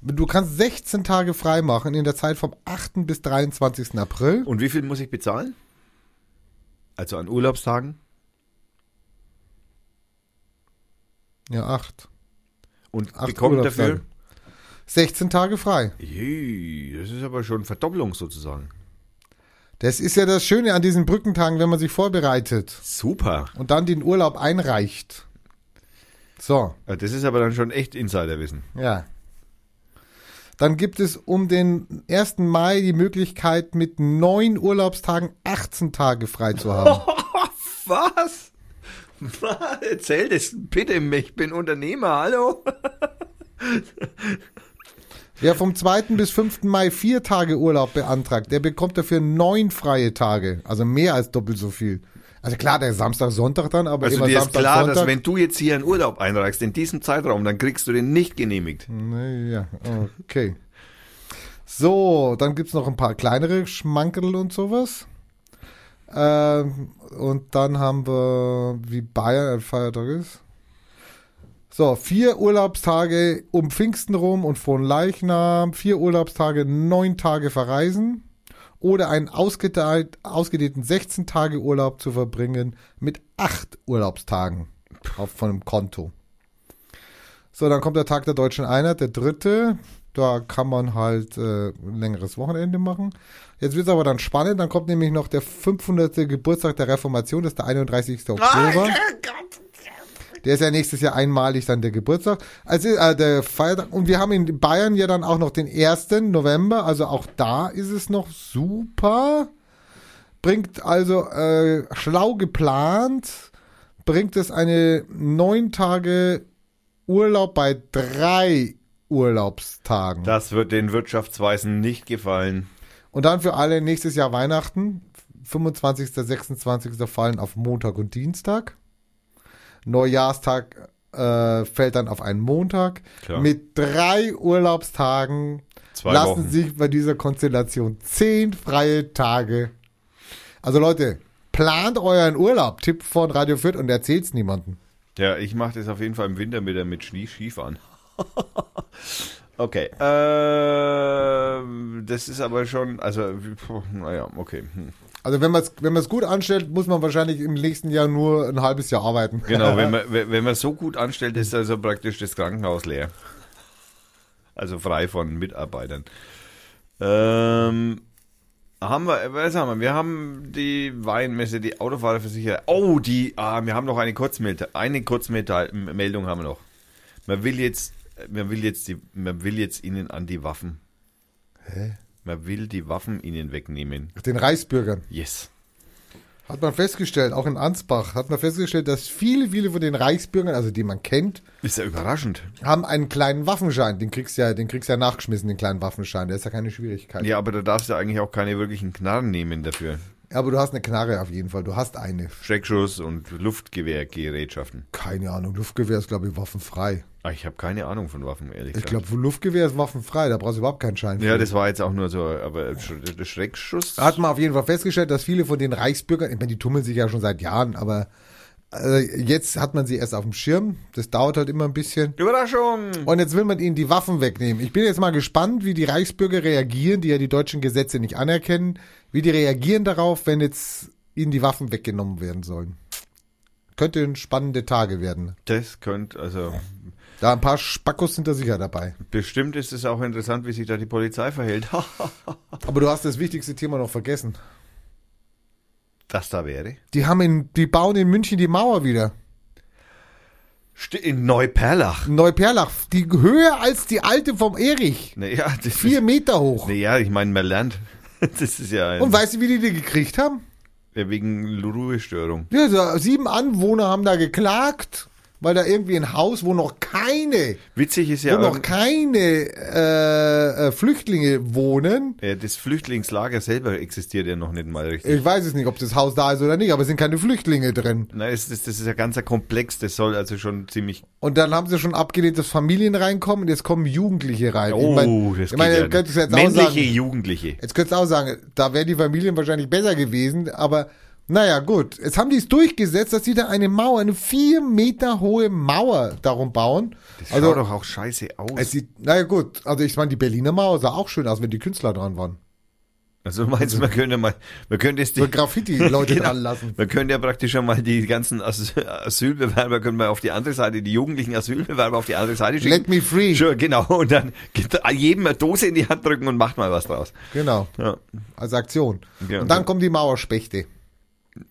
Du kannst 16 Tage frei machen in der Zeit vom 8. bis 23. April. Und wie viel muss ich bezahlen? Also an Urlaubstagen? Ja, acht. Und Acht Urlaubstage. dafür? 16 Tage frei. Jee, das ist aber schon Verdopplung sozusagen. Das ist ja das Schöne an diesen Brückentagen, wenn man sich vorbereitet Super. und dann den Urlaub einreicht. So, Das ist aber dann schon echt Insiderwissen. ja. Dann gibt es um den 1. Mai die Möglichkeit, mit neun Urlaubstagen 18 Tage frei zu haben. [laughs] Was? Erzähl das bitte, ich bin Unternehmer, hallo? [laughs] Wer vom 2. bis 5. Mai vier Tage Urlaub beantragt, der bekommt dafür neun freie Tage. Also mehr als doppelt so viel. Also klar, der Samstag, Sonntag dann, aber Also dir ist Samstag, klar, Sonntag. dass wenn du jetzt hier einen Urlaub einreichst in diesem Zeitraum, dann kriegst du den nicht genehmigt. Ja, okay. So, dann gibt's noch ein paar kleinere Schmankerl und sowas. Ähm, und dann haben wir, wie Bayern ein Feiertag ist. So, vier Urlaubstage um Pfingsten rum und von Leichnam, vier Urlaubstage, neun Tage verreisen oder einen ausgedehnten 16 Tage Urlaub zu verbringen mit acht Urlaubstagen auf von einem Konto. So, dann kommt der Tag der Deutschen Einheit, der dritte. Da kann man halt äh, ein längeres Wochenende machen. Jetzt wird es aber dann spannend. Dann kommt nämlich noch der 500. Geburtstag der Reformation, das ist der 31. Oktober. Der ist ja nächstes Jahr einmalig dann der Geburtstag. Also äh, der Feiertag. Und wir haben in Bayern ja dann auch noch den 1. November. Also auch da ist es noch super. Bringt also äh, schlau geplant, bringt es eine neun Tage Urlaub bei drei Urlaubstagen. Das wird den Wirtschaftsweisen nicht gefallen. Und dann für alle nächstes Jahr Weihnachten. 25., 26. fallen auf Montag und Dienstag. Neujahrstag äh, fällt dann auf einen Montag. Klar. Mit drei Urlaubstagen Zwei lassen Wochen. sich bei dieser Konstellation zehn freie Tage. Also Leute, plant euren Urlaub. Tipp von Radio Fürth und erzählt's niemandem. Ja, ich mache das auf jeden Fall im Winter mit, mit Schnee Skifahren. [laughs] okay. Äh, das ist aber schon, also, naja, okay. Hm. Also wenn man es wenn man's gut anstellt, muss man wahrscheinlich im nächsten Jahr nur ein halbes Jahr arbeiten. Genau, wenn [laughs] man, wenn man so gut anstellt, ist also praktisch das Krankenhaus leer. Also frei von Mitarbeitern. Ähm, haben wir, was haben wir? Wir haben die Weinmesse, die Autofahrerversicherer. Oh, die, ah, wir haben noch eine Kurzmeldung. Eine Kurzmeldung haben wir noch. Man will jetzt, man will jetzt die, man will jetzt ihnen an die Waffen. Hä? Man will die Waffen ihnen wegnehmen. Den Reichsbürgern. Yes. Hat man festgestellt, auch in Ansbach, hat man festgestellt, dass viele, viele von den Reichsbürgern, also die man kennt, Ist ja überraschend. haben einen kleinen Waffenschein. Den kriegst du ja, den kriegst du ja nachgeschmissen, den kleinen Waffenschein. Der ist ja keine Schwierigkeit. Ja, aber da darfst du eigentlich auch keine wirklichen Knarren nehmen dafür. Aber du hast eine Knarre auf jeden Fall. Du hast eine. Schreckschuss und Luftgewehrgerätschaften. Keine Ahnung. Luftgewehr ist, glaube ich, waffenfrei. Ah, ich habe keine Ahnung von Waffen, ehrlich Ich gesagt. glaube, Luftgewehr ist waffenfrei. Da brauchst du überhaupt keinen Schein. Ja, für. das war jetzt auch nur so, aber Schreckschuss. Da hat man auf jeden Fall festgestellt, dass viele von den Reichsbürgern, ich meine, die tummeln sich ja schon seit Jahren, aber äh, jetzt hat man sie erst auf dem Schirm. Das dauert halt immer ein bisschen. Überraschung! Und jetzt will man ihnen die Waffen wegnehmen. Ich bin jetzt mal gespannt, wie die Reichsbürger reagieren, die ja die deutschen Gesetze nicht anerkennen, wie die reagieren darauf, wenn jetzt ihnen die Waffen weggenommen werden sollen. Könnte spannende Tage werden. Das könnte, also Da ein paar Spackos sind da sicher dabei. bestimmt ist es auch interessant, wie sich da die Polizei verhält. [laughs] Aber du hast das wichtigste Thema noch vergessen. das da wäre. Die haben in, die bauen in München die Mauer wieder. In Neuperlach. Neuperlach, die höher als die alte vom Erich. Naja, Vier ist, Meter hoch. naja, ich meine, man lernt. [laughs] Das ist ja ein, Und weißt du, wie die die gekriegt haben? ja, wegen Ruhestörung. Ja, so sieben Anwohner haben da geklagt, weil da irgendwie ein Haus, wo noch keine, Witzig ist wo ja, noch ähm, keine äh, äh, Flüchtlinge wohnen. äh, das Flüchtlingslager selber existiert ja noch nicht mal richtig. Ich weiß es nicht, ob das Haus da ist oder nicht, aber es sind keine Flüchtlinge drin. Nein, das, das, das ist ja ganz ein Komplex, das soll also schon ziemlich. Und dann haben sie schon abgelehnt, dass Familien reinkommen und jetzt kommen Jugendliche rein. Oh, ich mein, das ich ihr ja jetzt auch Männliche sagen, Jugendliche. jetzt könnt ihr auch sagen, da wären die Familien wahrscheinlich besser gewesen, aber naja, gut. Jetzt haben die es durchgesetzt, dass sie da eine Mauer, eine vier Meter hohe Mauer darum bauen. Das also, schaut doch auch scheiße aus. Es sieht, naja gut, also ich meine, die Berliner Mauer sah auch schön aus, wenn die Künstler dran waren. Also du meinst, man könnte mal, man könnte es die, So Graffiti-Leute [laughs] Genau. dran lassen. man könnte ja praktisch schon mal die ganzen As Asylbewerber können wir auf die andere Seite, die jugendlichen Asylbewerber auf die andere Seite schicken. Let me free. Sure, genau. Und dann jedem eine Dose in die Hand drücken und macht mal was draus. Genau, Ja. als Aktion. Ja, und dann kommen die Mauerspechte,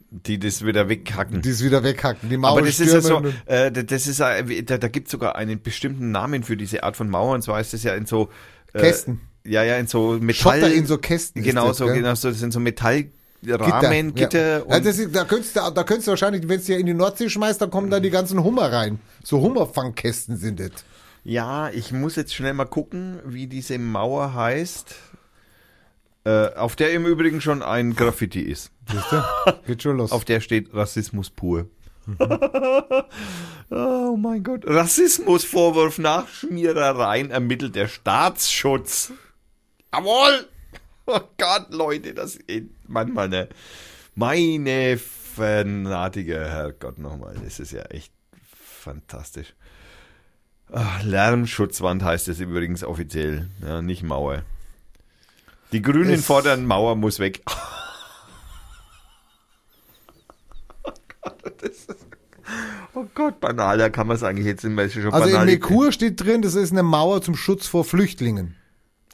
Die das wieder weghacken. die es wieder weghacken. Die Aber das ist ja so, äh, das ist, äh, da, da gibt es sogar einen bestimmten Namen für diese Art von Mauer. Und zwar ist das ja in so äh, Kästen. Ja, ja, in so Metall. Schotter in so Kästen. Genau das, so, genau so. Das sind so Rahmen, Gitter. Ja. Ja, das ist, da könntest du, da könntest du wahrscheinlich, wenn es ja in die Nordsee schmeißt, dann kommen da die ganzen Hummer rein. So Hummerfangkästen sind das. Ja, ich muss jetzt schnell mal gucken, wie diese Mauer heißt. Äh, auf der im Übrigen schon ein Graffiti ist. Siehst du? Geht schon los. Auf der steht Rassismus pur. [laughs] oh mein Gott. Rassismusvorwurf nach Schmierereien ermittelt der Staatsschutz. Jawohl! [laughs] Oh Gott, Leute, das ist manchmal eine. Meine fanatige Herrgott nochmal. Das ist ja echt fantastisch. Ach, Lärmschutzwand heißt es übrigens offiziell, ja, nicht Mauer. Die Grünen Es- fordern, Mauer muss weg. [laughs] Oh Gott, banal, da kann man es eigentlich jetzt immer schon Also in banal. Merkur steht drin, das ist eine Mauer zum Schutz vor Flüchtlingen.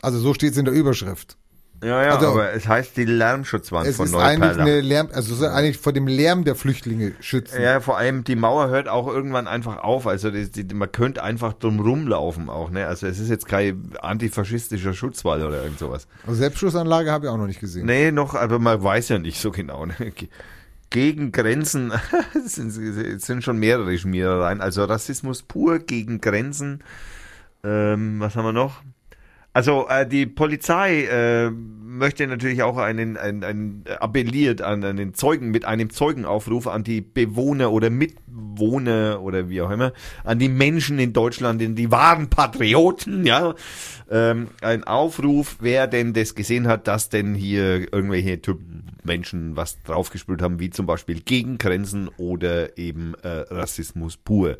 Also so steht es in der Überschrift. Ja, ja, Also- aber es heißt die Lärmschutzwand Es von ist eigentlich eine Lärm, also es soll eigentlich vor dem Lärm der Flüchtlinge schützen. Ja, vor allem die Mauer hört auch irgendwann einfach auf. Also die, die, man könnte einfach drum rumlaufen auch. Ne? Also es ist jetzt kein antifaschistischer Schutzwall oder irgend sowas. Also Selbstschussanlage habe ich auch noch nicht gesehen. Nee, noch, aber man weiß ja nicht so genau. Ne? Ge- Gegen Grenzen es [laughs] sind, sind schon mehrere Schmierereien. Also Rassismus pur gegen Grenzen. Ähm, was haben wir noch? Also äh, die Polizei äh, möchte natürlich auch einen, einen, einen appelliert an einen Zeugen mit einem Zeugenaufruf an die Bewohner oder Mitwohner oder wie auch immer, an die Menschen in Deutschland, in die wahren Patrioten, ja, ähm, ein Aufruf, wer denn das gesehen hat, dass denn hier irgendwelche Typen Menschen was draufgespült haben, wie zum Beispiel gegen Grenzen oder eben äh, Rassismus pur.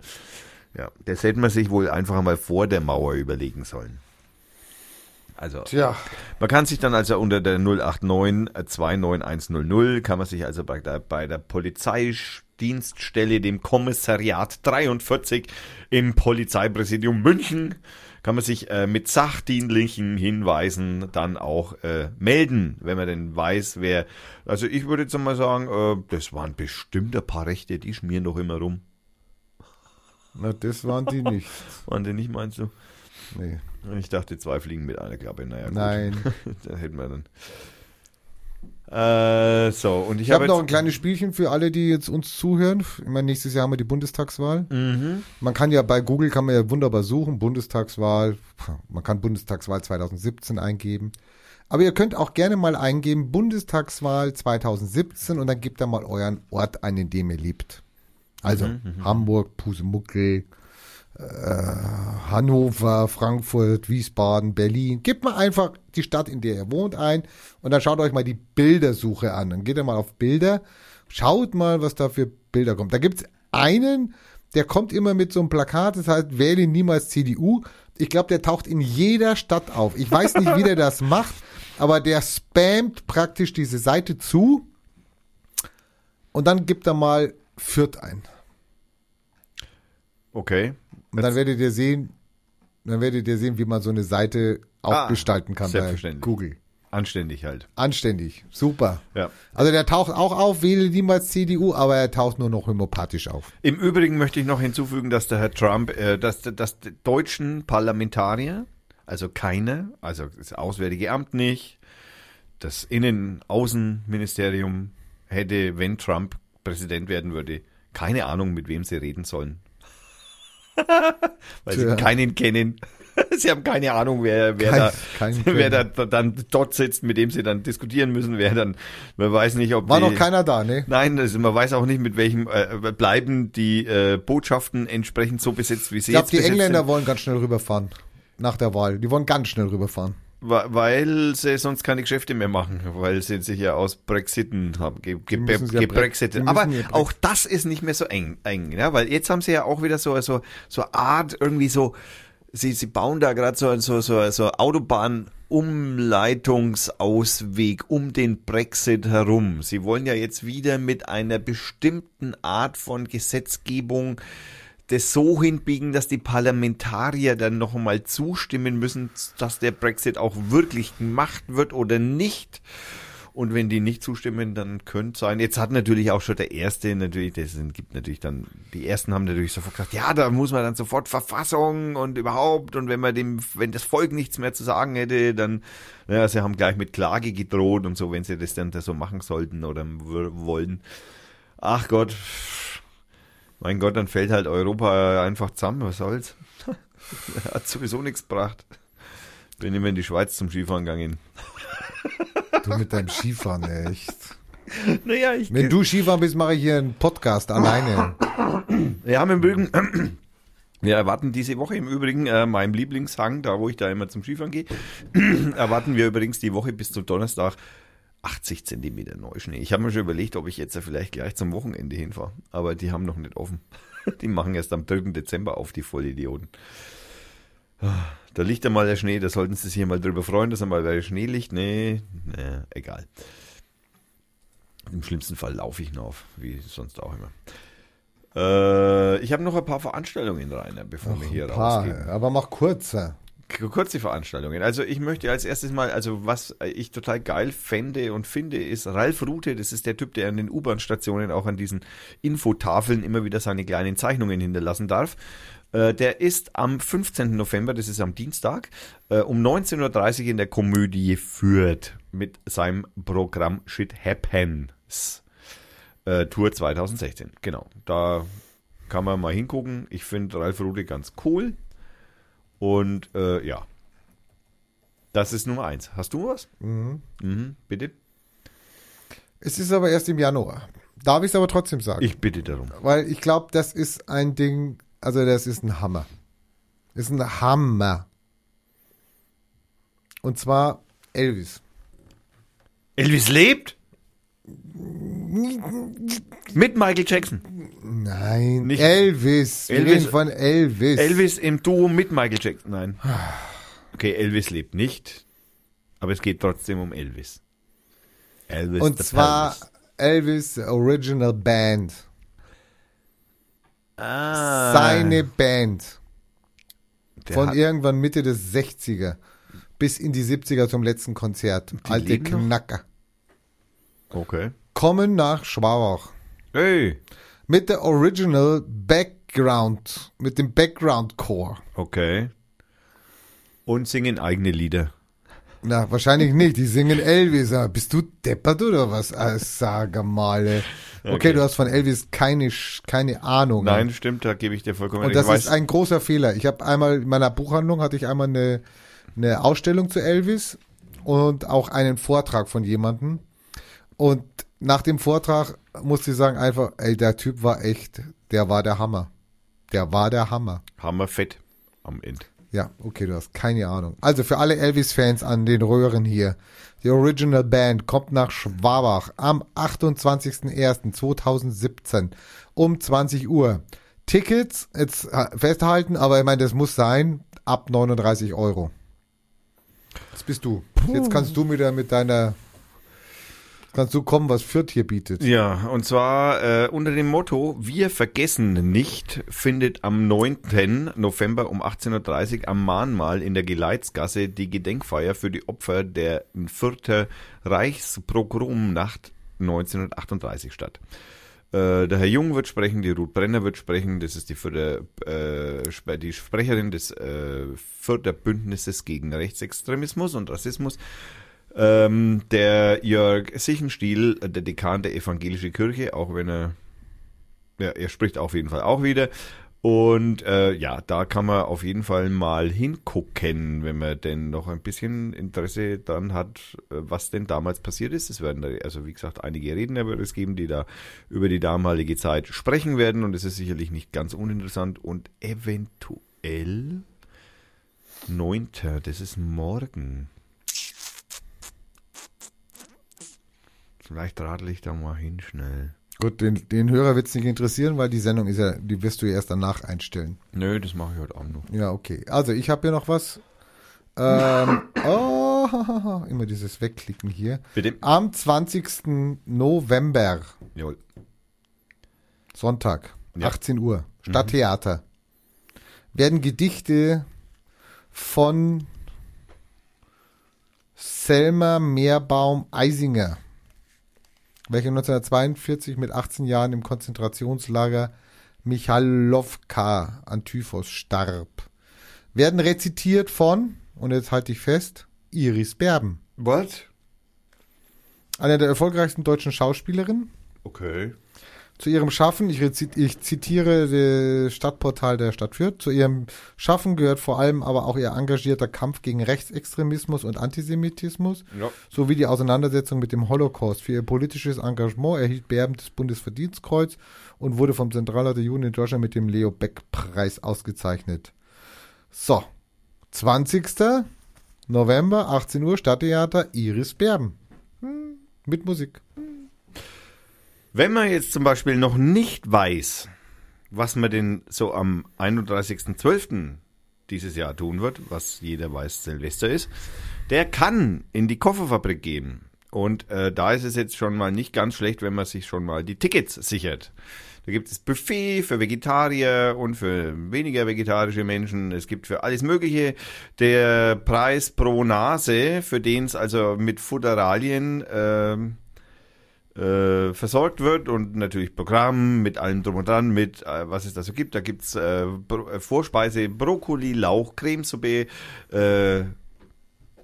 Ja, das hätte man sich wohl einfach mal vor der Mauer überlegen sollen. Also, Tja, man kann sich dann also unter der 089 29100 kann man sich also bei der, bei der Polizeidienststelle, dem Kommissariat 43 im Polizeipräsidium München, kann man sich äh, mit sachdienlichen Hinweisen dann auch äh, melden, wenn man denn weiß, wer. Also ich würde jetzt mal sagen, äh, das waren bestimmt ein paar Rechte, die schmieren doch immer rum. na, das waren die nicht. [laughs] Waren die nicht, meinst du? Nee. Ich dachte, zwei fliegen mit einer Klappe. Naja, gut. Nein. [laughs] da hätten wir dann. Äh, so, und ich, Ich habe habe noch ein kleines Spielchen für alle, die jetzt uns zuhören. Ich meine, nächstes Jahr haben wir die Bundestagswahl. Mhm. Man kann ja bei Google kann man ja wunderbar suchen, Bundestagswahl. Man kann Bundestagswahl 2017 eingeben. Aber ihr könnt auch gerne mal eingeben Bundestagswahl 2017 und dann gebt da mal euren Ort ein, in dem ihr lebt. Also Hamburg, Pusemuckel, Hannover, Frankfurt, Wiesbaden, Berlin. Gebt mal einfach die Stadt, in der ihr wohnt, ein und dann schaut euch mal die Bildersuche an. Dann geht ihr mal auf Bilder, schaut mal, was da für Bilder kommt. Da gibt's einen, der kommt immer mit so einem Plakat, das heißt, wähle niemals CDU. Ich glaube, der taucht in jeder Stadt auf. Ich weiß nicht, wie der das macht, aber der spammt praktisch diese Seite zu und dann gibt er mal Fürth ein. Okay. Und dann werdet ihr sehen, dann werdet ihr sehen, wie man so eine Seite auch Ah, gestalten kann bei. Google. Anständig halt. Anständig, super. Ja. Also der taucht auch auf, wähle niemals CDU, aber er taucht nur noch homopathisch auf. Im Übrigen möchte ich noch hinzufügen, dass der Herr Trump, äh, dass, dass die deutschen Parlamentarier, also keine, also das Auswärtige Amt nicht, das Innen-Außenministerium hätte, wenn Trump Präsident werden würde, keine Ahnung, mit wem sie reden sollen. [laughs] Weil Tja. sie keinen kennen. [laughs] Sie haben keine Ahnung, wer, wer, Kein- da, keinen [laughs] wer da dann dort sitzt, mit dem sie dann diskutieren müssen, wer dann, man weiß nicht, ob War die, noch keiner da, ne? Nein, also man weiß auch nicht, mit welchem äh, bleiben die äh, Botschaften entsprechend so besetzt, wie sie Ich glaube, jetzt die besetzt Engländer sind, wollen ganz schnell rüberfahren. Nach der Wahl. Die wollen ganz schnell rüberfahren. Weil sie sonst keine Geschäfte mehr machen, weil sie sich ja aus Brexiten haben, ge, ge, ja gebrexitet. Bre- die Aber ja auch das ist nicht mehr so eng, eng ja, weil jetzt haben sie ja auch wieder so so so Art irgendwie so sie sie bauen da gerade so so so so Autobahn Umleitungsausweg um den Brexit herum. Sie wollen ja jetzt wieder mit einer bestimmten Art von Gesetzgebung das so hinbiegen, dass die Parlamentarier dann noch einmal zustimmen müssen, dass der Brexit auch wirklich gemacht wird oder nicht. Und wenn die nicht zustimmen, dann könnte sein. Jetzt hat natürlich auch schon der erste natürlich, das gibt natürlich dann, die ersten haben natürlich sofort gesagt, ja, da muss man dann sofort Verfassung und überhaupt und wenn man dem, wenn das Volk nichts mehr zu sagen hätte, dann, naja, sie haben gleich mit Klage gedroht und so, wenn sie das dann so machen sollten oder wollen. Ach Gott, mein Gott, dann fällt halt Europa einfach zusammen, was soll's? [laughs] Hat sowieso nichts gebracht. Bin immer in die Schweiz zum Skifahren gegangen. Du mit deinem Skifahren, echt. Naja, ich Wenn du Skifahren bist, mache ich hier einen Podcast alleine. Wir haben im Übrigen, [clears throat] wir erwarten diese Woche im Übrigen, äh, meinem Lieblingshang, da wo ich da immer zum Skifahren gehe, [clears throat] erwarten wir übrigens die Woche bis zum Donnerstag 80 Zentimeter Neuschnee. Ich habe mir schon überlegt, ob ich jetzt ja vielleicht gleich zum Wochenende hinfahre, aber die haben noch nicht offen. [laughs] Die machen erst am 3. Dezember auf, die Vollidioten. Da liegt einmal der Schnee, da sollten sie sich hier mal drüber freuen, dass einmal der Schnee liegt. Nee, nee, egal. Im schlimmsten Fall laufe ich noch auf, wie sonst auch immer. Äh, ich habe noch ein paar Veranstaltungen, Rainer, bevor wir hier rausgehen. aber mach kurzer. Kurze Veranstaltungen. Also ich möchte als erstes mal, also was ich total geil fände und finde, ist Ralf Rute, das ist der Typ, der an den U-Bahn-Stationen auch an diesen Infotafeln immer wieder seine kleinen Zeichnungen hinterlassen darf. Äh, Der ist am 15. November, das ist am Dienstag, äh, um 19.30 Uhr in der Komödie Fürth mit seinem Programm Shit Happens. Äh, Tour 2016, genau. Da kann man mal hingucken. Ich finde Ralf Rute ganz cool. Und äh, ja. Das ist Nummer eins. Hast du was? Mhm. Mhm, bitte? Es ist aber erst im Januar. Darf ich es aber trotzdem sagen? Ich bitte darum. Weil ich glaube, das ist ein Ding, also das ist ein Hammer. Ist ein Hammer. Und zwar Elvis. Elvis lebt? Mit Michael Jackson. Nein, Nicht- Elvis. Wir Elvis- reden von Elvis. Elvis im Duo mit Michael Jackson. Nein. Okay, Elvis lebt nicht. Aber es geht trotzdem um Elvis. Elvis Und the zwar Pelvis. Elvis Original Band. ah, Seine Band. der Von irgendwann Mitte des 60er bis in die 70er zum letzten Konzert. Alte leben noch? Knacker. Okay. Kommen nach Schwabach. Hey. Mit der Original Background, mit dem Background Core. Okay. Und singen eigene Lieder. Na, wahrscheinlich nicht. Die singen Elvis. Ah, Bist du deppert oder was? Ah, Sag mal. Okay, Okay. du hast von Elvis keine, keine Ahnung. Nein, stimmt, da gebe ich dir vollkommen Und recht. das Ich ist ein großer Fehler. Ich habe einmal in meiner Buchhandlung hatte ich einmal eine, eine Ausstellung zu Elvis und auch einen Vortrag von jemandem. Und nach dem Vortrag musste ich sagen einfach, ey, der Typ war echt, der war der Hammer. Der war der Hammer. Hammerfett am Ende. Ja, okay, du hast keine Ahnung. Also für alle Elvis-Fans an den Röhren hier. Die Original Band kommt nach Schwabach am 28.01.2017 um 20 Uhr. Tickets, jetzt äh, festhalten, aber ich meine, das muss sein, ab 39 Euro. Das bist du. Jetzt kannst du wieder mit deiner, kannst du kommen, was Fürth hier bietet. Ja, und zwar äh, unter dem Motto Wir vergessen nicht findet am 9. November um 18.30 Uhr am Mahnmal in der Geleitsgasse die Gedenkfeier für die Opfer der Fürther Reichspogromnacht 1938 statt. Äh, der Herr Jung wird sprechen, die Ruth Brenner wird sprechen, das ist die, Fürther, äh, die Sprecherin des äh, Fürther gegen Rechtsextremismus und Rassismus. Ähm, der Jörg Sichenstiel, äh, der Dekan der Evangelischen Kirche, auch wenn er, ja, er spricht auf jeden Fall auch wieder. Und äh, ja, da kann man auf jeden Fall mal hingucken, wenn man denn noch ein bisschen Interesse dann hat, äh, was denn damals passiert ist. Es werden da, also wie gesagt, einige Redner wird es geben, die da über die damalige Zeit sprechen werden. Und es ist sicherlich nicht ganz uninteressant und eventuell 9. Das ist morgen. Vielleicht radel ich da mal hin schnell. Gut, den, den Hörer wird es nicht interessieren, weil die Sendung ist ja, die wirst du ja erst danach einstellen. Nö, das mache ich heute Abend noch. Ja, okay. Also ich habe hier noch was. Ähm, [laughs] oh, immer dieses Wegklicken hier. Bitte? Am 20. November, Jawohl. Sonntag, Ja. 18 Uhr, Stadttheater, werden Gedichte von Selma Meerbaum Eisinger welcher 1942 mit 18 Jahren im Konzentrationslager Michalovka an Typhus starb. Werden rezitiert von, und jetzt halte ich fest, Iris Berben. What? Einer der erfolgreichsten deutschen Schauspielerinnen. Okay. Zu ihrem Schaffen, ich, ich zitiere das Stadtportal der Stadt Fürth, zu ihrem Schaffen gehört vor allem aber auch ihr engagierter Kampf gegen Rechtsextremismus und Antisemitismus Ja. sowie die Auseinandersetzung mit dem Holocaust. Für ihr politisches Engagement erhielt Berben das Bundesverdienstkreuz und wurde vom Zentralrat der Juden in Deutschland mit dem Leo Beck-Preis ausgezeichnet. So, 20. November, 18 Uhr, Stadttheater Iris Berben. Hm, mit Musik. Wenn man jetzt zum Beispiel noch nicht weiß, was man denn so am 31.12. dieses Jahr tun wird, was jeder weiß, Silvester ist, der kann in die Kofferfabrik gehen. Und äh, da ist es jetzt schon mal nicht ganz schlecht, wenn man sich schon mal die Tickets sichert. Da gibt es Buffet für Vegetarier und für weniger vegetarische Menschen. Es gibt für alles Mögliche. Der Preis pro Nase, für den es also mit Futteralien ähm, äh, versorgt wird und natürlich Programm mit allem drum und dran, mit äh, was es da so gibt. Da gibt's äh, Bro äh, Vorspeise, Brokkoli, Lauch, Cremesuppe, äh,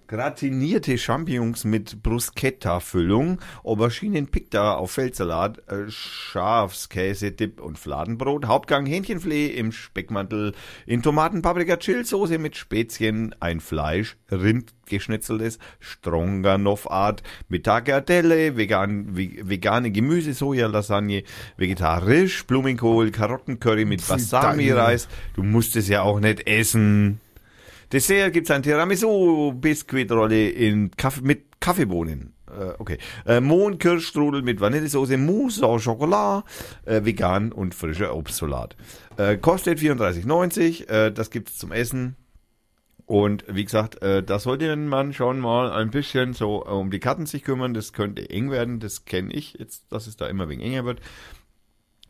gratinierte Champignons mit Bruschetta-Füllung, Auberginen Picta auf Feldsalat, äh, Schafskäse, Dip und Fladenbrot, Hauptgang Hähnchenfilet im Speckmantel, in Tomaten, Paprika, Chillsoße mit Spezien, ein Fleisch, Rind geschnetzeltes, Stroganoff-Art, mit Tagliatelle, vegan, ve- vegane Gemüse, Soja, Lasagne, vegetarisch, Blumenkohl, Karottencurry mit Balsami-Reis. Du musst es ja auch nicht essen. Dessert gibt's ein Tiramisu-Biskuitrolle in Kaffee, mit Kaffeebohnen. Äh, okay. Äh, Mohnkirschstrudel mit Vanillesoße, Mousse au Chocolat, äh, vegan und frischer Obstsalat. Äh, kostet 34,90. Äh, das gibt's zum Essen. Und wie gesagt, äh, da sollte man schon mal ein bisschen so um die Karten sich kümmern. Das könnte eng werden. Das kenne ich jetzt, dass es da immer wegen enger wird.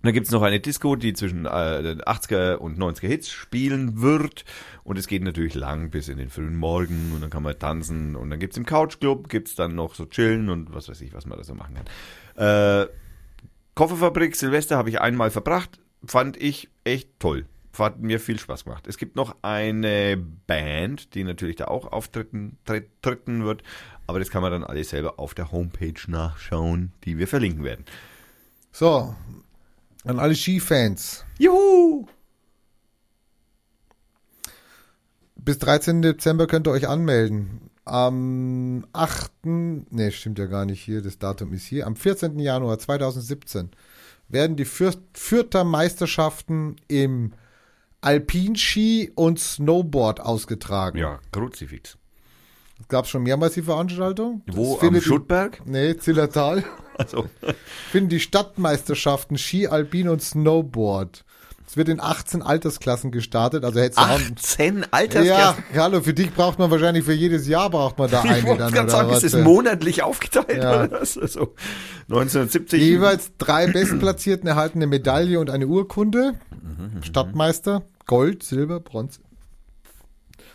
Dann gibt's noch eine Disco, die zwischen äh, den 80er und 90er Hits spielen wird. Und es geht natürlich lang bis in den frühen Morgen und dann kann man tanzen. Und dann gibt's im Couchclub, gibt's dann noch so chillen und was weiß ich, was man da so machen kann. Äh, Kofferfabrik Silvester habe ich einmal verbracht. Fand ich echt toll. Hat mir viel Spaß gemacht. Es gibt noch eine Band, die natürlich da auch auftreten treten wird. Aber das kann man dann alles selber auf der Homepage nachschauen, die wir verlinken werden. So, an alle Skifans. Juhu! Bis 13. Dezember könnt ihr euch anmelden. Am 8. Ne, stimmt ja gar nicht hier, das Datum ist hier. Am 14. Januar 2017 werden die Für Fürther Meisterschaften im Alpinski und Snowboard ausgetragen. Ja, Kruzifix. Es gab schon mehrmals die Veranstaltung. Wo? Das Am Schuttberg? in- Nee, Zillertal. [laughs] Also, finden die Stadtmeisterschaften Ski, Alpin und Snowboard. Es wird in 18 Altersklassen gestartet, also hättest du auch- 18 Ja, Altersklassen. hallo, für dich braucht man wahrscheinlich für jedes Jahr braucht man da [laughs] ich eine wollte gerade oder sagen, was? ist es monatlich aufgeteilt Ja. oder was? Also 1970. Jeweils drei Bestplatzierten erhalten eine Medaille und eine Urkunde. Mhm, Stadtmeister, Gold, Silber, Bronze.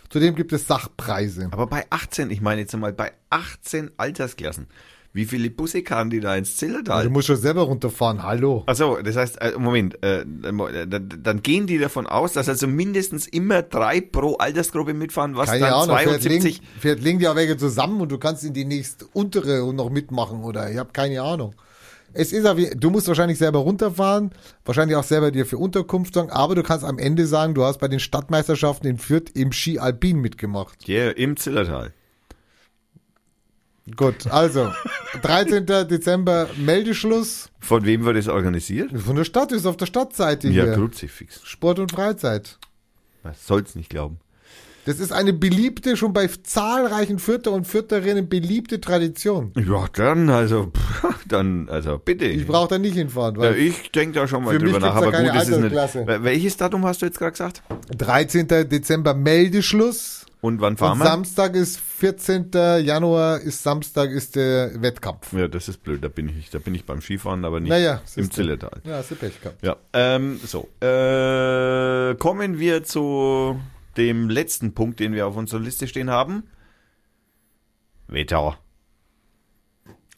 Zudem gibt es Sachpreise. Aber bei 18, ich meine jetzt mal bei 18 Altersklassen, wie viele Busse kamen die da ins Du Zillertal? musst schon selber runterfahren, hallo. Also, das heißt, äh, Moment, äh, dann, gehen die davon aus, dass also mindestens immer drei pro Altersgruppe mitfahren, was Keine dann Ahnung, vielleicht 72 legen, vielleicht legen die auch welche zusammen und du kannst in die nächste untere und noch mitmachen oder ich habe keine Ahnung. Es ist auch wie, du musst wahrscheinlich selber runterfahren, wahrscheinlich auch selber dir für Unterkunft sorgen, aber du kannst am Ende sagen, du hast bei den Stadtmeisterschaften in Fürth im Ski Alpin mitgemacht. Yeah, im Zillertal. Gut, also [laughs] 13. Dezember Meldeschluss Von wem wird das organisiert? von der Stadt, ist auf der Stadtseite Ja, hier. Kruzifix. Sport und Freizeit. Man soll's nicht glauben. Das ist eine beliebte, schon bei zahlreichen Fürther und Fürtherinnen beliebte Tradition. Ja, dann, also, pff, dann, also, bitte. Ich brauche da nicht hinfahren, ja, weil ich denke da schon mal drüber nach, aber gut, keine das ist nicht. Welches Datum hast du jetzt gerade gesagt? 13. Dezember Meldeschluss. Und wann fahren wir? Samstag ist 14. Januar ist Samstag ist der Wettkampf. Ja, das ist blöd, da bin ich, da bin ich beim Skifahren, aber nicht Naja, im. Zillertal. Ja, hast du Pech gehabt. Ja, ähm, so. Äh, kommen wir zu dem letzten Punkt, den wir auf unserer Liste stehen haben. Wetter.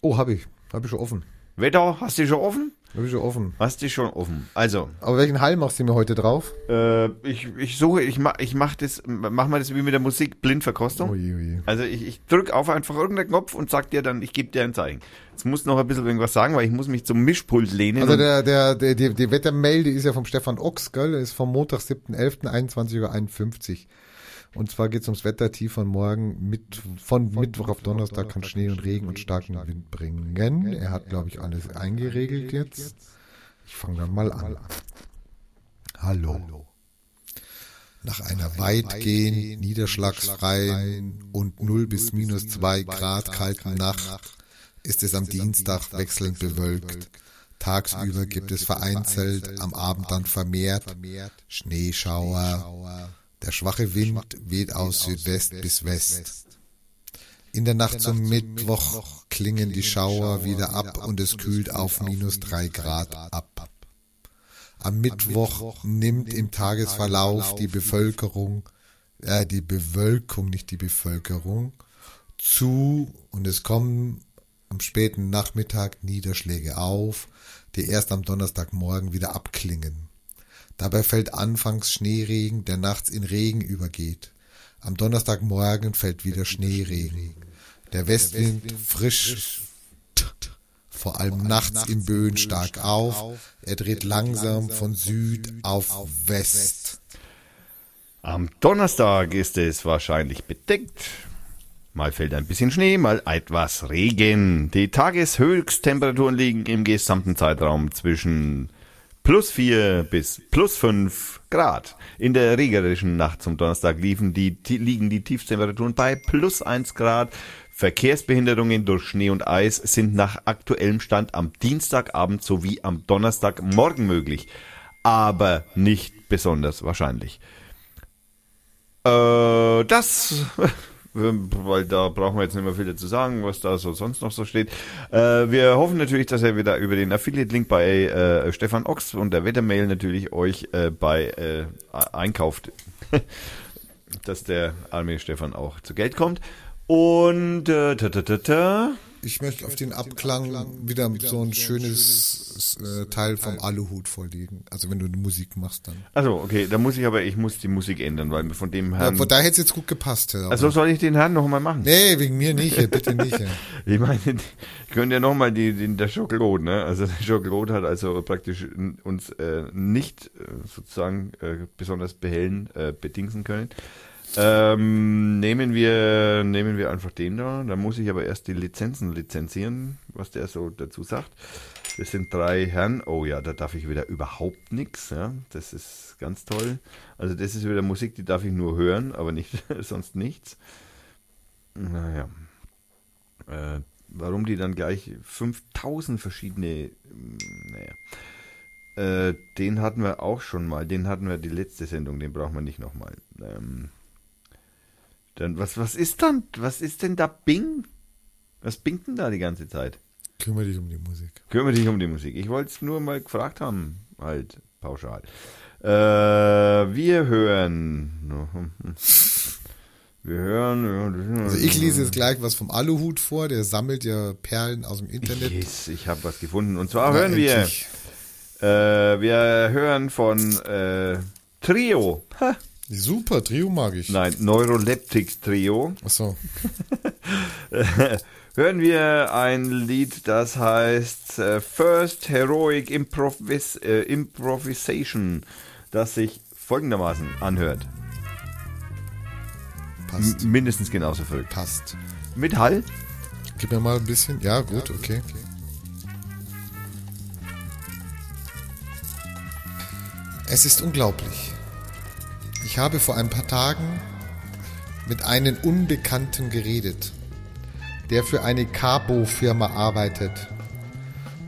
Oh, habe ich. Habe ich schon offen. Wetter, hast du schon offen? Hab ich schon offen. Hast du schon offen. Also, Aber welchen Hall machst du mir heute drauf? äh, ich, ich suche, ich mach, ich mach das, mach mal das wie mit der Musik, Blindverkostung. Ui, ui. Also ich, ich drück auf einfach irgendeinen Knopf und sag dir dann, ich gebe dir ein Zeichen. Jetzt musst du noch ein bisschen irgendwas sagen, weil ich muss mich zum Mischpult lehnen. Also der, der, der, die, die Wettermail, die ist ja vom Stefan Ochs, gell? Der ist vom Montag, 7.11., 21.51 Uhr. Und zwar geht's ums Wetter tief von morgen mit, von Mittwoch auf Donnerstag kann Schnee und Regen und starken Wind bringen. Er hat, glaube ich, alles eingeregelt jetzt. Ich fange dann mal an. Hallo. Nach einer weitgehend niederschlagsfreien und 0 bis minus 2 Grad kalten Nacht ist es am Dienstag wechselnd bewölkt. Tagsüber gibt es vereinzelt, am Abend dann vermehrt Schneeschauer. Der schwache Wind weht aus Südwest bis West. In der Nacht zum Mittwoch klingen die Schauer wieder ab und es kühlt auf minus 3 Grad ab. Am Mittwoch nimmt im Tagesverlauf die Bevölkerung, äh, die Bewölkung, nicht die Bevölkerung, zu und es kommen am späten Nachmittag Niederschläge auf, die erst am Donnerstagmorgen wieder abklingen. Dabei fällt anfangs Schneeregen, der nachts in Regen übergeht. Am Donnerstagmorgen fällt wieder Schneeregen. Der Westwind frisch, vor allem nachts im Böen stark auf. Er dreht langsam von Süd auf West. Am Donnerstag ist es wahrscheinlich bedeckt. Mal fällt ein bisschen Schnee, mal etwas Regen. Die Tageshöchsttemperaturen liegen im gesamten Zeitraum zwischen plus 4 bis plus 5 Grad. In der regnerischen Nacht zum Donnerstag liefen die, liegen die Tiefstemperaturen bei plus 1 Grad. Verkehrsbehinderungen durch Schnee und Eis sind nach aktuellem Stand am Dienstagabend sowie am Donnerstagmorgen möglich, aber nicht besonders wahrscheinlich. Äh, das, weil da brauchen wir jetzt nicht mehr viel dazu sagen, was da so sonst noch so steht. Äh, wir hoffen natürlich, dass er wieder über den Affiliate-Link bei äh, Stefan Ochs und der Wettermail natürlich euch äh, bei äh, einkauft, [laughs] dass der arme Stefan auch zu Geld kommt. Und äh, ta, ta, ta, ta. Ich möchte auf den Abklang wieder so ein schönes äh, Teil vom Aluhut vorlegen. Also wenn du die Musik machst dann. Also okay, da muss ich aber, ich muss die Musik ändern, weil von dem Ja, Herrn. von da hätte es jetzt gut gepasst. Ja. also soll ich den Herrn noch mal machen? nee, wegen mir nicht, ja, bitte nicht. Ja. [laughs] Ich meine, ich könnte ja nochmal die, den, der Schokolade, ne? Also der Schokolade hat also praktisch uns äh, nicht äh, sozusagen äh, besonders behellen, äh, bedingsen können. Ähm, nehmen wir, nehmen wir einfach den da. Da muss ich aber erst die Lizenzen lizenzieren, was der so dazu sagt. Das sind drei Herren. Oh ja, da darf ich wieder überhaupt nichts. Ja? Das ist ganz toll. Also das ist wieder Musik, die darf ich nur hören, aber nicht [laughs] sonst nichts. Naja. Äh, warum die dann gleich 5000 verschiedene, naja. Äh, den hatten wir auch schon mal, den hatten wir die letzte Sendung, den brauchen wir nicht nochmal. Ähm, dann, was, was ist dann, was ist denn da Bing? Was bingt denn da die ganze Zeit? Kümmere dich um die Musik. Kümmere dich um die Musik. Ich wollte es nur mal gefragt haben, halt pauschal. Äh, wir hören. Wir hören. Also ich lese jetzt gleich was vom Aluhut vor, der sammelt ja Perlen aus dem Internet. Yes, ich habe was gefunden. Und zwar Na, hören wir, endlich. äh, wir hören von äh, Trio. Ha, Super, Trio mag ich. nein, Neuroleptic Trio. Achso. [laughs] hören wir ein Lied, das heißt äh, First Heroic Improvis äh, Improvisation, das sich folgendermaßen anhört. Passt. M mindestens genauso verrückt. Passt. Mit Hall? Gib mir mal ein bisschen. Ja, gut, okay. Es ist unglaublich. Ich habe vor ein paar Tagen mit einem Unbekannten geredet, der für eine Carbo-Firma arbeitet.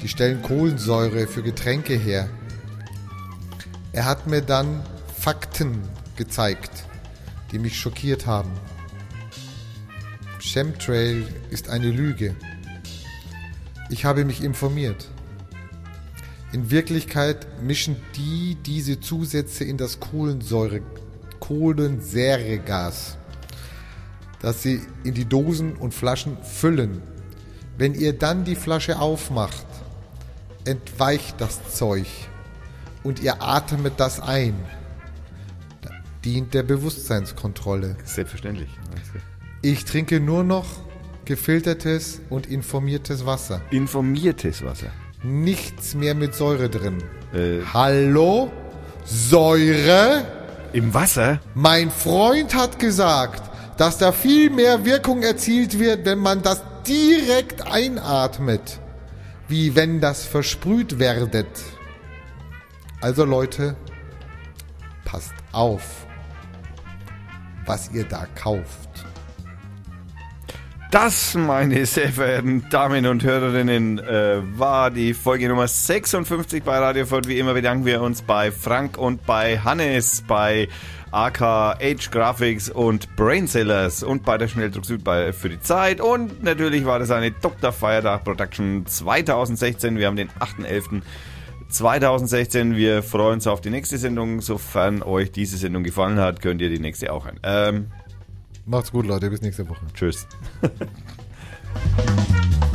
Die stellen Kohlensäure für Getränke her. Er hat mir dann Fakten gezeigt, die mich schockiert haben. Chemtrail ist eine Lüge. Ich habe mich informiert. In Wirklichkeit mischen die diese Zusätze in das Kohlensäure, Kohlensäuregas, das sie in die Dosen und Flaschen füllen. Wenn ihr dann die Flasche aufmacht, entweicht das Zeug und ihr atmet das ein. Da dient der Bewusstseinskontrolle. Selbstverständlich. Ich trinke nur noch gefiltertes und informiertes Wasser. Informiertes Wasser. Nichts mehr mit Säure drin. Äh, Hallo? Säure? Im Wasser? Mein Freund hat gesagt, dass da viel mehr Wirkung erzielt wird, wenn man das direkt einatmet, wie wenn das versprüht werdet. Also Leute, passt auf, was ihr da kauft. Das, meine sehr verehrten Damen und Hörerinnen, äh, war die Folge Nummer 56 bei Radio Ford. Wie immer bedanken wir uns bei Frank und bei Hannes, bei AKH Graphics und Brainsellers und bei der Schnelldruck Süd bei, für die Zeit. Und natürlich war das eine Dr. Feiertag Production 2016. Wir haben den 8.11. 2016. Wir freuen uns auf die nächste Sendung. Sofern euch diese Sendung gefallen hat, könnt ihr die nächste auch ein. Ähm, Macht's gut, Leute, bis nächste Woche. tschüss. [laughs]